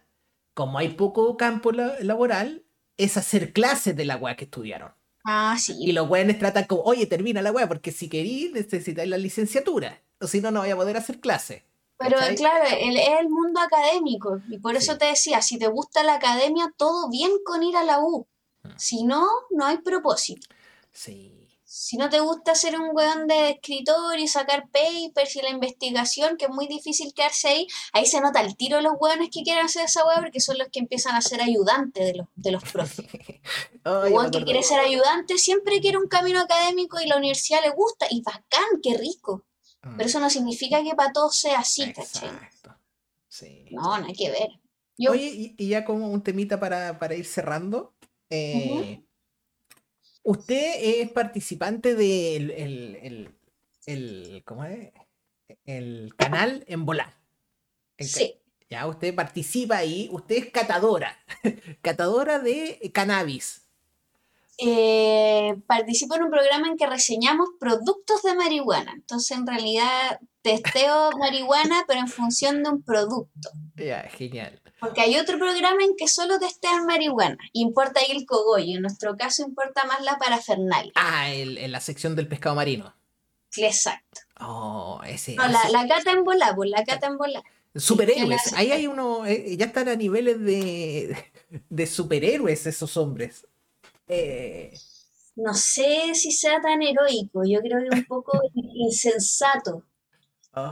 como hay poco campo laboral, es hacer clases de la weá que estudiaron. Ah, sí. Y los weones tratan como, oye, termina la weá, porque si querís necesitáis la licenciatura, o si no, no voy a poder hacer clases.
Pero claro, el, es el mundo académico. Y por eso te decía, si te gusta la academia, todo bien con ir a la U. Ah. Si no, no hay propósito. Sí. Si no te gusta ser un weón de escritor y sacar papers y la investigación, que es muy difícil quedarse ahí, ahí se nota el tiro de los weones que quieren hacer esa weá, porque son los que empiezan a ser ayudantes de los, de los profes. [LAUGHS] el weón que quiere ser ayudante siempre quiere un camino académico y la universidad le gusta, y bacán, qué rico. Pero mm. eso no significa que para todos sea así, Exacto. Sí. No, no hay que ver.
Oye, y, ya como un temita para, ir cerrando. Eh, usted es participante del el, el, ¿cómo es? el canal en volar. sí. Ya, usted participa ahí, usted es catadora, [LAUGHS] catadora de cannabis.
Eh, participo en un programa en que reseñamos productos de marihuana. Entonces, en realidad, testeo [LAUGHS] marihuana, pero en función de un producto.
Ya, genial.
Porque hay otro programa en que solo testean marihuana. Importa ahí el cogollo. En nuestro caso, importa más la parafernalia.
Ah, en la sección del pescado marino.
Exacto.
Oh, ese.
No, la, la, cata en bola, pues la cata en bola.
Superhéroes. Ahí hay uno. Eh, ya están a niveles de, [LAUGHS] de superhéroes esos hombres.
Eh, no sé si sea tan heroico, yo creo que un poco [LAUGHS] insensato.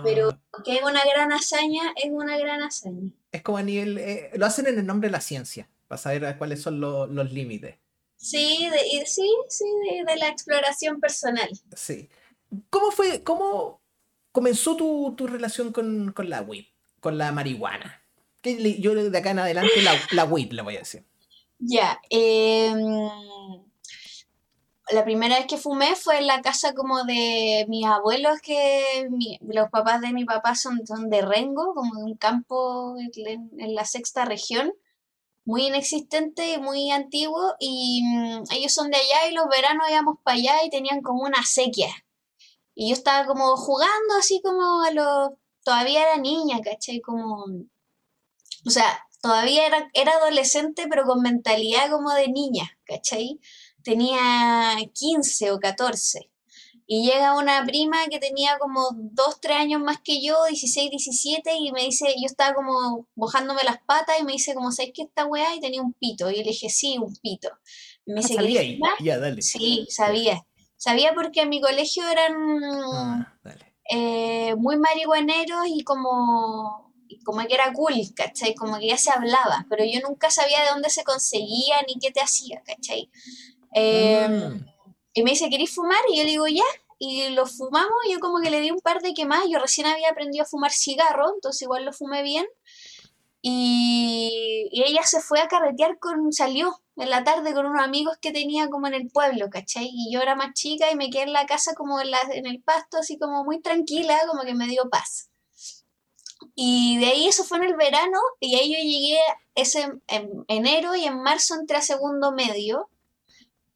Pero ah. que es una gran hazaña, es una gran hazaña.
Es como a nivel. Eh, lo hacen en el nombre de la ciencia, para saber cuáles son los límites.
Sí, de, sí, sí, de, la exploración personal.
Sí. ¿Cómo fue, cómo comenzó tu, relación con, la weed, con la marihuana? Que yo de acá en adelante la, la weed le voy a decir.
Ya, em, la primera vez que fumé fue en la casa como de mis abuelos, que los papás de mi papá son, son de Rengo, como de un campo en, la sexta región, muy inexistente y muy antiguo, y mm, ellos son de allá y los veranos íbamos para allá y tenían como una sequía. Y yo estaba como jugando así como a los... Todavía era niña, ¿cachai? Como... O sea, todavía era, era adolescente, pero con mentalidad como de niña, ¿cachai? Tenía 15 o 14. Y llega una prima que tenía como 2, 3 años más que yo, 16, 17, y me dice, yo estaba como mojándome las patas y me dice, como, ¿sabes qué esta weá? Y tenía un pito. Y yo le dije, sí, un pito. Y me ah, dice, ¿sabía? Ya, dale. Sí, sabía. Sabía porque en mi colegio eran ah, eh, muy marihuaneros y como como que era cool, ¿cachai? Como que ya se hablaba, pero yo nunca sabía de dónde se conseguía ni qué te hacía, ¿cachai? Em, mm. Y me dice, ¿querés fumar? Y yo le digo, ya. Y lo fumamos, y yo como que le di un par de quemadas, yo recién había aprendido a fumar cigarro, entonces igual lo fumé bien. Y, y, ella se fue a carretear con, salió en la tarde con unos amigos que tenía como en el pueblo, ¿cachai? Y yo era más chica y me quedé en la casa como en, la, en el pasto, así como muy tranquila, como que me dio paz. Y de ahí eso fue en el verano y ahí yo llegué ese en enero y en marzo entré a segundo medio.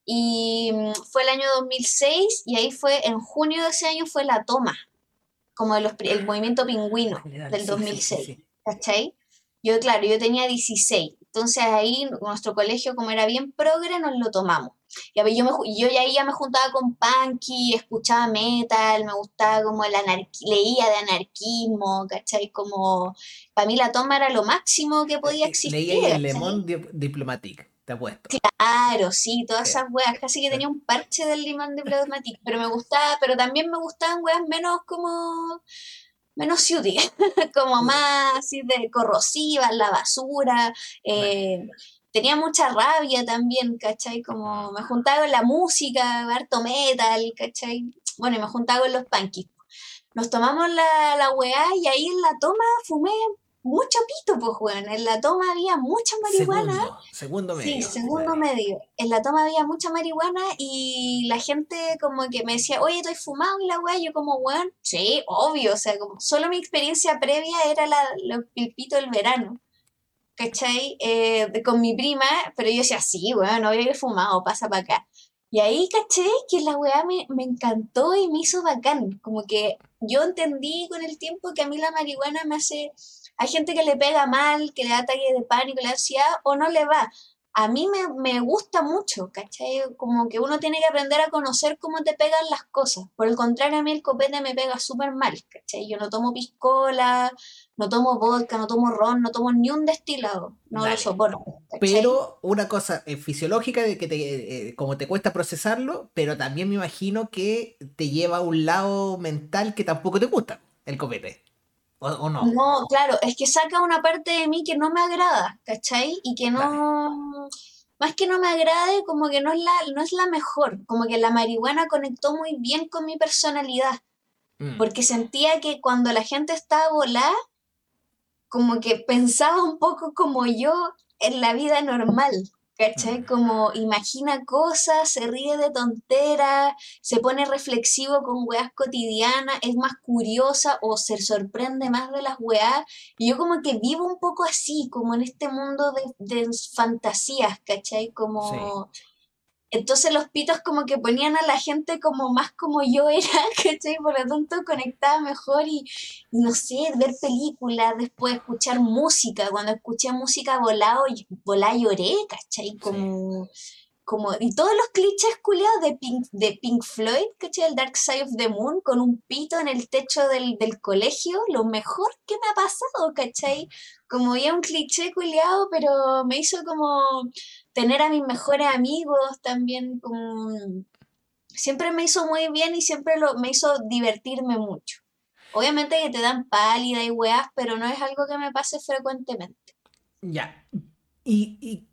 Y mm, fue el año 2006 y ahí fue, en junio de ese año fue la toma, como de los, el movimiento pingüino del 2006. ¿Cachai? Yo, claro, yo tenía 16. Entonces ahí nuestro colegio, como era bien progre, nos lo tomamos. Y a yo, me, yo ya ahí ya me juntaba con punky, escuchaba metal, me gustaba como el leía de anarquismo, ¿cachai? Como, para mí la toma era lo máximo que podía existir.
Leía el Le Monde Diplomatique, te apuesto.
Claro, sí, todas esas weas, casi que tenía un parche del limón Diplomatique, pero me gustaba, pero también me gustaban weas menos como menos ciudad, [LAUGHS] como más así de corrosiva, la basura. Eh, tenía mucha rabia también, ¿cachai? Como me juntaba con la música, harto metal, ¿cachai? Bueno, y me juntaba con los punkies. Nos tomamos la, la weá y ahí en la toma fumé mucho pito, pues, weón. En la toma había mucha marihuana.
Segundo, medio.
Sí, segundo medio. En la toma había mucha marihuana y la gente como que me decía, oye, estoy fumado y la weá. Yo como, weón, sí, obvio. O sea, como solo mi experiencia previa era la, el pito del verano. ¿Cachai? Eh, con mi prima, pero yo decía, sí, weón, no había fumado, pasa para acá. Y ahí caché que la weá me, me, encantó y me hizo bacán. Como que yo entendí con el tiempo que a mí la marihuana me hace hay gente que le pega mal, que le da ataque de pánico, le da ansiedad o no le va. A mí me, gusta mucho, ¿cachai? Como que uno tiene que aprender a conocer cómo te pegan las cosas. Por el contrario, a mí el copete me pega súper mal, ¿cachai? Yo no tomo piscola, no tomo vodka, no tomo ron, no tomo ni un destilado. No lo soporto.
Pero una cosa eh, fisiológica de que te, eh, como te cuesta procesarlo, pero también me imagino que te lleva a un lado mental que tampoco te gusta, el copete. ¿O, no?
No, claro, es que saca una parte de mí que no me agrada, ¿cachai? Y que no... Más que no me agrade, como que no es, la, no es la mejor, como que la marihuana conectó muy bien con mi personalidad, mm. porque sentía que cuando la gente estaba volada, como que pensaba un poco como yo en la vida normal, ¿cachai? Como imagina cosas, se ríe de tonteras, se pone reflexivo con weas cotidianas, es más curiosa o se sorprende más de las weas. Y yo como que vivo un poco así, como en este mundo de, fantasías, ¿cachai? Como... Entonces los pitos como que ponían a la gente como más como yo era, [LAUGHS] ¿cachai? Por lo tanto conectaba mejor y, no sé, ver películas, después escuchar música. Cuando escuché música volado, volá lloré, ¿cachai? Como, como, y todos los clichés culiados de Pink, de Pink Floyd, ¿cachai? El Dark Side of the Moon, con un pito en el techo del, del colegio, lo mejor que me ha pasado, ¿cachai? Como ya un cliché culiado, pero me hizo como tener a mis mejores amigos también como siempre me hizo muy bien y siempre lo, me hizo divertirme mucho. Obviamente que te dan pálida y weas, pero no es algo que me pase frecuentemente.
Ya. ¿Y,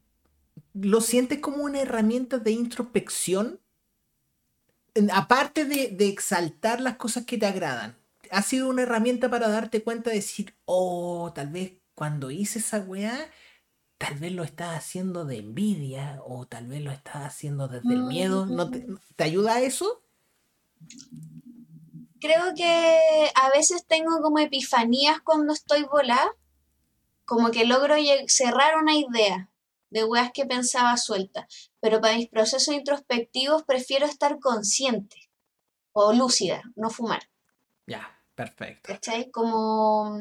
lo sientes como una herramienta de introspección? Aparte de, de, exaltar las cosas que te agradan, ¿ha sido una herramienta para darte cuenta de decir, oh, tal vez cuando hice esa weá, tal vez lo estás haciendo de envidia o tal vez lo estás haciendo desde el miedo. ¿No te, ayuda a eso?
Creo que a veces tengo como epifanías cuando estoy volada, como que logro cerrar una idea de weas que pensaba suelta, pero para mis procesos introspectivos prefiero estar consciente o lúcida, no fumar.
Ya, perfecto.
¿Cachai? Como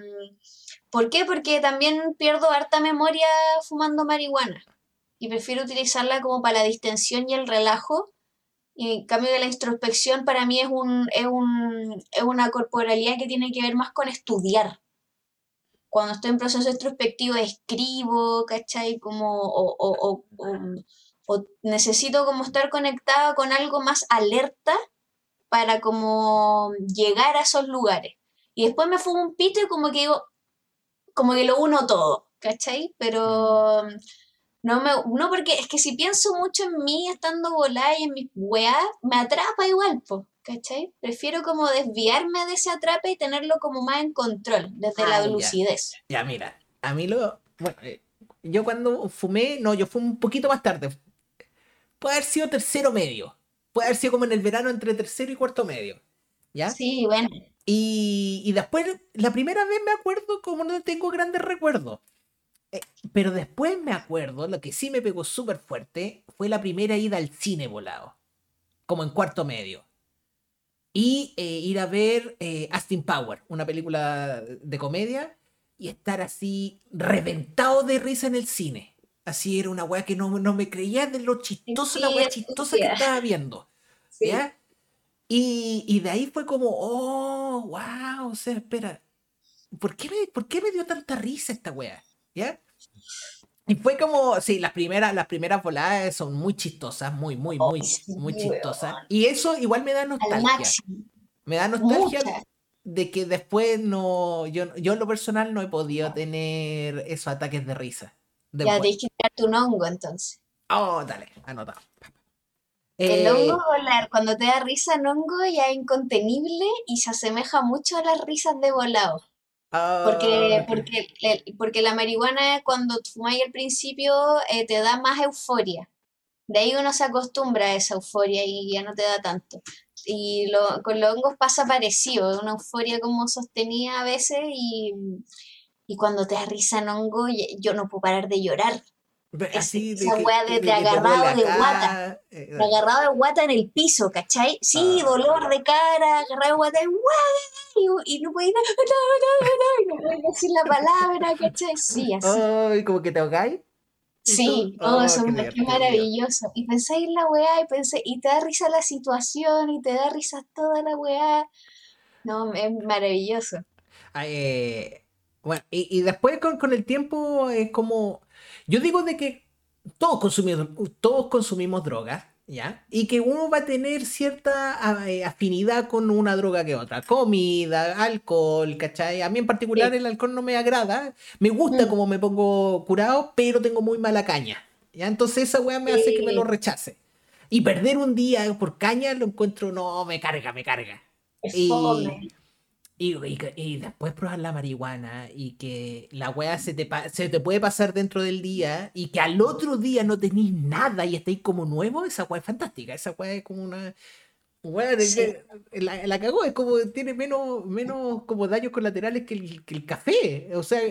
¿Por qué? Porque también pierdo harta memoria fumando marihuana y prefiero utilizarla como para la distensión y el relajo. Y en cambio de la introspección para mí es, un, es, un, es una corporalidad que tiene que ver más con estudiar. Cuando estoy en proceso introspectivo escribo, ¿cachai? Como, o, o, o, necesito como estar conectada con algo más alerta para como llegar a esos lugares. Y después me fumo un pito y como que digo, como que lo uno todo, ¿cachai? Pero no me, no porque es que si pienso mucho en mí estando volada y en mis weas, me atrapa igual, po, ¿cachai? Prefiero como desviarme de ese atrape y tenerlo como más en control, desde la lucidez.
Ya, mira, a mí lo, bueno, eh, yo cuando fumé, no, yo fumé un poquito más tarde. Puede haber sido tercero medio. Puede haber sido como en el verano entre tercero y cuarto medio. ¿Ya?
Sí, bueno.
Y, después, la primera vez me acuerdo como no tengo grandes recuerdos. Eh, pero después me acuerdo, lo que sí me pegó súper fuerte fue la primera ida al cine volado. Como en cuarto medio. Y eh, ir a ver eh, Austin Power, una película de comedia. y estar así reventado de risa en el cine. Así era una weá que no, no me creía de lo chistosa, la weá chistosa que estaba viendo. ¿Ya? Y, y, de ahí fue como, oh, wow, o sea, espera, ¿por qué me, por qué me dio tanta risa esta weá? ¿Ya? Y fue como, sí, las primeras, las primeras voladas son muy chistosas, muy, muy, muy, muy chistosas. Y eso igual me da nostalgia. Me da nostalgia de que después no, yo, yo en lo personal no he podido tener esos ataques de risa.
Ya tienes que tu hongo entonces.
Oh, dale, anotado.
El hongo eh, volar, cuando te da risa en hongo ya es incontenible y se asemeja mucho a las risas de volado. porque, ah, porque, porque la marihuana cuando fumáis al principio eh, te da más euforia. De ahí uno se acostumbra a esa euforia y ya no te da tanto. Y lo, con los hongos pasa parecido, una euforia como sostenida a veces y, y cuando te da risa en hongo, yo no puedo parar de llorar. Así esa weá de, agarrado de guata. Eh, agarrado de guata en el piso, ¿cachai? Sí, ah. dolor de cara, agarrado de guata, y, y no podía [LAUGHS] no, no, no, decir la palabra, ¿cachai? Sí, así.
Ay, como que te ahogáis.
Sí, oh, eso, qué, maravilloso. Y pensé en la weá y pensé, y te da risa la situación, y te da risa toda la weá. No, es maravilloso.
eh, bueno, y, después con, el tiempo es como. Yo digo de que todos consumimos, todos consumimos drogas, ¿ya? Y que uno va a tener cierta eh, afinidad con una droga que otra. Comida, alcohol, ¿cachai? A mí en particular el alcohol no me agrada. Me gusta mm. como me pongo curado, pero tengo muy mala caña. ¿Ya? Entonces esa weá me hace que me lo rechace. Y perder un día por caña lo encuentro, no, me carga, me carga. y, y, y, después probar la marihuana y que la weá se te, se te puede pasar dentro del día y que al otro día no tenéis nada y estéis como nuevo, esa weá es fantástica. Esa weá es como una. la, la, cagó, es como tiene menos, menos como daños colaterales que el, que el café. O sea,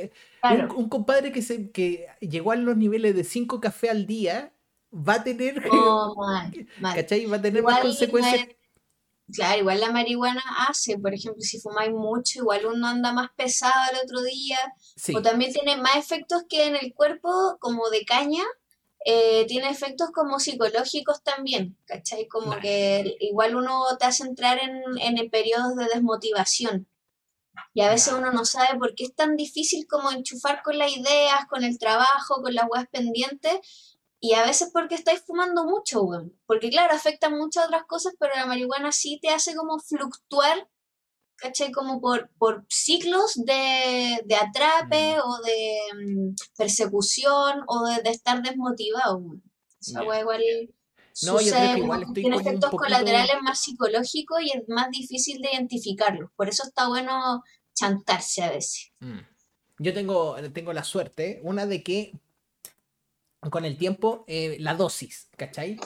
un, compadre que, se, que llegó a los niveles de 5 café al día va a tener. Oh, [LAUGHS] ¿Cachai? Va a tener más consecuencias.
Claro, igual la marihuana hace, por ejemplo, si fumáis mucho, igual uno anda más pesado el otro día, o también tiene más efectos que en el cuerpo, como de caña, eh, tiene efectos como psicológicos también, ¿cachai? Como que igual uno te hace entrar en, en periodos de desmotivación. Y a veces uno no sabe por qué es tan difícil como enchufar con las ideas, con el trabajo, con las webs pendientes, y a veces porque estáis fumando mucho, weón. Porque claro, afecta muchas otras cosas, pero la marihuana sí te hace como fluctuar, ¿cachai? Como por, por ciclos de, de atrape o de mm, persecución o de, estar desmotivado, weón. Esa igual... No, yo creo que igual estoy tiene efectos colaterales más psicológicos y es más difícil de identificarlos. Por eso está bueno chantarse a veces. Mm.
Yo tengo, tengo la suerte, una de que con el tiempo eh, la dosis, ¿cachai?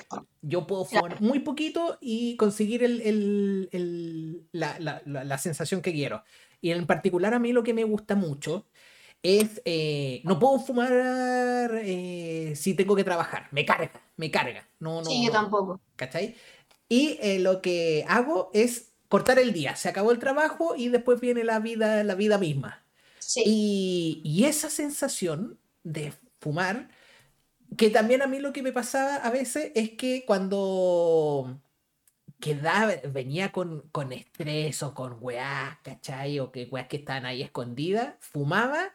Yo puedo fumar muy poquito y conseguir el, la, sensación que quiero. Y en particular a mí lo que me gusta mucho es, eh, no puedo fumar eh, si tengo que trabajar, me carga, me carga. No, no,
sí, yo tampoco.
¿Cachai? Y lo que hago es cortar el día, se acabó el trabajo y después viene la vida, la vida misma. Sí. Y, y esa sensación de fumar que también a mí lo que me pasaba a veces es que cuando quedaba, venía con, con estrés o con weá, ¿cachai? O que weas que estaban ahí escondidas, fumaba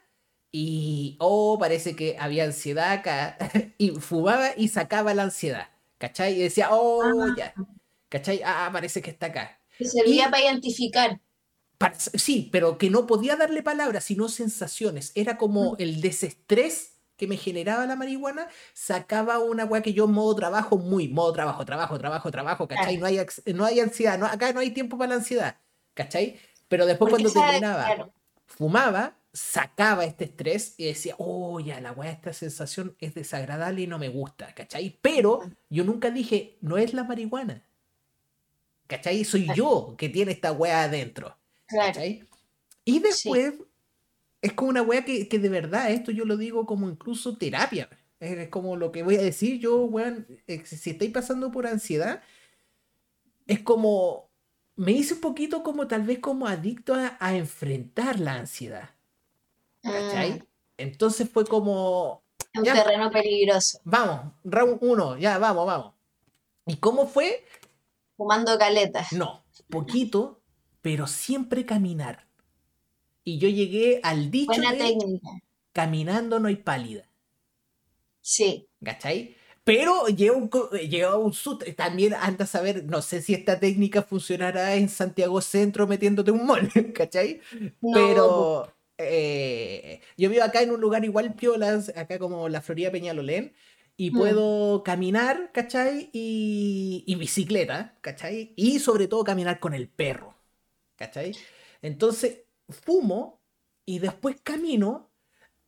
y, oh, parece que había ansiedad acá, [LAUGHS] y fumaba y sacaba la ansiedad, ¿cachai? Y decía, oh, ah. ya, ¿cachai? Ah, parece que está acá.
Y servía para identificar.
sí, pero que no podía darle palabras, sino sensaciones. Era como el desestrés que me generaba la marihuana, sacaba una weá que yo modo trabajo, muy modo trabajo, trabajo, trabajo, trabajo, ¿cachai? No hay, no hay ansiedad, no, acá no hay tiempo para la ansiedad, ¿cachai? Pero después cuando terminaba, fumaba, sacaba este estrés y decía, oh, ya, la weá, esta sensación es desagradable y no me gusta, ¿cachai? Pero yo nunca dije, no es la marihuana, ¿cachai? Soy yo que tiene esta weá adentro, ¿cachai? Y después es como una weá que, de verdad, esto yo lo digo como incluso terapia. Es como lo que voy a decir yo, weón, eh, si estáis pasando por ansiedad, es como, me hice un poquito como tal vez como adicto a, enfrentar la ansiedad. ¿Cachai?
Mm,
Entonces fue como,
un
ya,
terreno peligroso.
vamos, round uno, ya, vamos, vamos. ¿Y cómo fue?
Fumando caletas.
No, poquito, pero siempre caminar. Y yo llegué al dicho
Buena
de
técnica.
caminando no hay pálida.
Sí.
¿Cachai? Pero lleva un, co- lleva un susto. También anda a saber, no sé si esta técnica funcionará en Santiago Centro metiéndote un mall, [LAUGHS] ¿cachai?
No,
Pero eh, yo vivo acá en un lugar igual piolas, acá como la Florida Peñalolén, y
Mm.
puedo caminar, ¿cachai? Y, y bicicleta, ¿cachai? Y sobre todo caminar con el perro, ¿cachai? Entonces, fumo y después camino.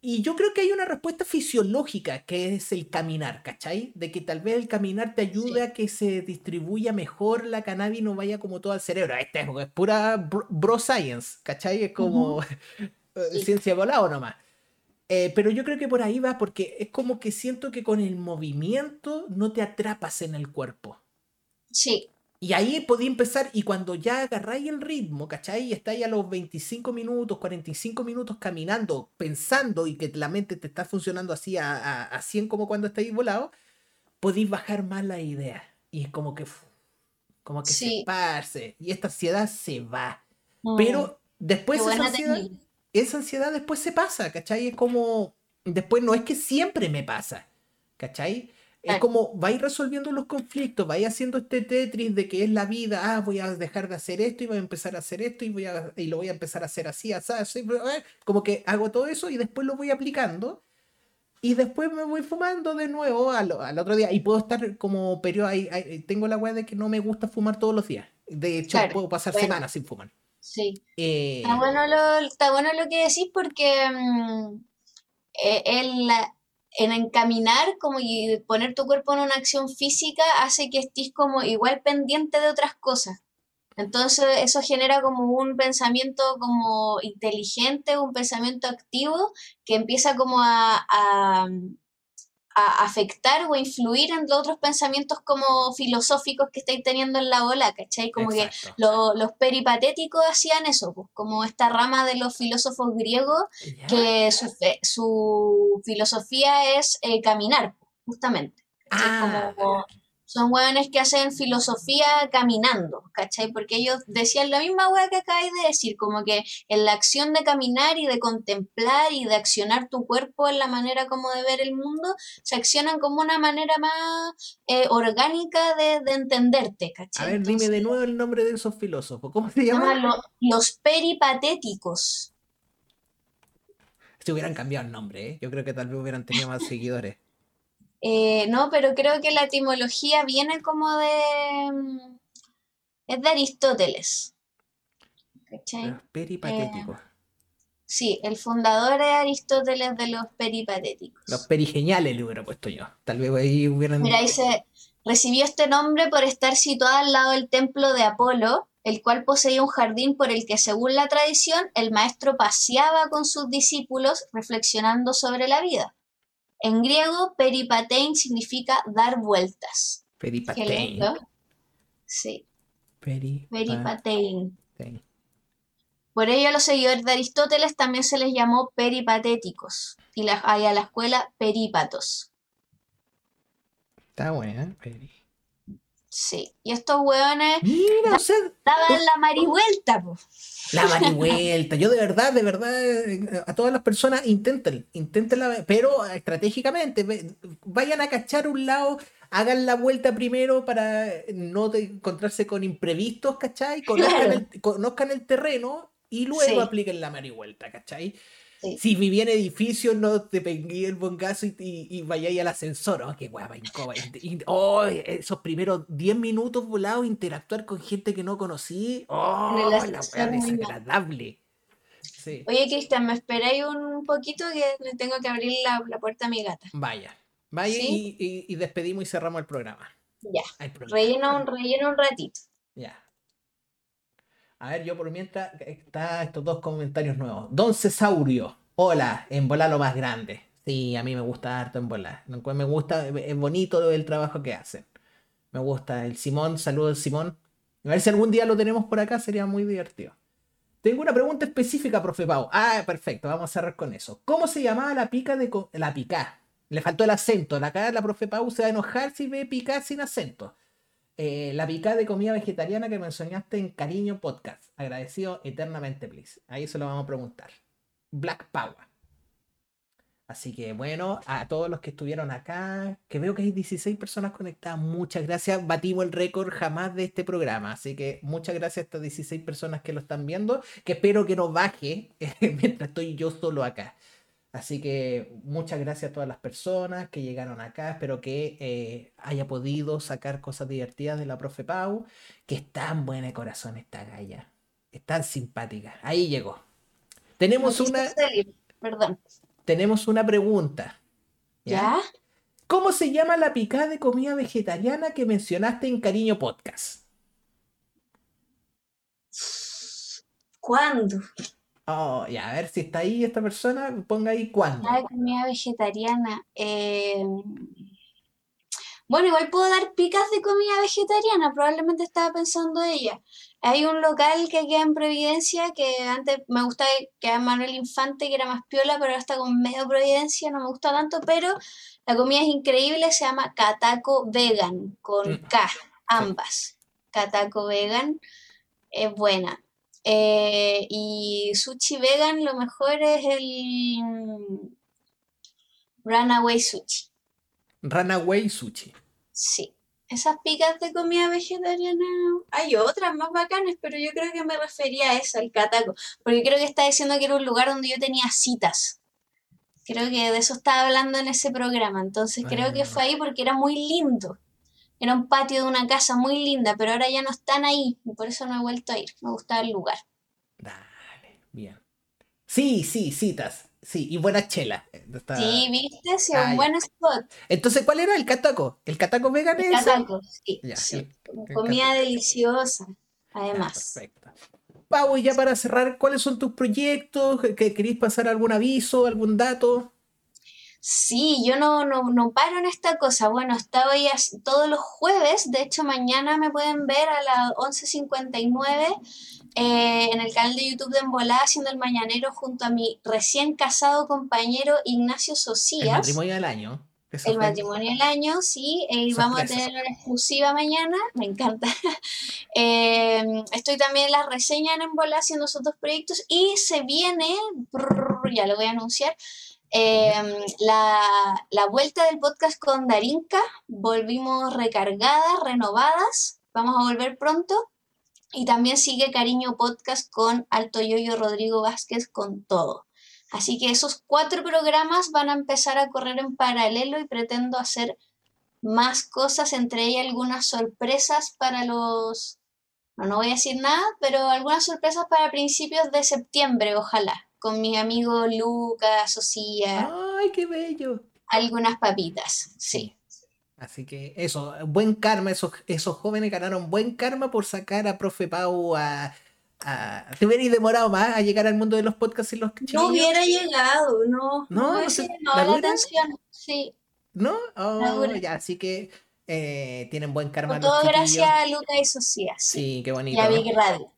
Y yo creo que hay una respuesta fisiológica que es el caminar, ¿cachai? De que tal vez el caminar te ayude
Sí.
a que se distribuya mejor la cannabis y no vaya como todo al cerebro. Esta es, es pura bro, bro science, ¿cachai? Es como [LAUGHS] eh,
Sí.
ciencia volada nomás. Eh, pero yo creo que por ahí va porque es como que siento que con el movimiento no te atrapas en el cuerpo.
Sí.
Y ahí podía empezar, y cuando ya agarráis el ritmo, ¿cachai? Y estáis a los 25 minutos, 45 minutos caminando, pensando y que la mente te está funcionando así a, a, a 100 como cuando estáis volados, podéis bajar más la idea. Y como que, como que se
Sí.
esparce, y esta ansiedad se va.
Mm,
Pero después esa ansiedad, esa ansiedad después se pasa, ¿cachai? Es como, después no es que siempre me pasa, ¿cachai? Es como vais resolviendo los conflictos, vais haciendo este Tetris de que es la vida, ah, voy a dejar de hacer esto y voy a empezar a hacer esto y, voy a, y lo voy a empezar a hacer así, así, así, eh, como que hago todo eso y después lo voy aplicando y después me voy fumando de nuevo al, al otro día y puedo estar como periodo, ahí, ahí- tengo la weá de que no me gusta fumar todos los días, de hecho
Claro,
puedo pasar
bueno.
semanas sin fumar.
Sí.
Eh,
Está bueno lo, está bueno lo que decís porque mm, eh, el, en encaminar como y poner tu cuerpo en una acción física hace que estés como igual pendiente de otras cosas. Entonces eso genera como un pensamiento como inteligente, un pensamiento activo que empieza como a, a, a afectar o influir en los otros pensamientos como filosóficos que estáis teniendo en la ola, ¿cachai? Como que lo- los peripatéticos hacían eso, pues, como esta rama de los filósofos griegos, que su, fe- su filosofía es eh, caminar, justamente.
Ah,
Como- son hueones que hacen filosofía caminando, ¿cachai? Porque ellos decían la misma hueá que acabáis de decir, como que en la acción de caminar y de contemplar y de accionar tu cuerpo en la manera como de ver el mundo, se accionan como una manera más eh, orgánica de, de entenderte,
A
¿cachai?
ver, dime de nuevo el nombre de esos filósofos. ¿Cómo se
llaman
llaman?
lo- los peripatéticos.
Si hubieran cambiado el nombre, ¿eh? Yo creo que tal vez hubieran tenido más seguidores.
Eh, no, pero creo que la etimología viene como de... mm, Es de Aristóteles. ¿Cachai?
Los peripatéticos.
Sí, el fundador es Aristóteles de los peripatéticos.
Los perigeniales le hubiera puesto yo. Tal vez ahí hubieran.
Mira, dice, recibió este nombre por estar situado al lado del templo de Apolo, el cual poseía un jardín por el que, según la tradición, el maestro paseaba con sus discípulos reflexionando sobre la vida. En griego, peripatein significa dar vueltas.
Peripatein.
Sí,
Peripatein.
peripatein. Por ello a los seguidores de Aristóteles también se les llamó peripatéticos y la- y a la escuela perípatos.
Está buena. Peri.
Sí, y estos hueones
Mira, o sea,
daban la marivuelta, po.
la marivuelta. Yo de verdad, de verdad, eh, a todas las personas intenten, inténtenla, pero estratégicamente. Vayan a cachar un lado, hagan la vuelta primero para no encontrarse con imprevistos, ¿cachai? [LAUGHS] Conozcan,
Claro.
el, conozcan el terreno y luego
Sí.
apliquen la marivuelta, ¿cachai?
Sí.
Si viví en edificio, no te pegué el bongazo y, y, y vayáis al ascensor. Oh, qué guapa, oh, esos primeros 10 minutos volados, interactuar con gente que no conocí. Oh,
el
la
mal.
desagradable. Sí.
Oye, Cristian, ¿me esperáis un poquito que le tengo que abrir la, la puerta a mi gata?
Vaya. Vaya
¿Sí?
y, y- despedimos y cerramos el programa.
Ya,
Hay problema.
rellena un, rellena un ratito.
Ya. A ver, yo por mientras está estos dos comentarios nuevos. Don Cesaurio, hola, en volar lo más grande. Sí, a mí me gusta harto en cual Me gusta, es bonito el trabajo que hacen. Me gusta. El Simón, saludos Simón. A ver si algún día lo tenemos por acá, sería muy divertido. Tengo una pregunta específica, profe Pau. Ah, perfecto, vamos a cerrar con eso. ¿Cómo se llamaba la pica de la pica? Le faltó el acento. La cara la profe Pau se va a enojar si ve picar sin acento. Eh, la pica de comida vegetariana que me enseñaste en Cariño Podcast. Agradecido eternamente, please. Ahí se lo vamos a preguntar. Black Power. Así que bueno, a todos los que estuvieron acá, que veo que hay 16 personas conectadas, muchas gracias. Batimos el récord jamás de este programa. Así que muchas gracias a estas 16 personas que lo están viendo, que espero que no baje [LAUGHS] mientras estoy yo solo acá. Así que muchas gracias a todas las personas que llegaron acá. Espero que eh, haya podido sacar cosas divertidas de la profe Pau, que es tan buena de corazón esta galla. Es tan simpática. Ahí llegó. Tenemos una...
Perdón
tenemos una pregunta.
¿Ya?
¿Cómo se llama la picada de comida vegetariana que mencionaste en Cariño Podcast?
¿Cuándo?
Oh, ya, a ver si está ahí esta persona, ponga ahí cuándo.
La comida vegetariana. Eh, bueno, igual puedo dar picas de comida vegetariana, probablemente estaba pensando ella. Hay un local que queda en Providencia que antes me gustaba que era Manuel Infante, que era más piola, pero ahora está con medio Providencia, no me gusta tanto, pero la comida es increíble, se llama Cataco Vegan, con mm. K, ambas. Cataco Vegan es buena. Eh, y sushi vegan, lo mejor es el Runaway Sushi.
Runaway Sushi.
Sí esas picas de comida vegetariana, hay otras más bacanas, pero yo creo que me refería a esa, al Cataco, porque creo que está diciendo que era un lugar donde yo tenía citas. Creo que de eso estaba hablando en ese programa, entonces creo que fue ahí porque era muy lindo. Era un patio de una casa muy linda, pero ahora ya no están ahí, y por eso no he vuelto a ir. Me gustaba el lugar.
Dale, bien. Sí, sí, citas. Sí, y buena chela.
Sí, viste, sí, un ah, buen spot.
Entonces, ¿cuál era el cataco? ¿El cataco vegan
El cataco, sí. sí. Comida deliciosa, además. perfecto.
Pau, y ya para cerrar, ¿cuáles son tus proyectos? ¿Que ¿Queréis pasar algún aviso, algún dato?
Sí, yo no, no, no paro en esta cosa. Bueno, estaba ahí todos los jueves, de hecho mañana me pueden ver a las 11.59 eh, en el canal de YouTube de Embolada haciendo el mañanero junto a mi recién casado compañero Ignacio Socias. El
matrimonio del año.
El matrimonio del año, sí. Eh, vamos a tener una exclusiva mañana, me encanta. [LAUGHS] Eh, estoy también en la reseña en Embolada haciendo esos dos proyectos y se viene, ya lo voy a anunciar, la, la, vuelta del podcast con Darinka. Volvimos recargadas, renovadas. Vamos a volver pronto. Y también sigue Cariño Podcast con Alto Yoyo Rodrigo Vázquez con todo. Así que esos cuatro programas van a empezar a correr en paralelo y pretendo hacer más cosas, entre ellas algunas sorpresas para los... No, no voy a decir nada, pero algunas sorpresas para principios de septiembre, ojalá, con mi amigo Lucas, Sofía.
¡Ay, qué bello!
Algunas papitas, sí.
Así que eso, buen karma, esos, esos jóvenes ganaron buen karma por sacar a Profe Pau a... a te hubierais demorado más a llegar al mundo de los podcasts y los
No hubiera llegado, no. No, no, no, la, atención, sí.
¿No? Oh, ya, así que eh, tienen buen karma.
todo gracias a Lucas y Socias.
Sí, qué bonito.
Y a Big Radio.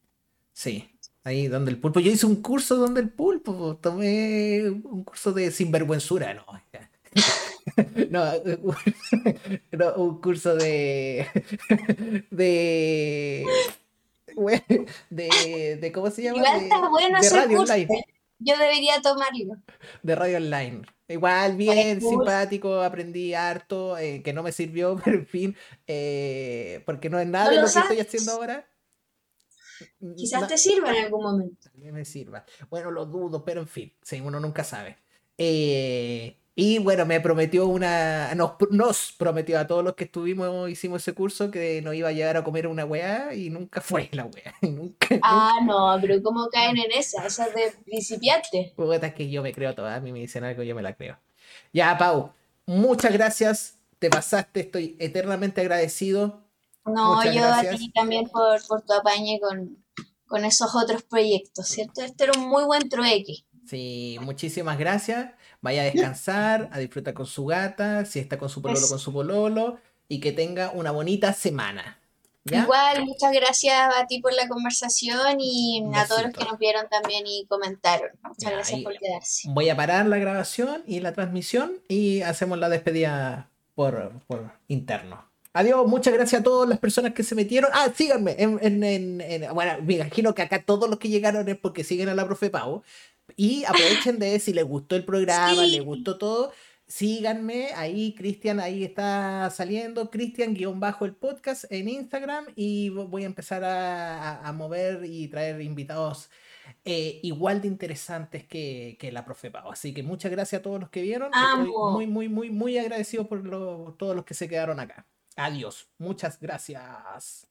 Sí, ahí donde el pulpo. Yo hice un curso donde el pulpo, tomé un curso de sinvergüenzura, ¿no? [LAUGHS] no, [LAUGHS] no, un curso de. [LAUGHS] de. de, de ¿Cómo se llama?
Igual está bueno de radio online. Yo debería tomarlo.
De radio online. Igual, bien, simpático, aprendí harto, eh, que no me sirvió, pero en fin, eh, porque no es nada de lo, que estoy haciendo ahora.
Quizás te sirva en algún momento.
También me sirva. Bueno, lo dudo, pero en fin, sí, uno nunca sabe. Eh, y bueno, me prometió una. Nos, nos, prometió a todos los que estuvimos, hicimos ese curso, que nos iba a llevar a comer una weá y nunca fue la weá. [LAUGHS] Nunca,
ah, no, pero ¿cómo caen en esa? Esa es de principiante.
Puta, que yo me creo toda. A mí me dicen algo, yo me la creo. Ya, Pau, muchas gracias. Te pasaste, estoy eternamente agradecido.
No, yo a ti también por, por tu apañe con, con esos otros proyectos, ¿cierto? Este era un muy buen trueque.
Sí, muchísimas gracias vaya a descansar, a disfrutar con su gata, si está con su pololo, con su pololo, y que tenga una bonita semana.
Igual, muchas gracias a ti por la conversación y a todos los que nos vieron también y comentaron. Muchas gracias por quedarse.
Voy a parar la grabación y la transmisión y hacemos la despedida por, por interno. Adiós, muchas gracias a todas las personas que se metieron. Ah, síganme. En, en, en, bueno, me imagino que acá todos los que llegaron es porque siguen a la profe Pau. Y aprovechen de si les gustó el programa, les gustó todo síganme, ahí Cristian, ahí está saliendo, Cristian guion bajo el podcast en Instagram y voy a empezar a, mover y traer invitados eh, igual de interesantes que, la profe Pau. Así que muchas gracias a todos los que vieron. Estoy muy, muy, muy, muy agradecido por todos los que se quedaron acá. Adiós. Muchas gracias.